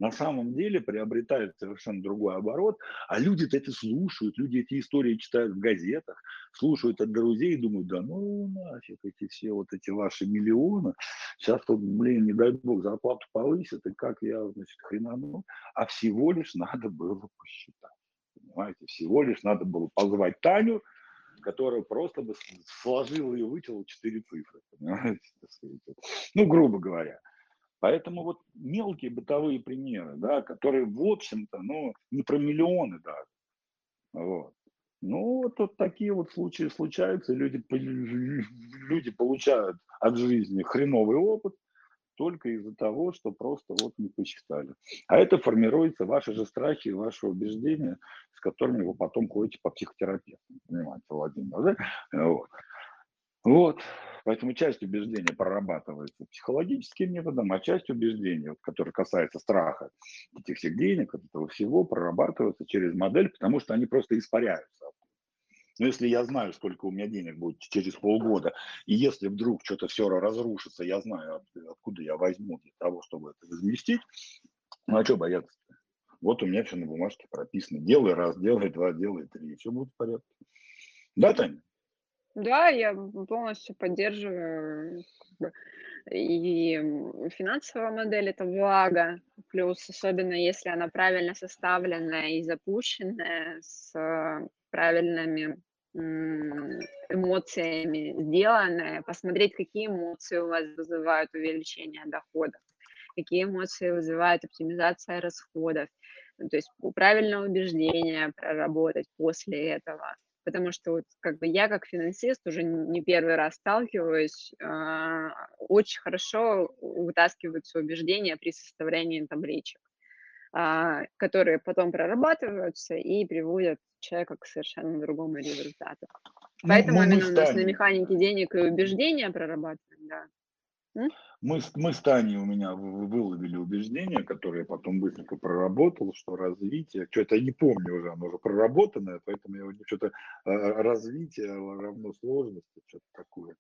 На самом деле приобретает совершенно другой оборот, а люди-то это слушают, люди эти истории читают в газетах, слушают от друзей и думают, да ну нафиг эти все вот эти ваши миллионы, сейчас тут, блин, не дай бог, зарплату повысят, и как я, значит, хренану, а всего лишь надо было посчитать, понимаете, всего лишь надо было позвать Таню, которая просто бы сложила и вытянула четыре цифры, понимаете, ну, грубо говоря. Поэтому вот мелкие бытовые примеры, да, которые, в общем-то, ну, не про миллионы даже. Вот. Ну, вот, вот такие вот случаи случаются, люди, люди получают от жизни хреновый опыт только из-за того, что просто вот не посчитали. А это формируется ваши же страхи и ваши убеждения, с которыми вы потом ходите по психотерапевту. Понимаете, Владимир, да? Вот. Вот. Поэтому часть убеждения прорабатывается психологическим методом, а часть убеждения, вот, которая касается страха этих всех денег, этого всего, прорабатывается через модель, потому что они просто испаряются. Но если я знаю, сколько у меня денег будет через полгода, и если вдруг что-то все разрушится, я знаю, откуда я возьму для того, чтобы это возместить, ну а что бояться? Вот у меня все на бумажке прописано. Делай раз, делай два, делай три, и все будет в порядке. Да, Таня? Да, я полностью поддерживаю и финансовая модель это благо, плюс особенно если она правильно составленная и запущенная с правильными эмоциями сделанная, посмотреть, какие эмоции у вас вызывают увеличение дохода, какие эмоции вызывает оптимизация расходов, то есть правильное убеждение проработать после этого потому что вот как бы я как финансист уже не первый раз сталкиваюсь, э, очень хорошо вытаскиваются убеждения при составлении табличек, э, которые потом прорабатываются и приводят человека к совершенно другому результату. Ну, Поэтому ну, именно у нас на механике денег и убеждения прорабатываем, да. Мы, мы с Таней у меня выловили убеждение, которое я потом быстренько проработал, что развитие, что-то я не помню уже, оно уже проработанное, поэтому я что-то э, развитие равно сложности, что-то такое.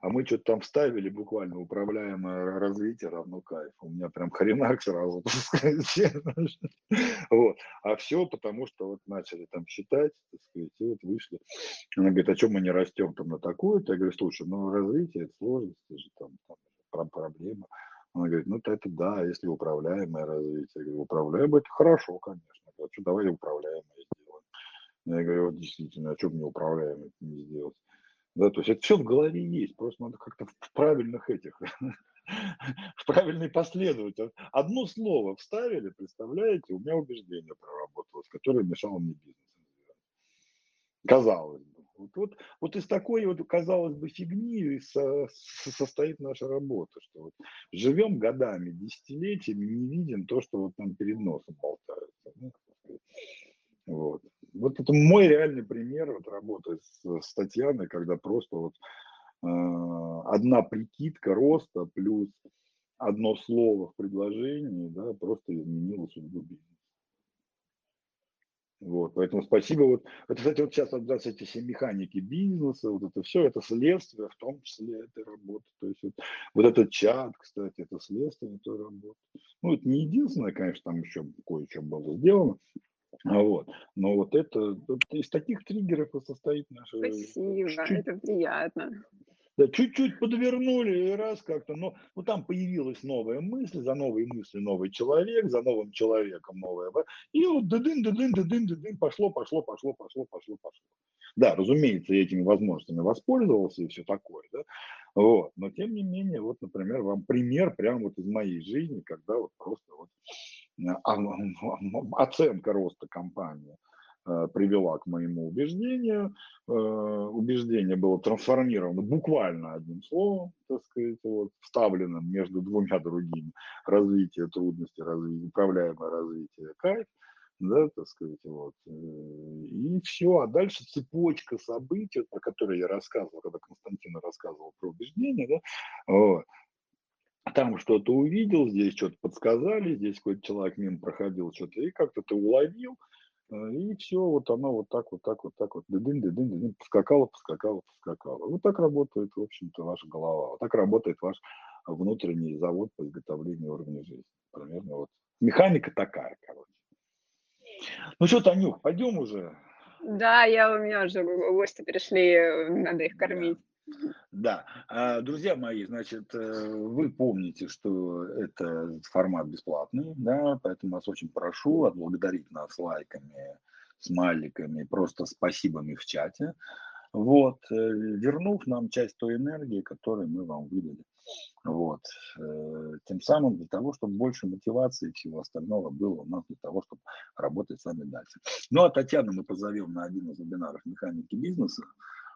А мы что-то там вставили буквально управляемое развитие равно кайф. У меня прям хренак сразу, [laughs] вот. А все потому, что вот начали там считать, так сказать, и вот вышли. Она говорит, а чем мы не растем там на такую-то? Я говорю, слушай, ну развитие, это сложности же там, там проблема. Она говорит, ну это да, если управляемое развитие. Я говорю, управляемое, это хорошо, конечно. Я говорю, что давай управляемое сделаем. Я говорю, вот действительно, а что мне управляемое не сделать? Да, то есть это все в голове есть, просто надо как-то в правильных этих, [laughs] в правильной последовательности. Одно слово вставили, представляете, у меня убеждение проработалось, которое мешало мне бизнес. Казалось бы. Вот, вот, вот из такой вот, казалось бы, фигни со, состоит наша работа, что вот живем годами, десятилетиями, не видим то, что вот нам перед носом болтается. Ну, вот. Вот это мой реальный пример вот работы с, с Татьяной, когда просто вот э, одна прикидка роста плюс одно слово в предложении, да, просто изменило судьбу бизнеса. Вот, поэтому спасибо. Вот, это, кстати, вот сейчас вот, да, эти все механики бизнеса, вот это все, это следствие, в том числе этой работы. То есть вот, вот этот чат, кстати, это следствие этой работы. Ну, это не единственное, конечно, там еще кое-что было сделано, вот. Но вот это вот из таких триггеров и состоит наша... Спасибо, чуть-чуть, это приятно. Да, чуть-чуть подвернули и раз как-то, но ну, там появилась новая мысль, за новой мыслью новый человек, за новым человеком новая, и вот дыдын, дыдын, дыдын, дыдын, пошло, пошло, пошло, пошло, пошло, пошло. Да, разумеется, я этими возможностями воспользовался и все такое, да, вот, но тем не менее, вот, например, вам пример прямо вот из моей жизни, когда вот просто вот оценка роста компании э, привела к моему убеждению. Э, убеждение было трансформировано буквально одним словом, так сказать, вот, вставленным между двумя другими. Развитие трудности, развитие, управляемое развитие, кайф. Да, так сказать, вот. Э, и все. А дальше цепочка событий, про которые я рассказывал, когда Константин рассказывал про убеждение, да, вот, там что-то увидел, здесь что-то подсказали, здесь какой-то человек мимо проходил, что-то, и как-то ты уловил, э, и все, вот оно вот так, вот так, вот так вот, дын, дын, дын, поскакало, поскакало, поскакало. Вот так работает, в общем-то, ваша голова, вот так работает ваш внутренний завод по изготовлению уровня жизни. Примерно вот. Механика такая, короче. Ну что, Танюх, пойдем уже. Да, я у меня уже гости пришли, надо их кормить. Да, а, друзья мои, значит, э, вы помните, что это формат бесплатный, да, поэтому вас очень прошу отблагодарить нас лайками, смайликами, просто спасибами в чате, вот, э, вернув нам часть той энергии, которую мы вам выдали. Вот. Э, тем самым для того, чтобы больше мотивации и всего остального было у нас для того, чтобы работать с вами дальше. Ну, а Татьяну мы позовем на один из вебинаров механики бизнеса.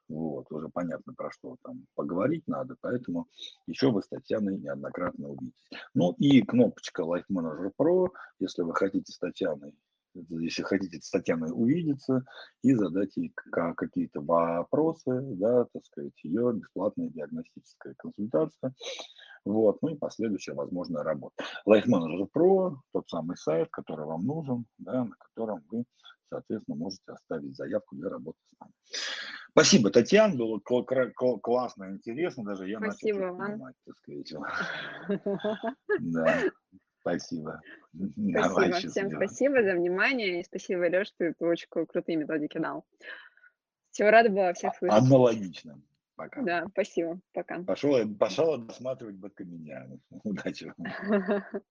Вот, уже понятно, про что там поговорить надо, поэтому еще вы с Татьяной неоднократно увидитесь. Ну и кнопочка Life Manager Pro, если вы хотите с Татьяной если хотите с Татьяной увидеться и задать ей какие-то вопросы, да, так сказать, ее бесплатная диагностическая консультация, вот, ну и последующая возможная работа. Life Manager Pro, тот самый сайт, который вам нужен, да, на котором вы, соответственно, можете оставить заявку для работы с нами. Спасибо, Татьяна, было классно, интересно, даже я Спасибо начал понимать, так сказать. [laughs] Да. Спасибо. Спасибо. Всем спасибо за внимание. И спасибо, Леш, ты очень крутые методики дал. Всего рада была всех слышать. Аналогично. Пока. Да, спасибо. Пока. Пошел, пошел досматривать Бэткаменяна. [laughs] Удачи. [laughs]